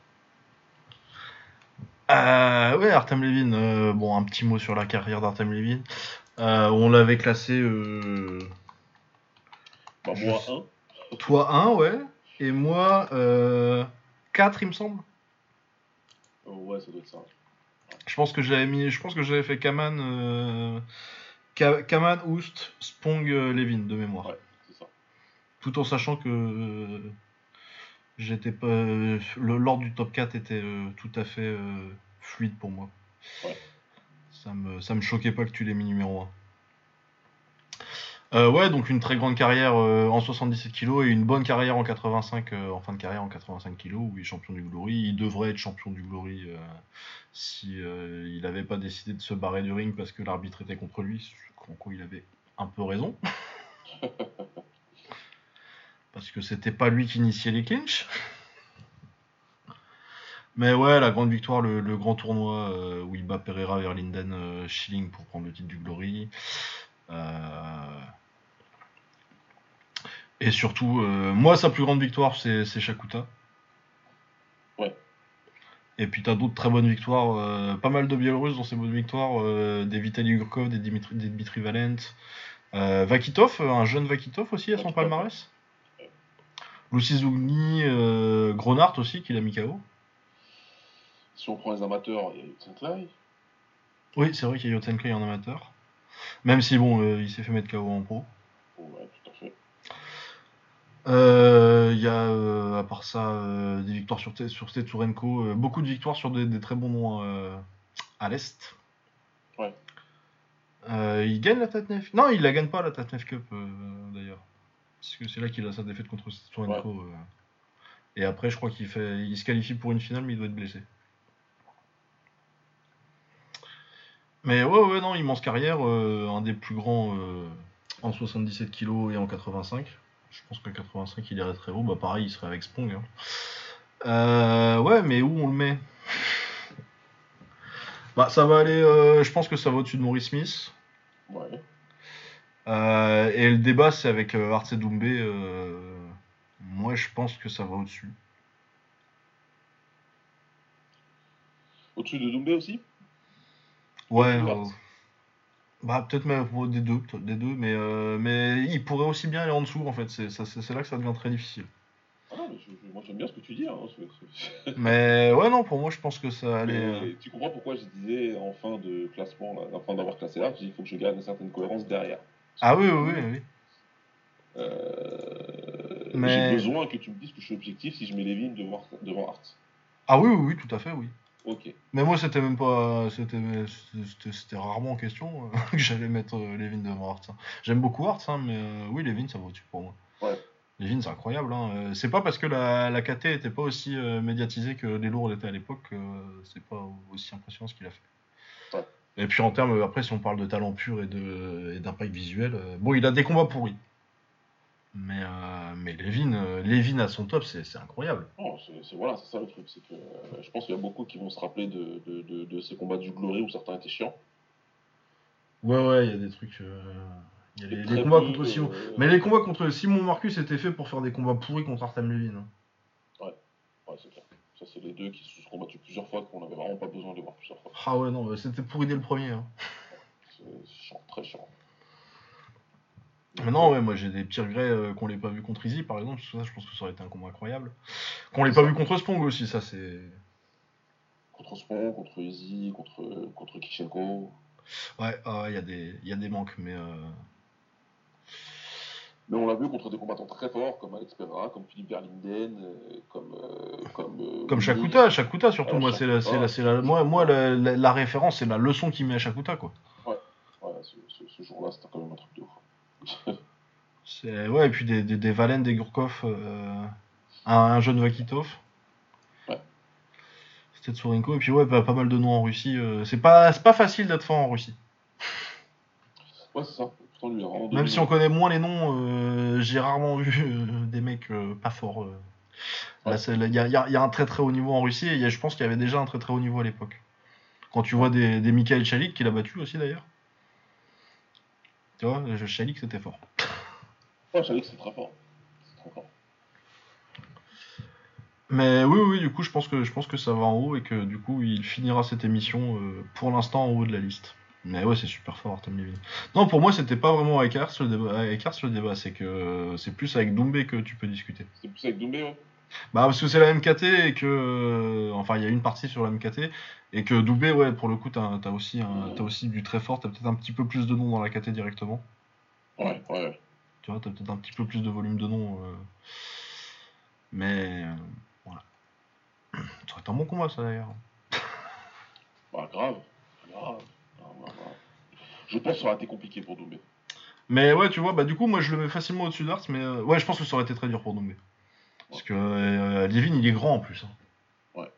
Euh, ouais, Artem Levin, bon, un petit mot sur la carrière d'Artem Levin. On l'avait classé, Bah, moi, sais- un. toi 1, ouais, et moi 4, il me semble. Euh, ouais, ça doit être ça. Je pense que j'avais mis, je pense que j'avais fait Kaman, euh, Ka- Kaman, Oust, Spong, euh, Levin de mémoire. Ouais, c'est ça. Tout en sachant que euh, j'étais pas, le l'ordre du top 4 était tout à fait fluide pour moi. Ouais. Ça me, ça me choquait pas que tu l'aies mis numéro 1. Euh, ouais, donc une très grande carrière euh, en 77 kg et une bonne carrière en 85, euh, en fin de carrière en 85 kg où il est champion du Glory. Il devrait être champion du Glory si il n'avait pas décidé de se barrer du ring parce que l'arbitre était contre lui. En quoi il avait un peu raison. parce que c'était pas lui qui initiait les clinches. Mais ouais, la grande victoire, le, le grand tournoi où il bat Pereira vers Linden Schilling pour prendre le titre du Glory. Euh, Et surtout, euh, moi, sa plus grande victoire, c'est Shakuta. Ouais. Et puis t'as d'autres très bonnes victoires, euh, pas mal de Biélorusses dans ces bonnes victoires, euh, des Vitaly Gurkov, des Dimitri, des Dmitri Valent, Vakitov, un jeune Vakitov aussi à son Vakitov. palmarès. Lucy Zougny, euh, Gronart aussi, qui l'a mis KO. Si on prend les amateurs, il y a Tsenklai. Oui, c'est vrai qu'il y a Yotenkley en amateur. Même si, bon, euh, il s'est fait mettre KO en pro. Ouais, tout à fait. Euh, Il y a, euh, à part ça, euh, des victoires sur, sur Stetsurenko, euh, beaucoup de victoires sur des, des très bons noms euh, à l'Est. Ouais. Euh, il gagne la Tatnef. Non, il la gagne pas la Tatnef Cup euh, d'ailleurs. Parce que c'est là qu'il a sa défaite contre Stetsurenko. euh. Et après, je crois qu'il fait, il se qualifie pour une finale, mais il doit être blessé. Mais ouais, ouais, non, immense carrière, euh, un des plus grands euh, en 77 kg et en 85. Je pense qu'en 85, il irait très haut. Bah, pareil, il serait avec Spong. hein. Euh, ouais, mais où on le met? Bah, ça va aller. euh, je pense que ça va au-dessus de Maurice Smith. Ouais. Euh, et le débat, c'est avec euh, Arce Doumbé. euh, moi, je pense que ça va au-dessus. Au-dessus de Doumbé aussi? Ouais. Bah, peut-être même euh, des deux, des deux, mais, euh, mais il pourrait aussi bien aller en dessous, en fait. C'est ça- c'est- c'est là que ça devient très difficile. Ah non, mais je- moi j'aime bien ce que tu dis. Hein. Mais ouais, non, pour moi, je pense que ça allait. Mais euh, tu comprends pourquoi je disais en fin de classement, là, en fin d'avoir classé là, il faut que je garde une certaine cohérence derrière. Ah oui, oui, oui. oui. Euh, Mais- J'ai besoin que tu me dises que je suis objectif si je mets Levin devant, devant Hart. Ah oui, oui, oui, tout à fait, oui. Ok. Mais moi, c'était même pas. C'était rarement en question euh, que j'allais mettre euh, Levin devant Hart. hein. J'aime beaucoup Hart, hein, mais euh, oui, Levin, ça va au-dessus pour moi. Ouais. Levin, c'est incroyable. Hein. C'est pas parce que la, la KT était pas aussi euh, médiatisée que les lourds l'étaient à l'époque que c'est pas aussi impressionnant ce qu'il a fait. Ouais. Et puis en termes, après, si on parle de talent pur et de- et d'impact visuel, bon, il a des combats pourris. Mais, euh, mais Levin, euh, Levin à son top, c'est c'est incroyable. Non, c'est c'est- voilà, c'est ça le truc. C'est que euh, je pense qu'il y a beaucoup qui vont se rappeler de, de, de, de ces combats du Glory où certains étaient chiants. Ouais, ouais, il y a des trucs. euh, Il y a les, combats contre Simon. Mais les combats contre Simon Marcus étaient faits pour faire des combats pourris contre Artem Levin. hein. Ouais, c'est clair. Ça, c'est les deux qui se sont combattus plusieurs fois, qu'on n'avait vraiment pas besoin de voir plusieurs fois. Ah ouais, non, c'était pourri dès le premier. hein. C'est chiant, très chiant. Mais non, ouais, moi j'ai des petits regrets euh, qu'on l'ait pas vu contre Izzy par exemple, parce que ça, je pense que ça aurait été un combat incroyable. Qu'on l'ait pas vu contre Spong aussi, ça c'est. Contre Spon, contre Izzy, contre, contre Kishenko. Ouais, ah ouais, il y, a des- il y a des manques, mais. euh, Mais on l'a vu contre des combattants très forts comme Alex Pereira, comme Philippe Verlinden, euh, comme. euh, comme euh, Comme Willy. Shakuta, Shakuta surtout, Ouais, moi c'est la, c'est la, la- moi, moi la, la- la référence, c'est la leçon qu'il met à Shakuta quoi. Ouais, ce, ce- ce jour-là, c'était quand même un truc de ouf. C'est ouais, et puis des, des, des Valen, des Gurkov, euh, un, un jeune Vakitov. Ouais. Tetsurenko. Et puis ouais, bah, pas mal de noms en Russie. euh, c'est pas, c'est pas facile d'être fort en Russie. Ouais, c'est ça. Pourtant, lui, il a vraiment Même donné- si on connaît moins les noms, euh, j'ai rarement vu des mecs pas forts. Ouais. Il y, a, y a- il y a un très très haut niveau en Russie et il y a- je pense qu'il y avait déjà un très très haut niveau à l'époque. Quand tu vois des, des Mikhail Chalik, qui l'a battu aussi d'ailleurs. Tu vois, je- Chalik c'était fort. Ouais, je savais que c'est très fort. C'est très fort. Mais oui, oui, du coup, je pense que je pense que ça va en haut et que du coup, il finira cette émission euh, pour l'instant en haut de la liste. Mais ouais, c'est super fort, Artem Levin. Non, pour moi, c'était pas vraiment avec Ars le débat. Avec Ars, le débat, c'est que euh, c'est plus avec Doumbé que tu peux discuter. C'était plus avec Doumbé, ouais. Bah parce que c'est la MKT et que euh, enfin il y a une partie sur la MKT et que Doumbé ouais pour le coup t'as as aussi un- aussi du très fort t'as peut-être un petit peu plus de noms dans la KT directement Ouais, ouais, ouais. tu vois t'as peut-être un petit peu plus de volume de noms euh, mais euh, voilà ça aurait été un bon combat ça d'ailleurs Bah, grave. Grave. Je pense que ça aurait été compliqué pour Doumbé. mais ouais tu vois bah du coup moi je le mets facilement au-dessus d'Ars mais euh, ouais je pense que ça aurait été très dur pour Doumbé parce que euh, Levin il est grand en plus hein. Ouais.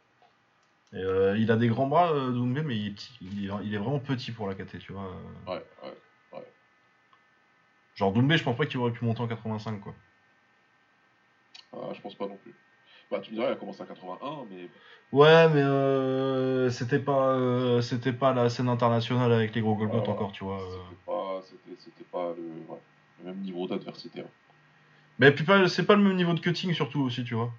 Et, euh, il a des grands bras euh, Doumbé mais il est petit il est, il est vraiment petit pour la KT tu vois euh. Ouais, ouais. Genre Doumbé, je pense pas qu'il aurait pu monter en 85 quoi. Ah, je pense pas non plus. Bah, tu me dirais, il a commencé à 81, mais Ouais, mais euh, c'était pas euh, c'était pas la scène internationale avec les gros Golgoth Ah, encore, tu vois. euh. c'était pas, c'était pas le, ouais, le même niveau d'adversité. hein. Mais puis pas c'est pas le même niveau de cutting surtout aussi, tu vois.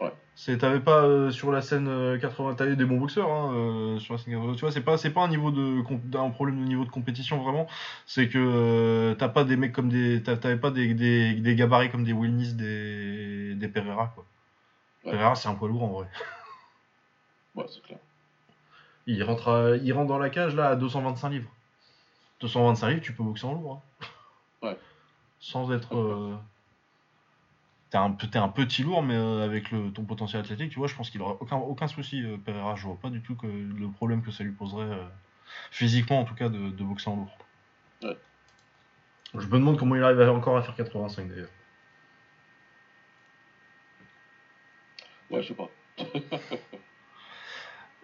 Ouais. C'est t'avais pas euh, sur la scène euh, 80 t'avais des bons boxeurs hein, euh, sur la scène 80, tu vois, c'est pas c'est pas un niveau de un problème de niveau de compétition vraiment, c'est que euh, t'as pas des mecs comme des t'avais pas des, des, des gabarits comme des Wilnis, des des Pereira quoi. Ouais. Pereira, c'est un poids lourd en vrai. Ouais, c'est clair. Il rentre, à- il rentre dans la cage là à 225 livres. 225 livres, tu peux boxer en lourd. hein. Ouais. Sans être. T'es un, t'es un petit lourd, mais euh, avec le, ton potentiel athlétique, tu vois, je pense qu'il aura aucun, aucun souci, euh, Pereira. Je vois pas du tout que, le problème que ça lui poserait, euh, physiquement en tout cas, de, de boxer en lourd. Ouais. Je me demande comment il arrive encore à faire 85 d'ailleurs. Ouais, je sais pas.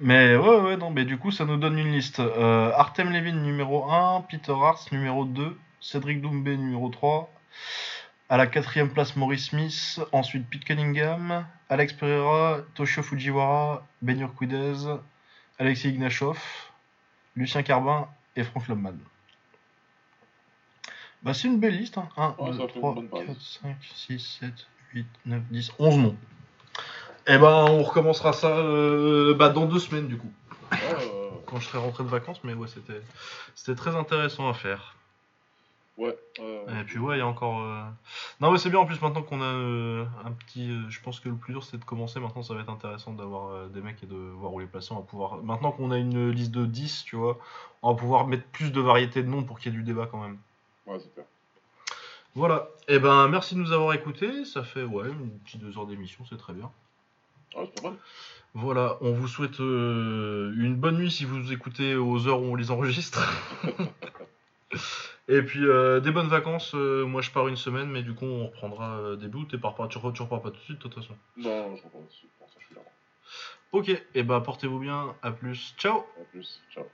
Mais ouais, ouais, non, mais du coup, ça nous donne une liste. Euh, Artem Levin numéro 1, Peter Hart numéro 2, Cédric Doumbé numéro 3, à la quatrième place Maurice Smith, ensuite Pete Cunningham, Alex Pereira, Toshio Fujiwara, Ben Urquidez, Alexei Ignashov, Lucien Carbin et Frank Lobman. Bah, c'est une belle liste. Hein. 1, Ouais, 2, ça fait une 3, bonne base. 4, 5, 6, 7, 8, 9, 10, 11 noms. Et ben, on recommencera ça euh, bah, dans deux semaines du coup Ouais, euh, quand je serai rentré de vacances, mais ouais, c'était très intéressant à faire. Ouais, euh, Et puis ouais, il y a encore. euh, Non, mais c'est bien en plus maintenant qu'on a euh, un petit. euh, je pense que le plus dur c'est de commencer. Maintenant, ça va être intéressant d'avoir des mecs et de voir où les placer. On va pouvoir. Maintenant qu'on a une liste de 10, tu vois, on va pouvoir mettre plus de variété de noms pour qu'il y ait du débat quand même. ouais, c'est clair. Voilà. Et ben, merci de nous avoir écoutés. Ça fait ouais une petite deux heures d'émission, c'est très bien. Ouais, c'est pas mal. Voilà, on vous souhaite une bonne nuit si vous nous écoutez aux heures où on les enregistre. Et puis euh, des bonnes vacances. euh, moi je pars une semaine, mais du coup on reprendra euh, début août. Et pas, tu, repars, tu repars pas tout de suite de toute façon. Non, je comprends dessus. Pour ça, je suis là. Ok, et bah portez-vous bien. À plus. Ciao. À plus. Ciao.